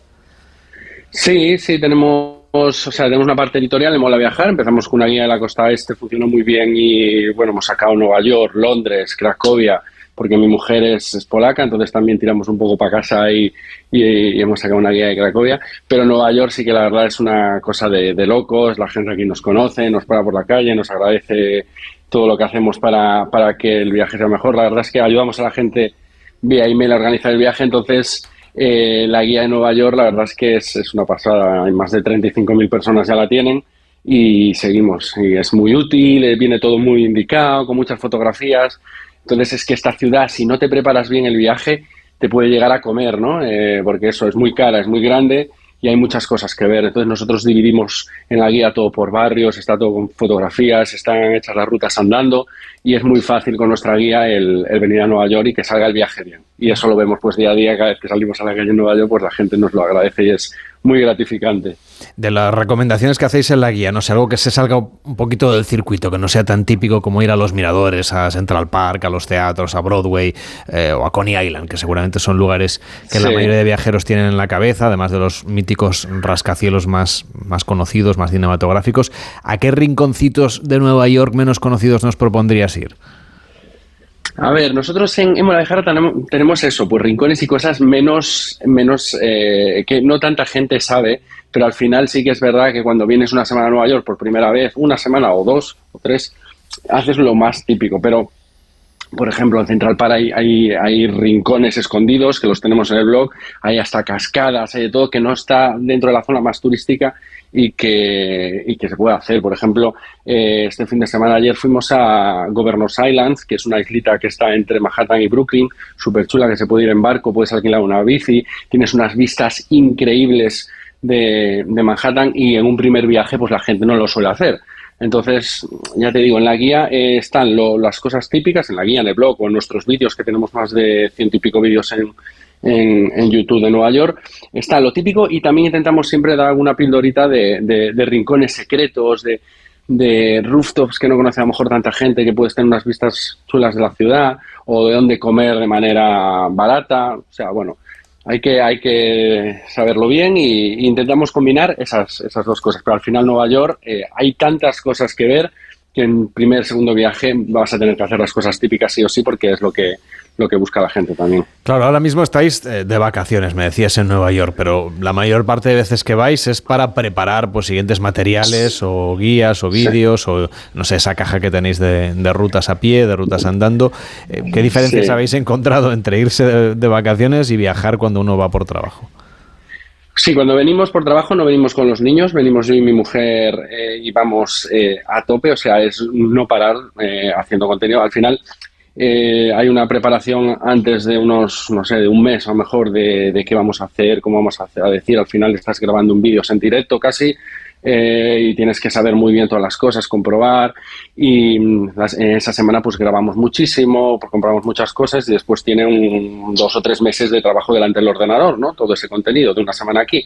Sí, sí, tenemos, o sea, tenemos una parte editorial de Mola Viajar. Empezamos con una guía de la costa este, funcionó muy bien y bueno, hemos sacado Nueva York, Londres, Cracovia, porque mi mujer es, polaca, entonces también tiramos un poco para casa y, y- y hemos sacado una guía de Cracovia. Pero Nueva York sí que la verdad es una cosa de, de locos. La gente aquí nos conoce, nos para por la calle, nos agradece todo lo que hacemos para, para que el viaje sea mejor. La verdad es que ayudamos a la gente vía email a organizar el viaje, entonces eh, la guía de Nueva York la verdad es que es, es una pasada, hay más de 35.000 personas ya la tienen y seguimos, y es muy útil, eh, viene todo muy indicado, con muchas fotografías, entonces es que esta ciudad, si no te preparas bien el viaje, te puede llegar a comer, ¿no? Eh, porque eso es muy cara, es muy grande y hay muchas cosas que ver. Entonces nosotros dividimos en la guía todo por barrios, está todo con fotografías, están hechas las rutas andando y es muy fácil con nuestra guía el, el venir a Nueva York y que salga el viaje bien. Y eso lo vemos pues día a día, cada vez que salimos a la calle en Nueva York, pues la gente nos lo agradece y es muy gratificante. De las recomendaciones que hacéis en la guía, no sé, algo que se salga un poquito del circuito, que no sea tan típico como ir a los miradores, a Central Park, a los teatros, a Broadway eh, o a Coney Island, que seguramente son lugares que la mayoría de viajeros tienen en la cabeza, además de los míticos rascacielos más, más conocidos, más cinematográficos. ¿A qué rinconcitos de Nueva York menos conocidos nos propondrías ir? A ver, nosotros en, en tenemos, tenemos eso, pues rincones y cosas menos, menos eh, que no tanta gente sabe, pero al final sí que es verdad que cuando vienes una semana a Nueva York por primera vez, una semana o dos o tres, haces lo más típico, pero por ejemplo, en Central Park hay, hay, hay rincones escondidos que los tenemos en el blog, hay hasta cascadas, hay de todo que no está dentro de la zona más turística y que, y que se puede hacer. Por ejemplo, eh, este fin de semana ayer fuimos a Governor's Islands, que es una islita que está entre Manhattan y Brooklyn, súper chula, que se puede ir en barco, puedes alquilar una bici, tienes unas vistas increíbles de, de Manhattan y en un primer viaje pues la gente no lo suele hacer. Entonces, ya te digo, en la guía eh, están lo- las cosas típicas, en la guía, en el blog o en nuestros vídeos, que tenemos más de ciento y pico vídeos en, en, en YouTube de Nueva York, está lo típico y también intentamos siempre dar alguna pildorita de, de- de rincones secretos, de, de rooftops que no conoce a lo mejor tanta gente, que puedes tener unas vistas chulas de la ciudad o de dónde comer de manera barata. O sea, bueno, hay que, hay que saberlo bien y, intentamos combinar esas, esas dos cosas. Pero al final Nueva York eh, hay tantas cosas que ver que en primer segundo viaje vas a tener que hacer las cosas típicas sí o sí porque es lo que, lo que busca la gente también. Claro, ahora mismo estáis eh, de vacaciones, me decías, en Nueva York, pero la mayor parte de veces que vais es para preparar pues, siguientes materiales o guías o vídeos o, no sé, esa caja que tenéis de, de rutas a pie, de rutas andando. Eh, ¿Qué diferencias Sí. habéis encontrado entre irse de, de vacaciones y viajar cuando uno va por trabajo? Sí, cuando venimos por trabajo no venimos con los niños, venimos yo y mi mujer eh, y vamos eh, a tope, o sea, es no parar eh, haciendo contenido. Al final eh, hay una preparación antes de unos, no sé, de un mes a lo mejor de, de qué vamos a hacer, cómo vamos a, hacer- a decir. Al final estás grabando un vídeo en directo casi eh, y tienes que saber muy bien todas las cosas, comprobar. Y mm, las- en esa semana pues grabamos muchísimo, pues, compramos muchas cosas y después tiene un, dos o tres meses de trabajo delante del ordenador, ¿no? Todo ese contenido de una semana aquí.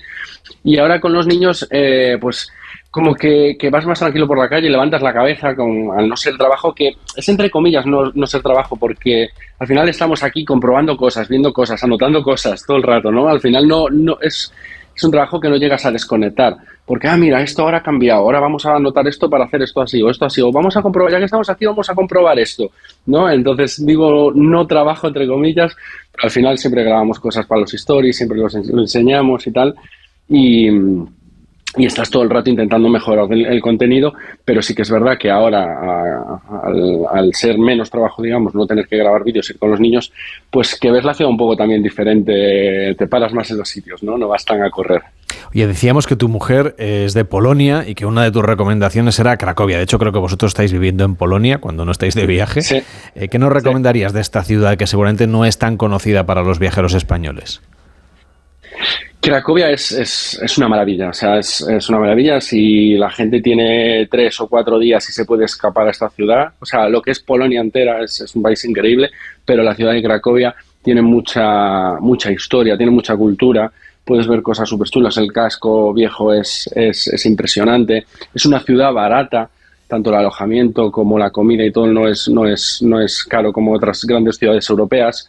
Y ahora con los niños, eh, pues como que, que vas más tranquilo por la calle, levantas la cabeza con, al no ser trabajo, que es entre comillas no, no ser trabajo, porque al final estamos aquí comprobando cosas, viendo cosas, anotando cosas todo el rato, ¿no? Al final no, no es, es un trabajo que no llegas a desconectar, porque, ah, mira, esto ahora ha cambiado, ahora vamos a anotar esto para hacer esto así, o esto así, o vamos a comprobar, ya que estamos aquí, vamos a comprobar esto, ¿no? Entonces digo, no trabajo entre comillas, pero al final siempre grabamos cosas para los stories, siempre los lo enseñamos y tal, y y estás todo el rato intentando mejorar el, el contenido, pero sí que es verdad que ahora, a- a- al, al ser menos trabajo, digamos, no tener que grabar vídeos, ir con los niños, pues que ves la ciudad un poco también diferente, te paras más en los sitios, ¿no? No vas tan a correr. Oye, decíamos que tu mujer es de Polonia y que una de tus recomendaciones era Cracovia. De hecho, creo que vosotros estáis viviendo en Polonia cuando no estáis de viaje. Eh, ¿Qué nos recomendarías de esta ciudad que seguramente no es tan conocida para los viajeros españoles? Cracovia es, es, es una maravilla, o sea, es, es una maravilla. Si la gente tiene tres o cuatro días y se puede escapar a esta ciudad, o sea, lo que es Polonia entera es, un país increíble, pero la ciudad de Cracovia tiene mucha, mucha historia, tiene mucha cultura, puedes ver cosas súper chulas. El casco viejo es, es, es impresionante. Es una ciudad barata, tanto el alojamiento como la comida y todo no es, no es, no es caro como otras grandes ciudades europeas.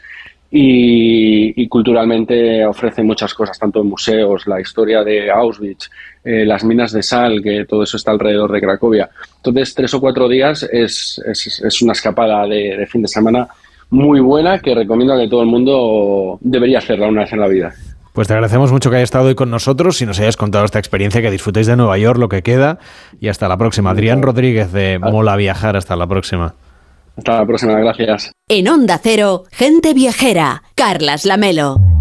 Y, y culturalmente ofrece muchas cosas, tanto en museos, la historia de Auschwitz, eh, las minas de sal, que todo eso está alrededor de Cracovia. Entonces, tres o cuatro días es, es, es una escapada de, de fin de semana muy buena que recomiendo a que todo el mundo debería hacerla una vez en la vida. Pues te agradecemos mucho que hayas estado hoy con nosotros y nos hayas contado esta experiencia, que disfrutéis de Nueva York, lo que queda. Y hasta la próxima. Adrián Rodríguez de Mola Viajar, hasta la próxima. Hasta la próxima, gracias. En Onda Cero, gente viajera. Carlas Lamelo.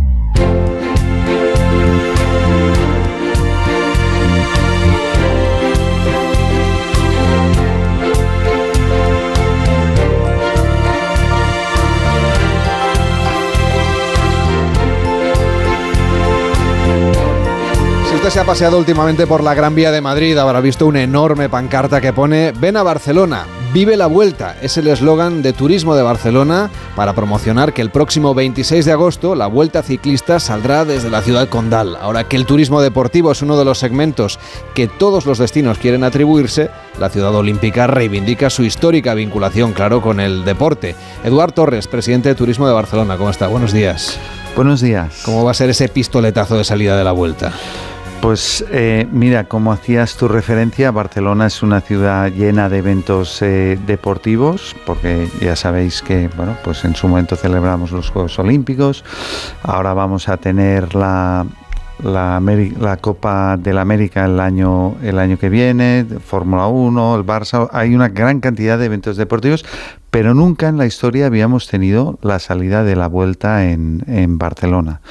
Se ha paseado últimamente por la Gran Vía de Madrid, habrá visto una enorme pancarta que pone Ven a Barcelona, vive la vuelta. Es el eslogan de Turismo de Barcelona para promocionar que el próximo 26 de agosto la vuelta ciclista saldrá desde la ciudad condal. Ahora que el turismo deportivo es uno de los segmentos que todos los destinos quieren atribuirse, la ciudad olímpica reivindica su histórica vinculación, claro, con el deporte. Eduard Torres, presidente de Turismo de Barcelona, ¿cómo está? Buenos días. Buenos días. ¿Cómo va a ser ese pistoletazo de salida de la vuelta? Pues eh, mira, como hacías tu referencia, Barcelona es una ciudad llena de eventos eh, deportivos, porque ya sabéis que, bueno, pues en su momento celebramos los Juegos Olímpicos, ahora vamos a tener la, la, la Copa del América el año, el año que viene, Fórmula 1, el Barça, hay una gran cantidad de eventos deportivos, pero nunca en la historia habíamos tenido la salida de la vuelta en, en Barcelona.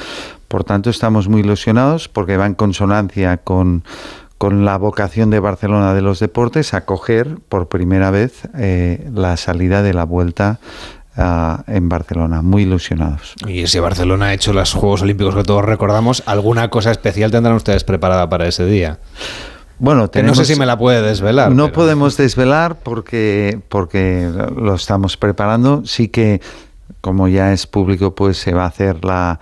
Por tanto, estamos muy ilusionados porque va en consonancia con, con la vocación de Barcelona de los deportes acoger por primera vez eh, la salida de la vuelta ah, en Barcelona. Muy ilusionados. Y si Barcelona ha hecho los Juegos Olímpicos que todos recordamos, ¿alguna cosa especial tendrán ustedes preparada para ese día? Bueno, Que no sé si me la puede desvelar. No pero- podemos desvelar porque, porque lo estamos preparando. Sí que, como ya es público, pues se va a hacer la,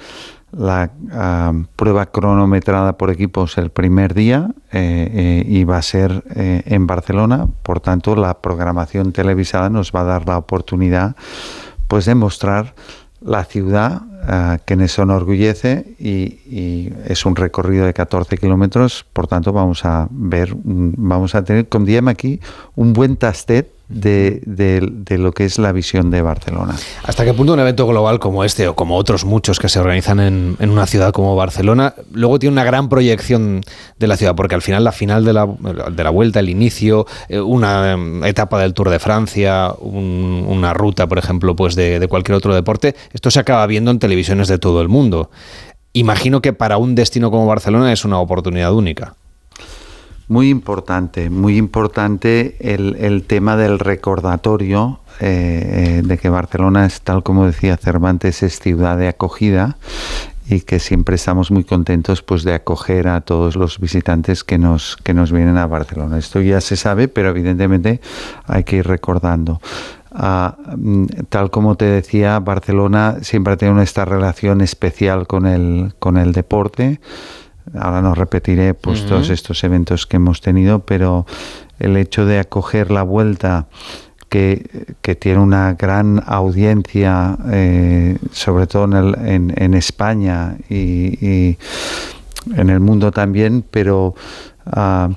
la ah, prueba cronometrada por equipos el primer día eh, eh, y va a ser eh, en Barcelona. Por tanto, la programación televisada nos va a dar la oportunidad pues de mostrar la ciudad ah, que nos enorgullece y, es un recorrido de 14 kilómetros, por tanto vamos a ver, vamos a tener, como diem aquí, un buen tastet de, de- lo que es la visión de Barcelona. ¿Hasta qué punto un evento global como este o como otros muchos que se organizan en, en una ciudad como Barcelona luego tiene una gran proyección de la ciudad? Porque al final la final de la, de la vuelta, el inicio, eh, una em, etapa del Tour de Francia, un- una ruta, por ejemplo, pues de, de cualquier otro deporte, esto se acaba viendo en televisiones de todo el mundo. Imagino que para un destino como Barcelona es una oportunidad única. Muy importante, muy importante el, el tema del recordatorio eh, eh, de que Barcelona es, tal como decía Cervantes, es ciudad de acogida y que siempre estamos muy contentos pues de acoger a todos los visitantes que nos que nos vienen a Barcelona. Esto ya se sabe, pero evidentemente hay que ir recordando. Ah, mm, tal como te decía, Barcelona siempre ha tenido esta relación especial con el con el deporte. Ahora no repetiré pues todos estos eventos que hemos tenido, pero el hecho de acoger la vuelta que, que tiene una gran audiencia, eh, sobre todo en, el- en- en España y, y en el mundo también, pero ah,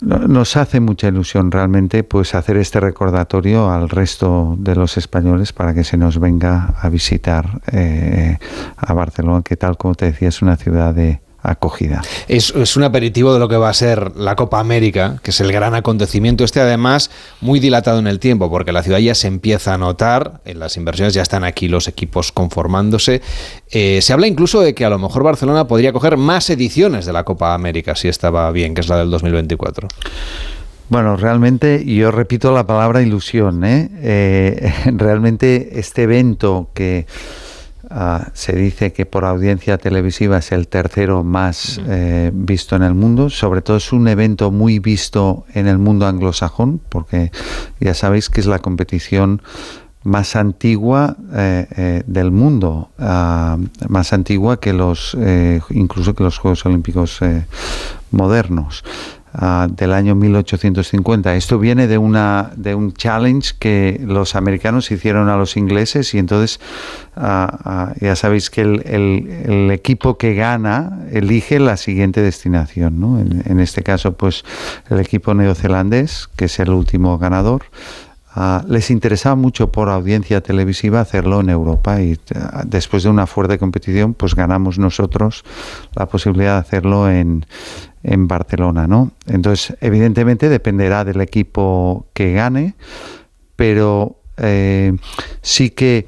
no- nos hace mucha ilusión realmente pues hacer este recordatorio al resto de los españoles para que se nos venga a visitar eh, a Barcelona, que tal como te decía es una ciudad de acogida. Es, es un aperitivo de lo que va a ser la Copa América, que es el gran acontecimiento. Este además muy dilatado en el tiempo, porque la ciudad ya se empieza a notar, en las inversiones ya están aquí los equipos conformándose. Eh, se habla incluso de que a lo mejor Barcelona podría coger más ediciones de la Copa América, si estaba bien, que es la del 2024. Bueno, realmente yo repito la palabra ilusión. ¿eh? Eh, realmente este evento que ah, se dice que por audiencia televisiva es el tercero más eh, visto en el mundo, sobre todo es un evento muy visto en el mundo anglosajón, porque ya sabéis que es la competición más antigua eh, eh, del mundo, ah, más antigua que los, incluso que los Juegos Olímpicos modernos. Ah, del año 1850. Esto viene de una de un challenge que los americanos hicieron a los ingleses y entonces ah, ya sabéis que el, el- el equipo que gana elige la siguiente destinación. En, en este caso, pues el equipo neozelandés, que es el último ganador. Ah, les interesaba mucho por audiencia televisiva hacerlo en Europa y ah, después de una fuerte competición pues ganamos nosotros la posibilidad de hacerlo en, en Barcelona, ¿no? Entonces, evidentemente dependerá del equipo que gane, pero eh, sí que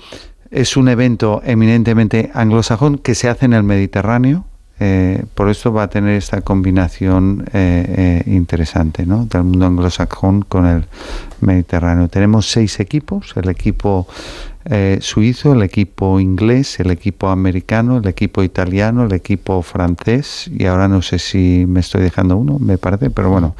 es un evento eminentemente anglosajón que se hace en el Mediterráneo. Eh, por esto va a tener esta combinación eh, eh, interesante ¿no? del mundo anglosajón con el Mediterráneo. Tenemos seis equipos, el equipo eh, suizo, el equipo inglés, el equipo americano, el equipo italiano, el equipo francés y ahora no sé si me estoy dejando uno, me parece, pero bueno.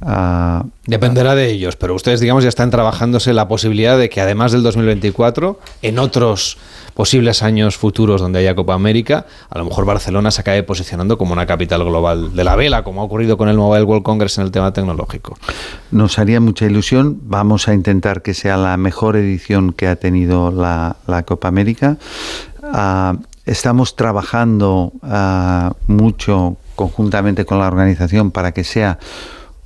Ah, Dependerá de ellos, pero ustedes, digamos, ya están trabajándose la posibilidad de que además del 2024, en otros posibles años futuros donde haya Copa América, a lo mejor Barcelona se acabe posicionando como una capital global de la vela, como ha ocurrido con el Mobile World Congress en el tema tecnológico. Nos haría mucha ilusión. Vamos a intentar que sea la mejor edición que ha tenido la, la Copa América. Ah, estamos trabajando ah, mucho conjuntamente con la organización para que sea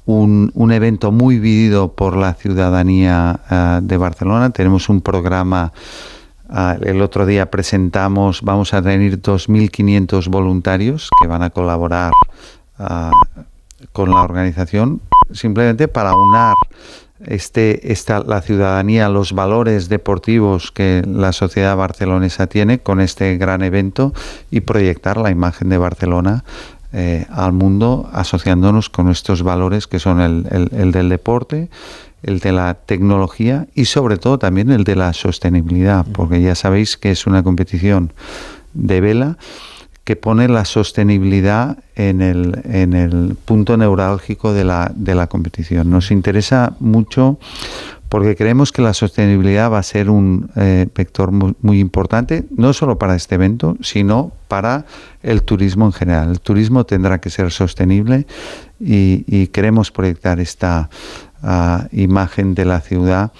un, un evento muy vivido por la ciudadanía ah, de Barcelona. Tenemos un programa. ah, el otro día presentamos, vamos a tener 2.500 voluntarios que van a colaborar ah, con la organización simplemente para unar este, esta, la ciudadanía, los valores deportivos que la sociedad barcelonesa tiene con este gran evento y proyectar la imagen de Barcelona eh, al mundo asociándonos con estos valores que son el, el- el del deporte, el de la tecnología y sobre todo también el de la sostenibilidad, porque ya sabéis que es una competición de vela que pone la sostenibilidad en el, en el punto neurálgico de la, de la competición. Nos interesa mucho porque creemos que la sostenibilidad va a ser un eh, vector muy, importante, no solo para este evento, sino para el turismo en general. El turismo tendrá que ser sostenible y, queremos proyectar esta ah, imagen de la ciudad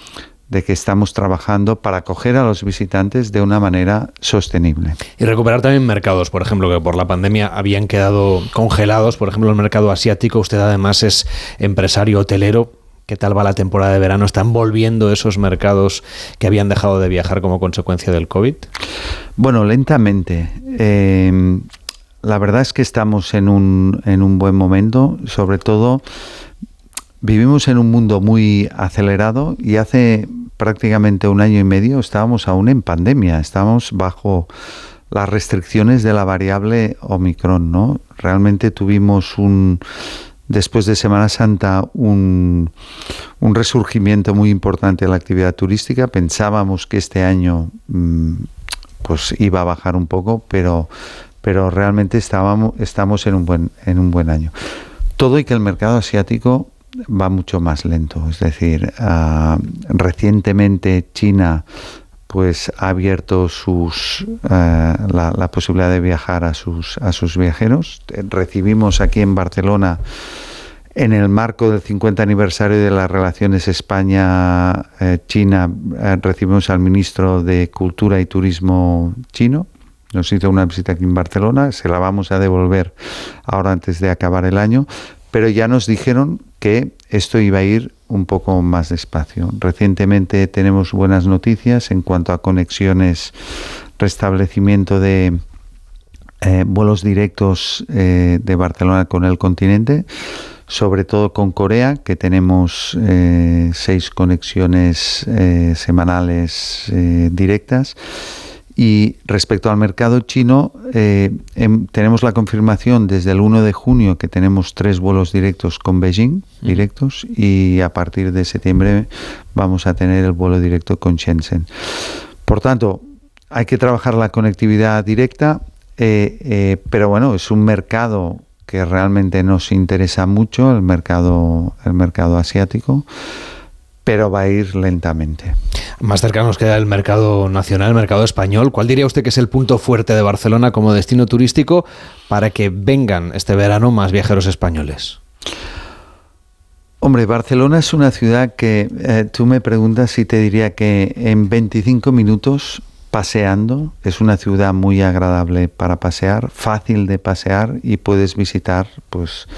de que estamos trabajando para acoger a los visitantes de una manera sostenible. Y recuperar también mercados, por ejemplo, que por la pandemia habían quedado congelados. Por ejemplo, el mercado asiático. Usted además es empresario hotelero. ¿Qué tal va la temporada de verano? ¿Están volviendo esos mercados que habían dejado de viajar como consecuencia del COVID? Bueno, lentamente. Eh, la verdad es que estamos en un, en un buen momento, sobre todo vivimos en un mundo muy acelerado y hace prácticamente un año y medio estábamos aún en pandemia, estábamos bajo las restricciones de la variable Omicron, ¿no? Realmente tuvimos un después de Semana Santa un, resurgimiento muy importante de la actividad turística. Pensábamos que este año mm, pues iba a bajar un poco, pero, pero realmente estábamos, estamos en un buen, en un buen año. Todo y que el mercado asiático va mucho más lento. Es decir, ah, recientemente China pues ha abierto sus eh, la, la posibilidad de viajar a sus a sus viajeros. Eh, Recibimos aquí en Barcelona en el marco del 50 aniversario de las relaciones España-China, eh, recibimos al ministro de Cultura y Turismo chino. Nos hizo una visita aquí en Barcelona, se la vamos a devolver ahora antes de acabar el año, pero ya nos dijeron que esto iba a ir un poco más despacio. Recientemente tenemos buenas noticias en cuanto a conexiones, restablecimiento de eh, vuelos directos eh, de Barcelona con el continente, sobre todo con Corea, que tenemos eh, seis conexiones semanales directas. Y respecto al mercado chino, eh, em- tenemos la confirmación desde el 1 de junio que tenemos tres vuelos directos con Beijing, directos, y a partir de septiembre vamos a tener el vuelo directo con Shenzhen. Por tanto, hay que trabajar la conectividad directa, eh, eh, pero bueno, es un mercado que realmente nos interesa mucho, el mercado, el mercado asiático, pero va a ir lentamente. Más cerca nos queda el mercado nacional, el mercado español. ¿Cuál diría usted que es el punto fuerte de Barcelona como destino turístico para que vengan este verano más viajeros españoles? Hombre, Barcelona es una ciudad que eh, tú me preguntas y te diría que en 25 minutos paseando es una ciudad muy agradable para pasear, fácil de pasear y puedes visitar pues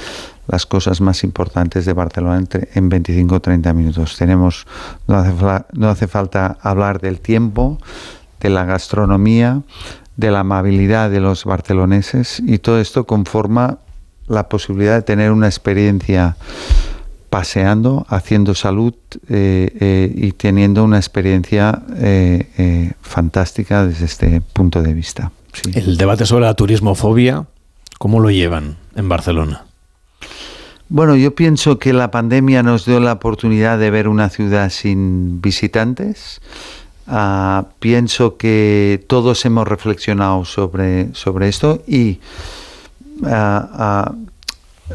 las cosas más importantes de Barcelona entre, en 25 o 30 minutos. Tenemos no hace, no hace falta hablar del tiempo, de la gastronomía, de la amabilidad de los barceloneses y todo esto conforma la posibilidad de tener una experiencia paseando, haciendo salud eh, eh, y teniendo una experiencia eh, fantástica desde este punto de vista. El debate sobre la turismofobia, ¿cómo lo llevan en Barcelona? Bueno, yo pienso que la pandemia nos dio la oportunidad de ver una ciudad sin visitantes. Ah, pienso que todos hemos reflexionado sobre, sobre esto y ah,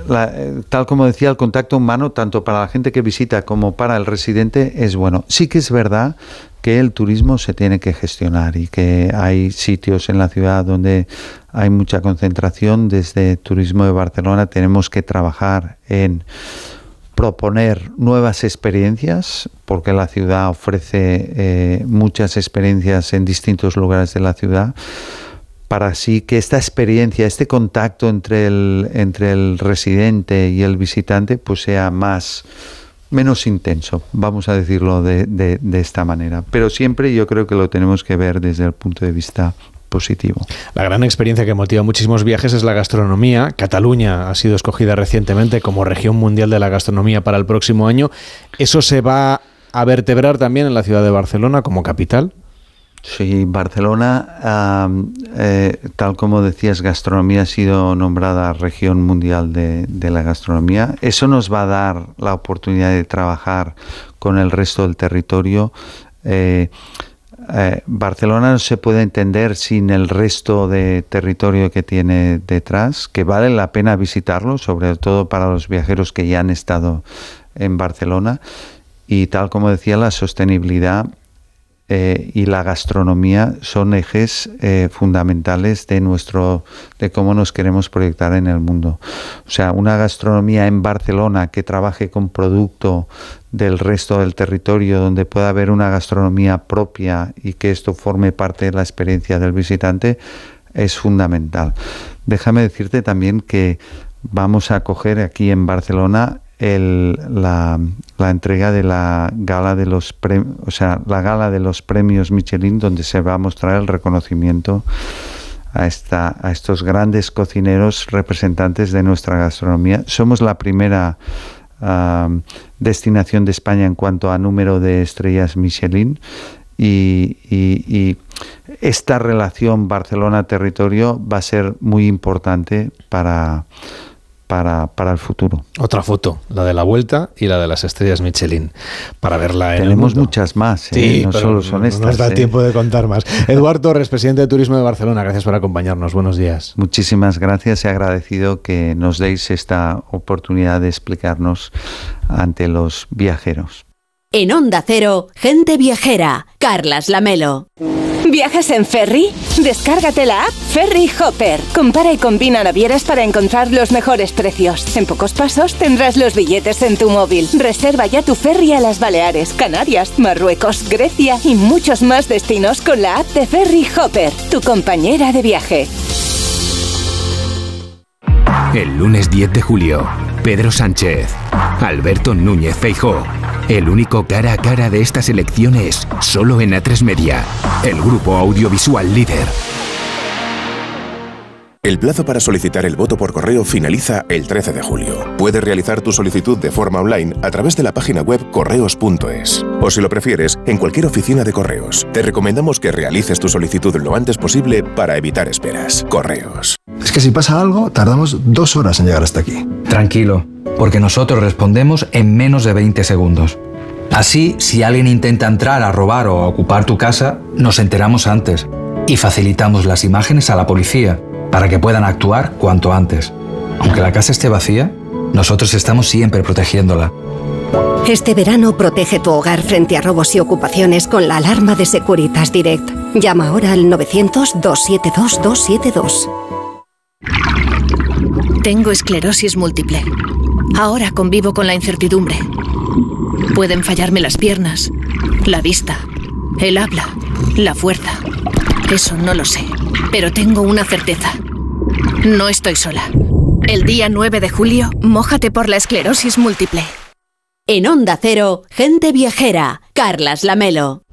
eh, tal como decía, el contacto humano, tanto para la gente que visita como para el residente, es bueno. Sí que es verdad que el turismo se tiene que gestionar y que hay sitios en la ciudad donde hay mucha concentración. Desde Turismo de Barcelona tenemos que trabajar en proponer nuevas experiencias, porque la ciudad ofrece eh, muchas experiencias en distintos lugares de la ciudad para así que esta experiencia, este contacto entre el, entre el residente y el visitante, pues sea más menos intenso, vamos a decirlo de, de, esta manera. Pero siempre yo creo que lo tenemos que ver desde el punto de vista positivo. La gran experiencia que motiva muchísimos viajes es la gastronomía. Cataluña ha sido escogida recientemente como región mundial de la gastronomía para el próximo año. ¿Eso se va a vertebrar también en la ciudad de Barcelona como capital? Sí, Barcelona, eh, tal como decías, gastronomía ha sido nombrada región mundial de, la gastronomía. Eso nos va a dar la oportunidad de trabajar con el resto del territorio. Eh, eh, Barcelona no se puede entender sin el resto de territorio que tiene detrás, que vale la pena visitarlo, sobre todo para los viajeros que ya han estado en Barcelona. Y tal como decía, la sostenibilidad eh, y la gastronomía son ejes eh, fundamentales de nuestro de cómo nos queremos proyectar en el mundo. O sea, una gastronomía en Barcelona que trabaje con producto del resto del territorio donde pueda haber una gastronomía propia y que esto forme parte de la experiencia del visitante es fundamental. Déjame decirte también que vamos a coger aquí en Barcelona la, entrega de la gala de los o sea, la gala de los premios Michelin donde se va a mostrar el reconocimiento a, esta, a estos grandes cocineros representantes de nuestra gastronomía. Somos la primera destinación de España en cuanto a número de estrellas Michelin y esta relación Barcelona-territorio va a ser muy importante para para, para, el futuro. Otra foto, la de la vuelta y la de las estrellas Michelin, para verla en Tenemos muchas más, ¿eh? no solo son estas. No nos da ¿eh? tiempo de contar más. Eduardo Torres, presidente de Turismo de Barcelona, gracias por acompañarnos. Buenos días. Muchísimas gracias y agradecido que nos deis esta oportunidad de explicarnos ante los viajeros. En Onda Cero, gente viajera, Carlas Lamelo. ¿Viajas en ferry? Descárgate la app Ferry Hopper. Compara y combina navieras para encontrar los mejores precios. En pocos pasos tendrás los billetes en tu móvil. Reserva ya tu ferry a las Baleares, Canarias, Marruecos, Grecia y muchos más destinos con la app de Ferry Hopper, tu compañera de viaje. El lunes 10 de julio, Pedro Sánchez, Alberto Núñez Feijó el único cara a cara de estas elecciones, solo en A3 Media, el grupo audiovisual líder. El plazo para solicitar el voto por correo finaliza el 13 de julio. Puedes realizar tu solicitud de forma online a través de la página web correos.es. O si lo prefieres, en cualquier oficina de correos. Te recomendamos que realices tu solicitud lo antes posible para evitar esperas. Correos. Es que si pasa algo, tardamos dos horas en llegar hasta aquí. Tranquilo porque nosotros respondemos en menos de 20 segundos. Así, si alguien intenta entrar a robar o a ocupar tu casa, nos enteramos antes y facilitamos las imágenes a la policía para que puedan actuar cuanto antes. Aunque la casa esté vacía, nosotros estamos siempre protegiéndola. Este verano protege tu hogar frente a robos y ocupaciones con la alarma de Securitas Direct. Llama ahora al 900-272-272. Tengo esclerosis múltiple. Ahora convivo con la incertidumbre. Pueden fallarme las piernas, la vista, el habla, la fuerza. Eso no lo sé, pero tengo una certeza. No estoy sola. El día 9 de julio, mójate por la esclerosis múltiple. En Onda Cero, gente viajera, Carlas Lamelo.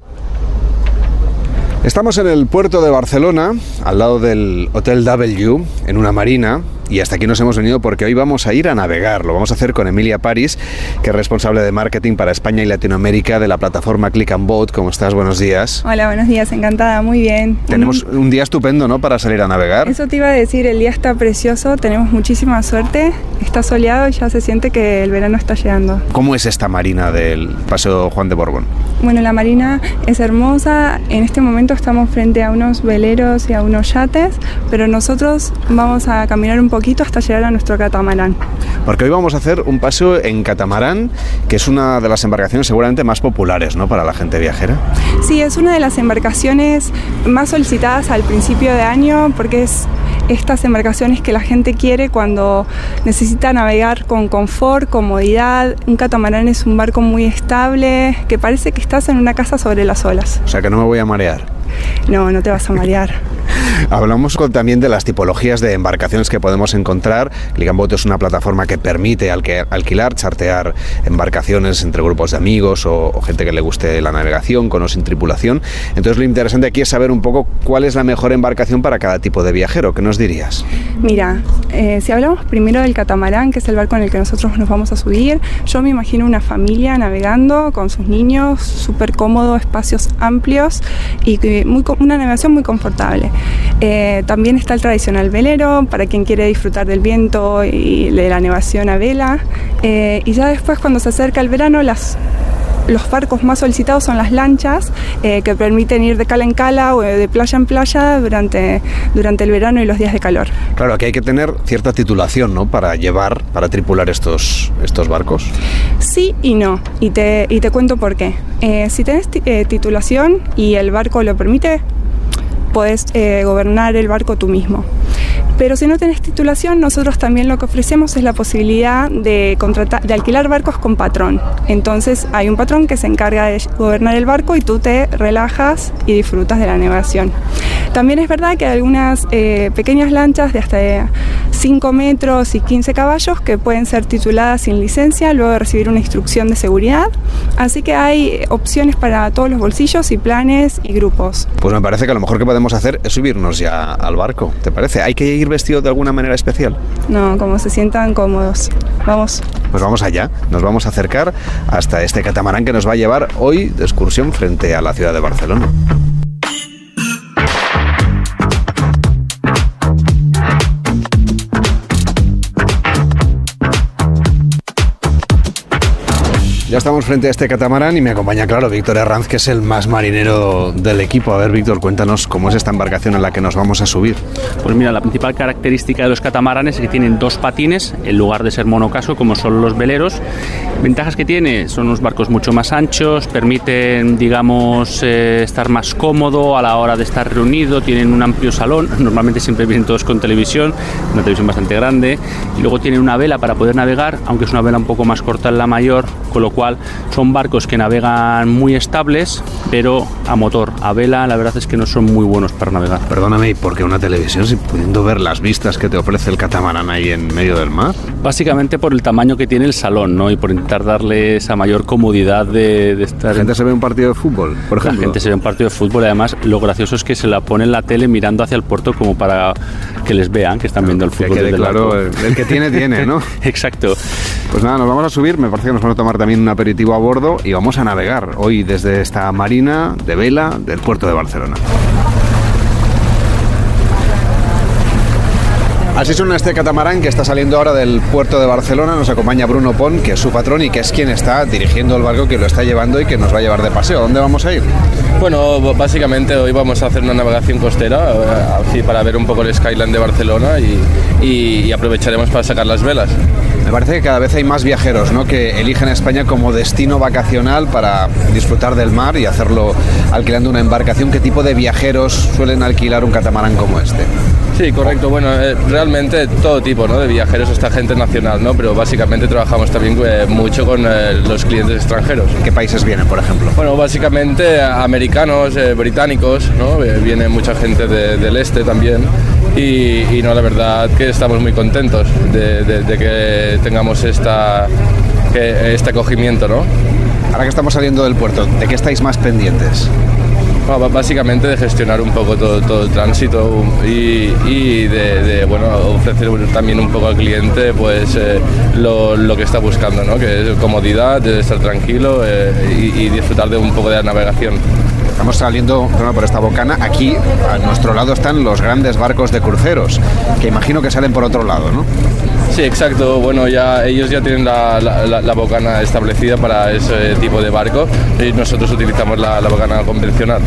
Estamos en el puerto de Barcelona, al lado del Hotel W, en una marina, y hasta aquí nos hemos venido porque hoy vamos a ir a navegar. Lo vamos a hacer con Emilia Paris, que es responsable de marketing para España y Latinoamérica de la plataforma Click and Boat. ¿Cómo estás? Buenos días. Hola, buenos días, encantada, muy bien. Tenemos un día estupendo, ¿no? Para salir a navegar. Eso te iba a decir, el día está precioso, tenemos muchísima suerte, está soleado y ya se siente que el verano está llegando. ¿Cómo es esta marina del Paseo Juan de Borbón? Bueno, la marina es hermosa, en este momento estamos frente a unos veleros y a unos yates, pero nosotros vamos a caminar un poquito hasta llegar a nuestro catamarán. Porque hoy vamos a hacer un paseo en catamarán, que es una de las embarcaciones seguramente más populares, ¿no? Para la gente viajera. Sí, es una de las embarcaciones más solicitadas al principio de año porque es estas embarcaciones que la gente quiere cuando necesita navegar con confort, comodidad. Un catamarán es un barco muy estable, que parece que estás en una casa sobre las olas. O sea que no me voy a marear. No, no te vas a marear. Hablamos con- también de las tipologías de embarcaciones que podemos encontrar. Click and Boat es una plataforma que permite alquilar, chartear embarcaciones entre grupos de amigos o, o gente que le guste la navegación con o sin tripulación. Entonces lo interesante aquí es saber un poco cuál es la mejor embarcación para cada tipo de viajero. ¿Qué nos dirías? Mira, eh, si hablamos primero del catamarán, que es el barco en el que nosotros nos vamos a subir, yo me imagino una familia navegando con sus niños, súper cómodo, espacios amplios y que una navegación muy confortable. Eh, también está el tradicional velero, para quien quiere disfrutar del viento y de la navegación a vela. Eh, y ya después, cuando se acerca el verano, las los barcos más solicitados son las lanchas, eh, que permiten ir de cala en cala o de playa en playa durante, durante el verano y los días de calor. Claro, aquí hay que tener cierta titulación, ¿no? Para llevar, para tripular estos, estos barcos. Sí y no, y te, y te cuento por qué. Eh, si tenés ti- eh, titulación y el barco lo permite, podés eh, gobernar el barco tú mismo. Pero si no tenés titulación, nosotros también lo que ofrecemos es la posibilidad de, contratar, de alquilar barcos con patrón. Entonces hay un patrón que se encarga de gobernar el barco y tú te relajas y disfrutas de la navegación. También es verdad que hay algunas eh, pequeñas lanchas de hasta 5 metros y 15 caballos que pueden ser tituladas sin licencia luego de recibir una instrucción de seguridad. Así que hay opciones para todos los bolsillos y planes y grupos. Pues me parece que lo mejor que podemos hacer es subirnos ya al barco. ¿Te parece? ¿Hay que ir vestido de alguna manera especial? No, como se sientan cómodos. Vamos. Pues vamos allá. Nos vamos a acercar hasta este catamarán que nos va a llevar hoy de excursión frente a la ciudad de Barcelona. Ya estamos frente a este catamarán y me acompaña, claro, Víctor Herranz, que es el más marinero del equipo. A ver, Víctor, cuéntanos cómo es esta embarcación en la que nos vamos a subir. Pues mira, la principal característica de los catamaranes es que tienen dos patines en lugar de ser monocaso como son los veleros. Ventajas que tiene son unos barcos mucho más anchos, permiten, digamos, eh, estar más cómodo a la hora de estar reunido, tienen un amplio salón, normalmente siempre vienen todos con televisión, una televisión bastante grande, y luego tienen una vela para poder navegar, aunque es una vela un poco más corta en la mayor, con lo cual son barcos que navegan muy estables, pero a motor, a vela, la verdad es que no son muy buenos para navegar. Perdóname, ¿y por qué una televisión si pudiendo ver las vistas que te ofrece el catamarán ahí en medio del mar? Básicamente por el tamaño que tiene el salón, ¿no? Y por intentar darle esa mayor comodidad de, de estar. La gente se ve un partido de fútbol, por ejemplo. La gente se ve un partido de fútbol y además lo gracioso es que se la pone en la tele mirando hacia el puerto como para que les vean que están viendo el Que fútbol. desde el claro, el, el que tiene, tiene, ¿no? Exacto. Pues nada, nos vamos a subir, me parece que nos van a tomar también un aperitivo a bordo y vamos a navegar hoy desde esta marina de vela del puerto de Barcelona. Así suena este catamarán que está saliendo ahora del puerto de Barcelona. Nos acompaña Bruno Pon, que es su patrón y que es quien está dirigiendo el barco que lo está llevando y que nos va a llevar de paseo. ¿Dónde vamos a ir? Bueno, básicamente hoy vamos a hacer una navegación costera eh, así para ver un poco el skyline de Barcelona y, y- y aprovecharemos para sacar las velas. Me parece que cada vez hay más viajeros ¿no? que eligen España como destino vacacional para disfrutar del mar y hacerlo alquilando una embarcación. ¿Qué tipo de viajeros suelen alquilar un catamarán como este? Sí, correcto. Bueno, eh, realmente todo tipo ¿no? de viajeros, esta gente nacional, ¿no? pero básicamente trabajamos también eh, mucho con eh, los clientes extranjeros. ¿Qué países vienen, por ejemplo? Bueno, básicamente americanos, eh, británicos, ¿no? Viene mucha gente de- del este también. Y, y no, la verdad que estamos muy contentos de, de- de que tengamos esta, que- este acogimiento, ¿no? Ahora que estamos saliendo del puerto, ¿de qué estáis más pendientes? Ba- básicamente de gestionar un poco todo, todo el tránsito y, y de, bueno, ofrecer también un poco al cliente pues, eh, lo, lo que está buscando, ¿no? que es comodidad, estar tranquilo eh, y, y disfrutar de un poco de la navegación. Estamos saliendo por esta bocana. Aquí a nuestro lado están los grandes barcos de cruceros, que imagino que salen por otro lado, ¿no? Sí, exacto. Bueno, ya ellos ya tienen la, bocana establecida para ese tipo de barco y nosotros utilizamos la bocana convencional.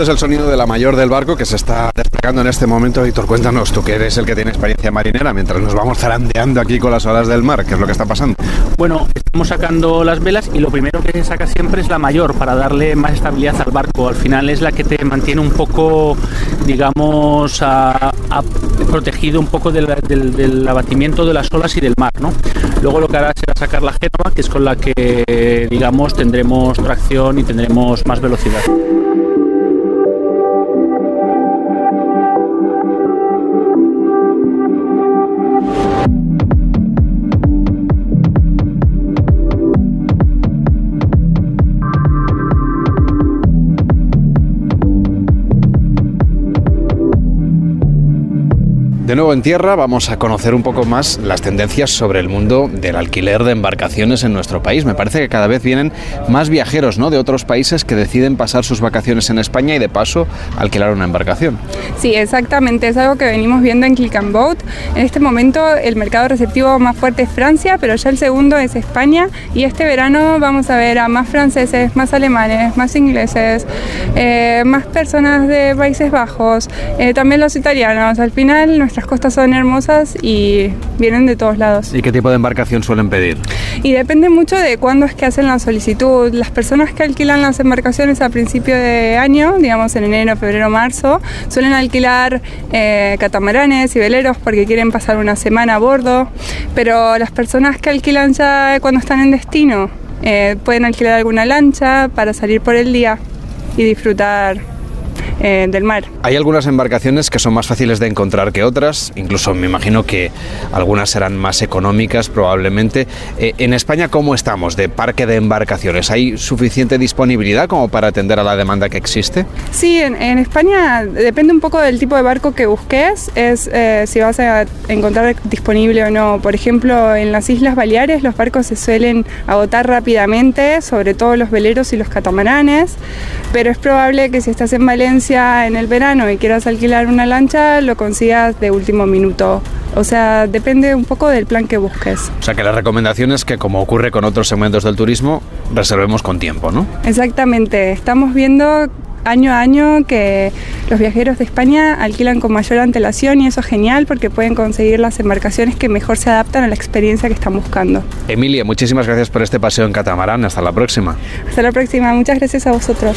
Este es el sonido de la mayor del barco que se está desplegando en este momento. Víctor, cuéntanos, tú que eres el que tiene experiencia marinera, mientras nos vamos zarandeando aquí con las olas del mar, ¿qué es lo que está pasando? Bueno, estamos sacando las velas y lo primero que se saca siempre es la mayor para darle más estabilidad al barco. Al final es la que te mantiene un poco, digamos, a- protegido un poco del abatimiento de las olas y del mar, ¿no? Luego lo que hará será sacar la Génova, que es con la que, digamos, tendremos tracción y tendremos más velocidad. De nuevo en tierra vamos a conocer un poco más las tendencias sobre el mundo del alquiler de embarcaciones en nuestro país. Me parece que cada vez vienen más viajeros ¿no? de otros países que deciden pasar sus vacaciones en España y de paso alquilar una embarcación. Sí, exactamente, es algo que venimos viendo en Click and Boat. En este momento el mercado receptivo más fuerte es Francia, pero ya el segundo es España y este verano vamos a ver a más franceses, más alemanes, más ingleses, eh, más personas de Países Bajos, eh, también los italianos. Al final nuestras costas son hermosas y vienen de todos lados. ¿Y qué tipo de embarcación suelen pedir? Y depende mucho de cuándo es que hacen la solicitud. Las personas que alquilan las embarcaciones a principio de año, digamos en enero, febrero, marzo, suelen alquilar eh, catamaranes y veleros porque quieren pasar una semana a bordo. Pero las personas que alquilan ya cuando están en destino eh, pueden alquilar alguna lancha para salir por el día y disfrutar eh, del mar. Hay algunas embarcaciones que son más fáciles de encontrar que otras, incluso me imagino que algunas serán más económicas probablemente. Eh, en España, ¿cómo estamos de parque de embarcaciones? ¿Hay suficiente disponibilidad como para atender a la demanda que existe? Sí, en, en España depende un poco del tipo de barco que busques, es eh, si vas a encontrar disponible o no. Por ejemplo, en las Islas Baleares los barcos se suelen agotar rápidamente, sobre todo los veleros y los catamaranes, pero es probable que si estás en Valencia en el verano y quieras alquilar una lancha, lo consigas de último minuto. O sea, depende un poco del plan que busques. O sea que la recomendación es que, como ocurre con otros segmentos del turismo, reservemos con tiempo, ¿no? Exactamente, estamos viendo año a año que los viajeros de España alquilan con mayor antelación y eso es genial porque pueden conseguir las embarcaciones que mejor se adaptan a la experiencia que están buscando. Emilia, muchísimas gracias por este paseo en catamarán. Hasta la próxima. Hasta la próxima, muchas gracias a vosotros.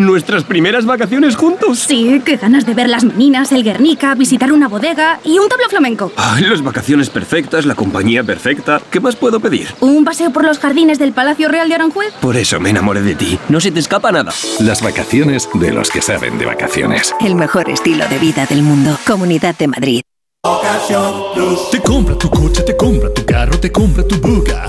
¿Nuestras primeras vacaciones juntos? Sí, qué ganas de ver las meninas, el Guernica, visitar una bodega y un tablo flamenco. Ay, las vacaciones perfectas, la compañía perfecta. ¿Qué más puedo pedir? ¿Un paseo por los jardines del Palacio Real de Aranjuez? Por eso me enamoré de ti. No se te escapa nada. Las vacaciones de los que saben de vacaciones. El mejor estilo de vida del mundo. Comunidad de Madrid. Te compra tu coche, te compra tu carro, te compra tu buga.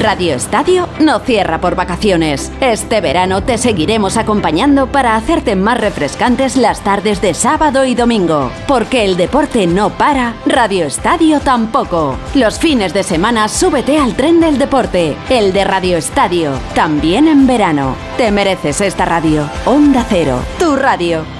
Radio Estadio no cierra por vacaciones. Este verano te seguiremos acompañando para hacerte más refrescantes las tardes de sábado y domingo. Porque el deporte no para, Radio Estadio tampoco. Los fines de semana súbete al tren del deporte, el de Radio Estadio, también en verano. Te mereces esta radio. Onda Cero, tu radio.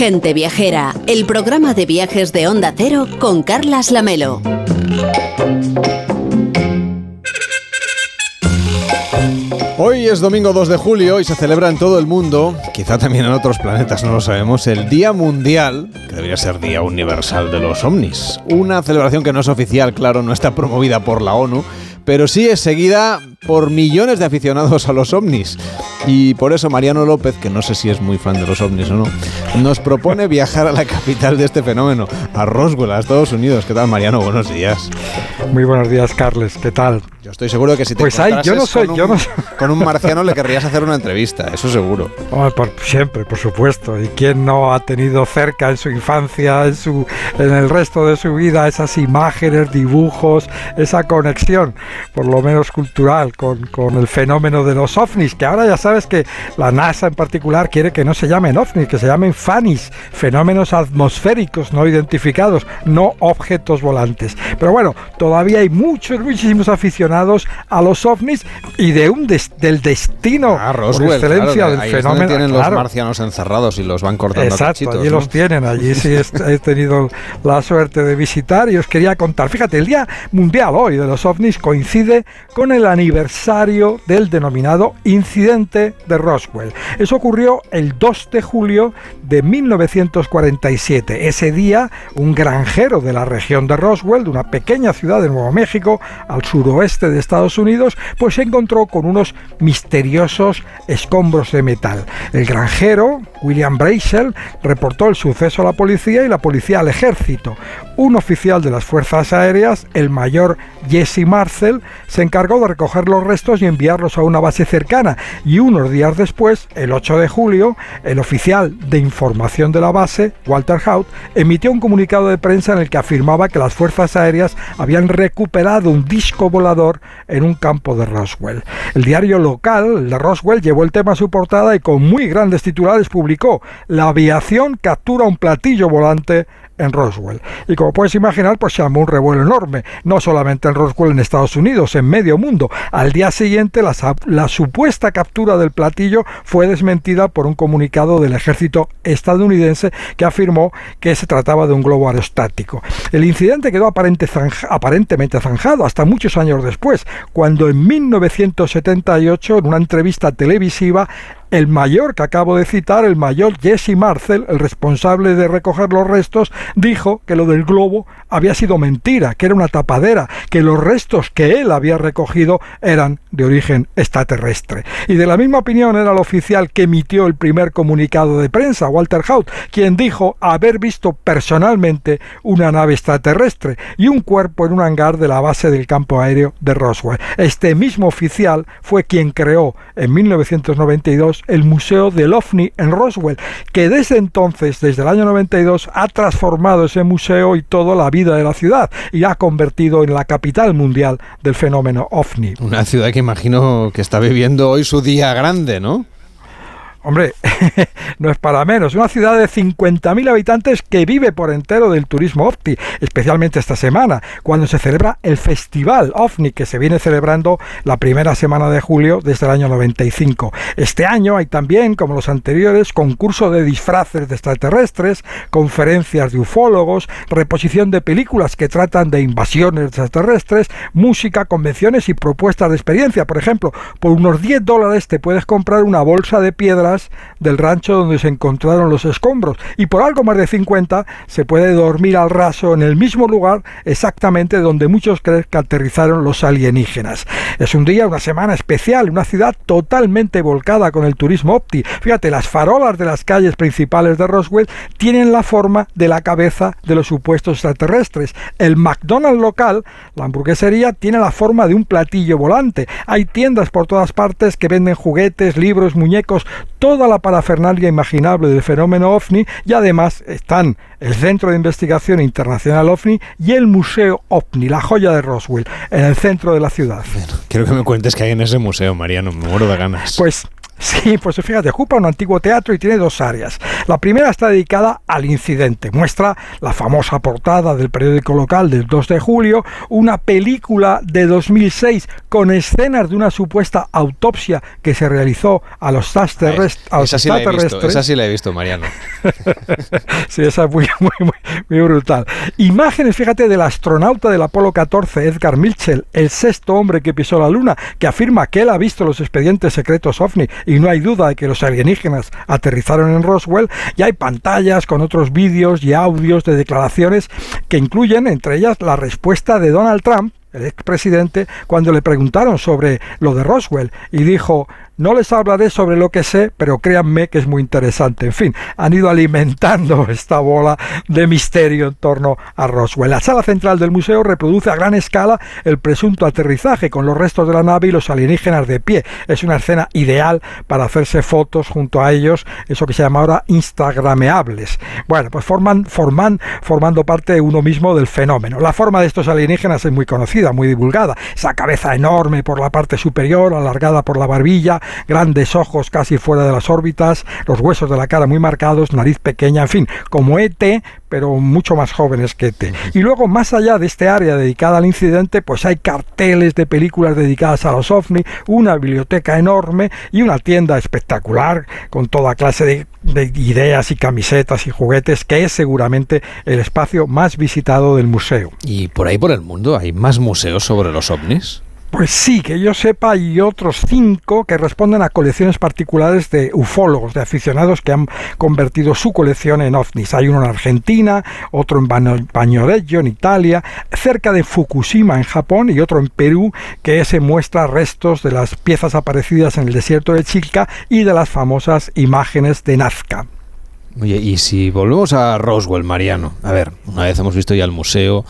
Gente Viajera, el programa de viajes de Onda Cero con Carlas Lamelo. Hoy es domingo 2 de julio y se celebra en todo el mundo, quizá también en otros planetas, no lo sabemos, el Día Mundial, que debería ser Día Universal de los OVNIs. Una celebración que no es oficial, claro, no está promovida por la ONU, pero sí es seguida por millones de aficionados a los ovnis. Y por eso Mariano López, que no sé si es muy fan de los ovnis o no, nos propone viajar a la capital de este fenómeno, a Roswell, a Estados Unidos. ¿Qué tal, Mariano? Buenos días. Muy buenos días, Carles. ¿Qué tal? Yo estoy seguro que si te Pues ahí, yo no soy, con yo un- no soy. con un marciano le querrías hacer una entrevista, eso seguro. Oh, por, siempre, por supuesto. ¿Y quién no ha tenido cerca en su infancia, en, su, en el resto de su vida, esas imágenes, dibujos, esa conexión, por lo menos cultural, con, con el fenómeno de los ovnis? Que ahora ya sabes que la NASA en particular quiere que no se llamen ovnis, que se llamen FANIS, fenómenos atmosféricos no identificados, no objetos volantes. Pero bueno, todavía hay muchos, muchísimos aficionados a los ovnis y de un des- del destino por Roswell, excelencia claro, del ahí es donde fenómeno. tienen claro. los marcianos encerrados y los van cortando Exacto, cachitos, allí ¿no? los tienen, allí sí es- he tenido la suerte de visitar y os quería contar. Fíjate, el Día Mundial hoy de los OVNIs coincide con el aniversario del denominado incidente de Roswell. Eso ocurrió el 2 de julio de 1947. Ese día, un granjero de la región de Roswell, de una pequeña ciudad de Nuevo México, al suroeste de Estados Unidos, pues se encontró con unos misteriosos escombros de metal. El granjero, William Brazel, reportó el suceso a la policía y la policía al ejército. Un oficial de las Fuerzas Aéreas, el mayor Jesse Marcel, se encargó de recoger los restos y enviarlos a una base cercana. Y unos días después, el 8 de julio, el oficial de información de la base, Walter Haut, emitió un comunicado de prensa en el que afirmaba que las fuerzas aéreas habían recuperado un disco volador en un campo de Roswell. El diario local, de Roswell, llevó el tema a su portada y con muy grandes titulares publicó La aviación captura un platillo volante en Roswell. Y como puedes imaginar, pues se armó un revuelo enorme, no solamente en Roswell en Estados Unidos, en medio mundo. Al día siguiente, la, la, supuesta captura del platillo fue desmentida por un comunicado del ejército estadounidense que afirmó que se trataba de un globo aerostático. El incidente quedó aparente aparentemente zanjado hasta muchos años después, cuando en 1978, en una entrevista televisiva, el mayor que acabo de citar, el mayor Jesse Marcel, el responsable de recoger los restos, dijo que lo del globo había sido mentira, que era una tapadera, que los restos que él había recogido eran de origen extraterrestre. Y de la misma opinión era el oficial que emitió el primer comunicado de prensa, Walter Haut, quien dijo haber visto personalmente una nave extraterrestre y un cuerpo en un hangar de la base del campo aéreo de Roswell. Este mismo oficial fue quien creó en 1992 el Museo del OVNI en Roswell, que desde entonces, desde el año 92, ha transformado ese museo y toda la vida de la ciudad y ha convertido en la capital mundial del fenómeno OVNI. Una ciudad que imagino que está viviendo hoy su día grande, ¿no? Hombre, no es para menos. Una ciudad de 50.000 habitantes que vive por entero del turismo OVNI, especialmente esta semana, cuando se celebra el Festival OVNI, que se viene celebrando la primera semana de julio desde el año 95. Este año hay también, como los anteriores, concurso de disfraces de extraterrestres, conferencias de ufólogos, reposición de películas que tratan de invasiones extraterrestres, música, convenciones y propuestas de experiencia. Por ejemplo, por unos 10 dólares te puedes comprar una bolsa de piedra del rancho donde se encontraron los escombros y por algo más de 50 se puede dormir al raso en el mismo lugar exactamente donde muchos creen que aterrizaron los alienígenas. Es un día, una semana especial, una ciudad totalmente volcada con el turismo opti. Fíjate, las farolas de las calles principales de Roswell tienen la forma de la cabeza de los supuestos extraterrestres. El McDonald's local, la hamburguesería, tiene la forma de un platillo volante. Hay tiendas por todas partes que venden juguetes, libros, muñecos, toda la parafernalia imaginable del fenómeno OVNI y además están el Centro de Investigación Internacional OVNI y el Museo OVNI, la joya de Roswell, en el centro de la ciudad. quiero que me cuentes qué hay en ese museo, Mariano, me muero de ganas. Pues Sí, pues fíjate, ocupa un antiguo teatro y tiene dos áreas. La primera está dedicada al incidente. Muestra la famosa portada del periódico local del 2 de julio, una película de 2006 con escenas de una supuesta autopsia que se realizó a los extraterrestres. Esa, sí esa sí la he visto, Mariano. sí, esa es muy, muy, muy, brutal. Imágenes, fíjate, del astronauta del Apolo 14, Edgar Mitchell, el sexto hombre que pisó la Luna, que afirma que él ha visto los expedientes secretos OVNI y no hay duda de que los alienígenas aterrizaron en Roswell, y hay pantallas con otros vídeos y audios de declaraciones que incluyen entre ellas la respuesta de Donald Trump el expresidente, cuando le preguntaron sobre lo de Roswell y dijo, no les hablaré sobre lo que sé, pero créanme que es muy interesante. En fin, han ido alimentando esta bola de misterio en torno a Roswell. La sala central del museo reproduce a gran escala el presunto aterrizaje con los restos de la nave y los alienígenas de pie. Es una escena ideal para hacerse fotos junto a ellos, eso que se llama ahora instagrameables. Bueno, pues forman, forman, formando parte uno mismo del fenómeno. La forma de estos alienígenas es muy conocida, muy divulgada. Esa cabeza enorme por la parte superior, alargada por la barbilla, grandes ojos casi fuera de las órbitas, los huesos de la cara muy marcados, nariz pequeña, en fin, como ET, pero mucho más jóvenes que ET. Y luego, más allá de este área dedicada al incidente, pues hay carteles de películas dedicadas a los ovni, una biblioteca enorme y una tienda espectacular con toda clase de, de ideas y camisetas y juguetes, que es seguramente el espacio más visitado del museo. ¿Y por ahí por el mundo hay más museos sobre los ovnis? Pues sí, que yo sepa, hay otros cinco que responden a colecciones particulares de ufólogos, de aficionados que han convertido su colección en ovnis. Hay uno en Argentina, otro en Bagnoregio, en Italia, cerca de Fukushima, en Japón, y otro en Perú, que se muestra restos de las piezas aparecidas en el desierto de Chilca y de las famosas imágenes de Nazca. Oye, y si volvemos a Roswell, Mariano, a ver, una vez hemos visto ya el museo,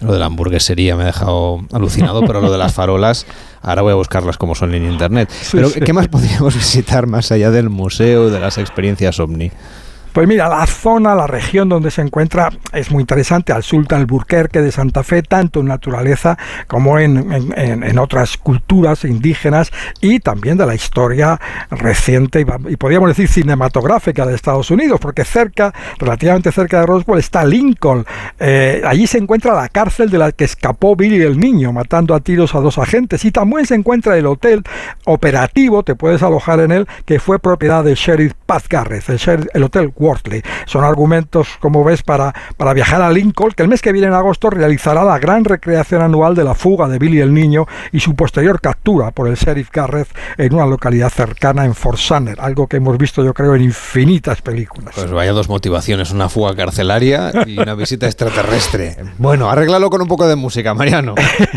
Lo de la hamburguesería me ha dejado alucinado, pero lo de las farolas, ahora voy a buscarlas como son en internet. pero, ¿qué más podríamos visitar más allá del museo, de las experiencias ovni? Pues mira, la zona, la región donde se encuentra es muy interesante, al sur del Alburquerque de Santa Fe, tanto en naturaleza como en, otras culturas indígenas y también de la historia reciente y, podríamos decir cinematográfica de Estados Unidos, porque cerca, relativamente cerca de Roswell, está Lincoln. Eh, allí se encuentra la cárcel de la que escapó Billy el Niño, matando a tiros a dos agentes, y también se encuentra el hotel operativo, te puedes alojar en él, que fue propiedad del sheriff Pat Garrett, el, el hotel Wortley. Son argumentos, como ves, para, para viajar a Lincoln, que el mes que viene en agosto realizará la gran recreación anual de la fuga de Billy el Niño y su posterior captura por el sheriff Garrett en una localidad cercana en Fort Sumner, algo que hemos visto yo creo en infinitas películas. Pues vaya dos motivaciones, una fuga carcelaria y una visita extraterrestre. Bueno, arréglalo con un poco de música, Mariano.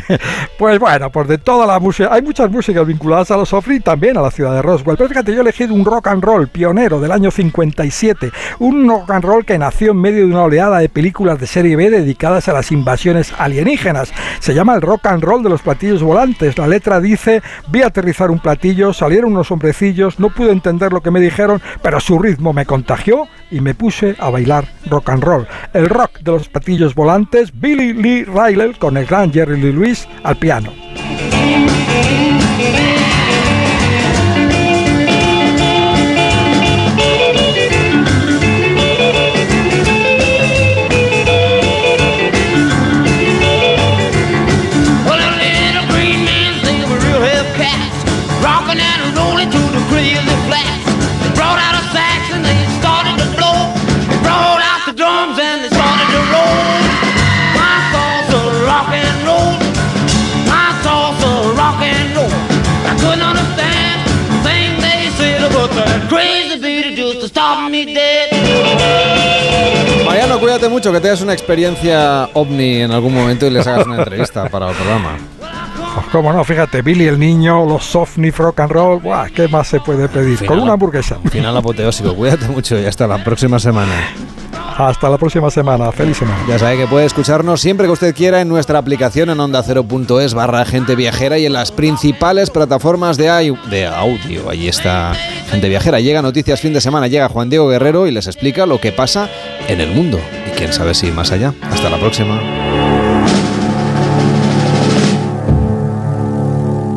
pues bueno, pues de toda la música, hay muchas músicas vinculadas a los OVNI también a la ciudad de Roswell, pero fíjate, yo he elegido un rock and roll pionero del año 57, un rock and roll que nació en medio de una oleada de películas de serie B dedicadas a las invasiones alienígenas. Se llama el rock and roll de los platillos volantes. La letra dice, vi aterrizar un platillo, salieron unos hombrecillos, no pude entender lo que me dijeron, pero su ritmo me contagió y me puse a bailar rock and roll. El rock de los platillos volantes, Billy Lee Riley con el gran Jerry Lee Lewis al piano. Cuídate mucho, que tengas una experiencia ovni en algún momento y les hagas una entrevista para el programa. Pues cómo no, fíjate, Billy el niño, los ovni, rock and roll, ¿qué más se puede pedir? Con una hamburguesa. Final apoteósico, cuídate mucho y hasta la próxima semana. Hasta la próxima semana. Feliz semana. Ya sabe que puede escucharnos siempre que usted quiera en nuestra aplicación en onda0.es barra gente viajera y en las principales plataformas de, de audio. Ahí está gente viajera. Llega Noticias Fin de Semana, llega Juan Diego Guerrero y les explica lo que pasa en el mundo. Y quién sabe si más allá. Hasta la próxima.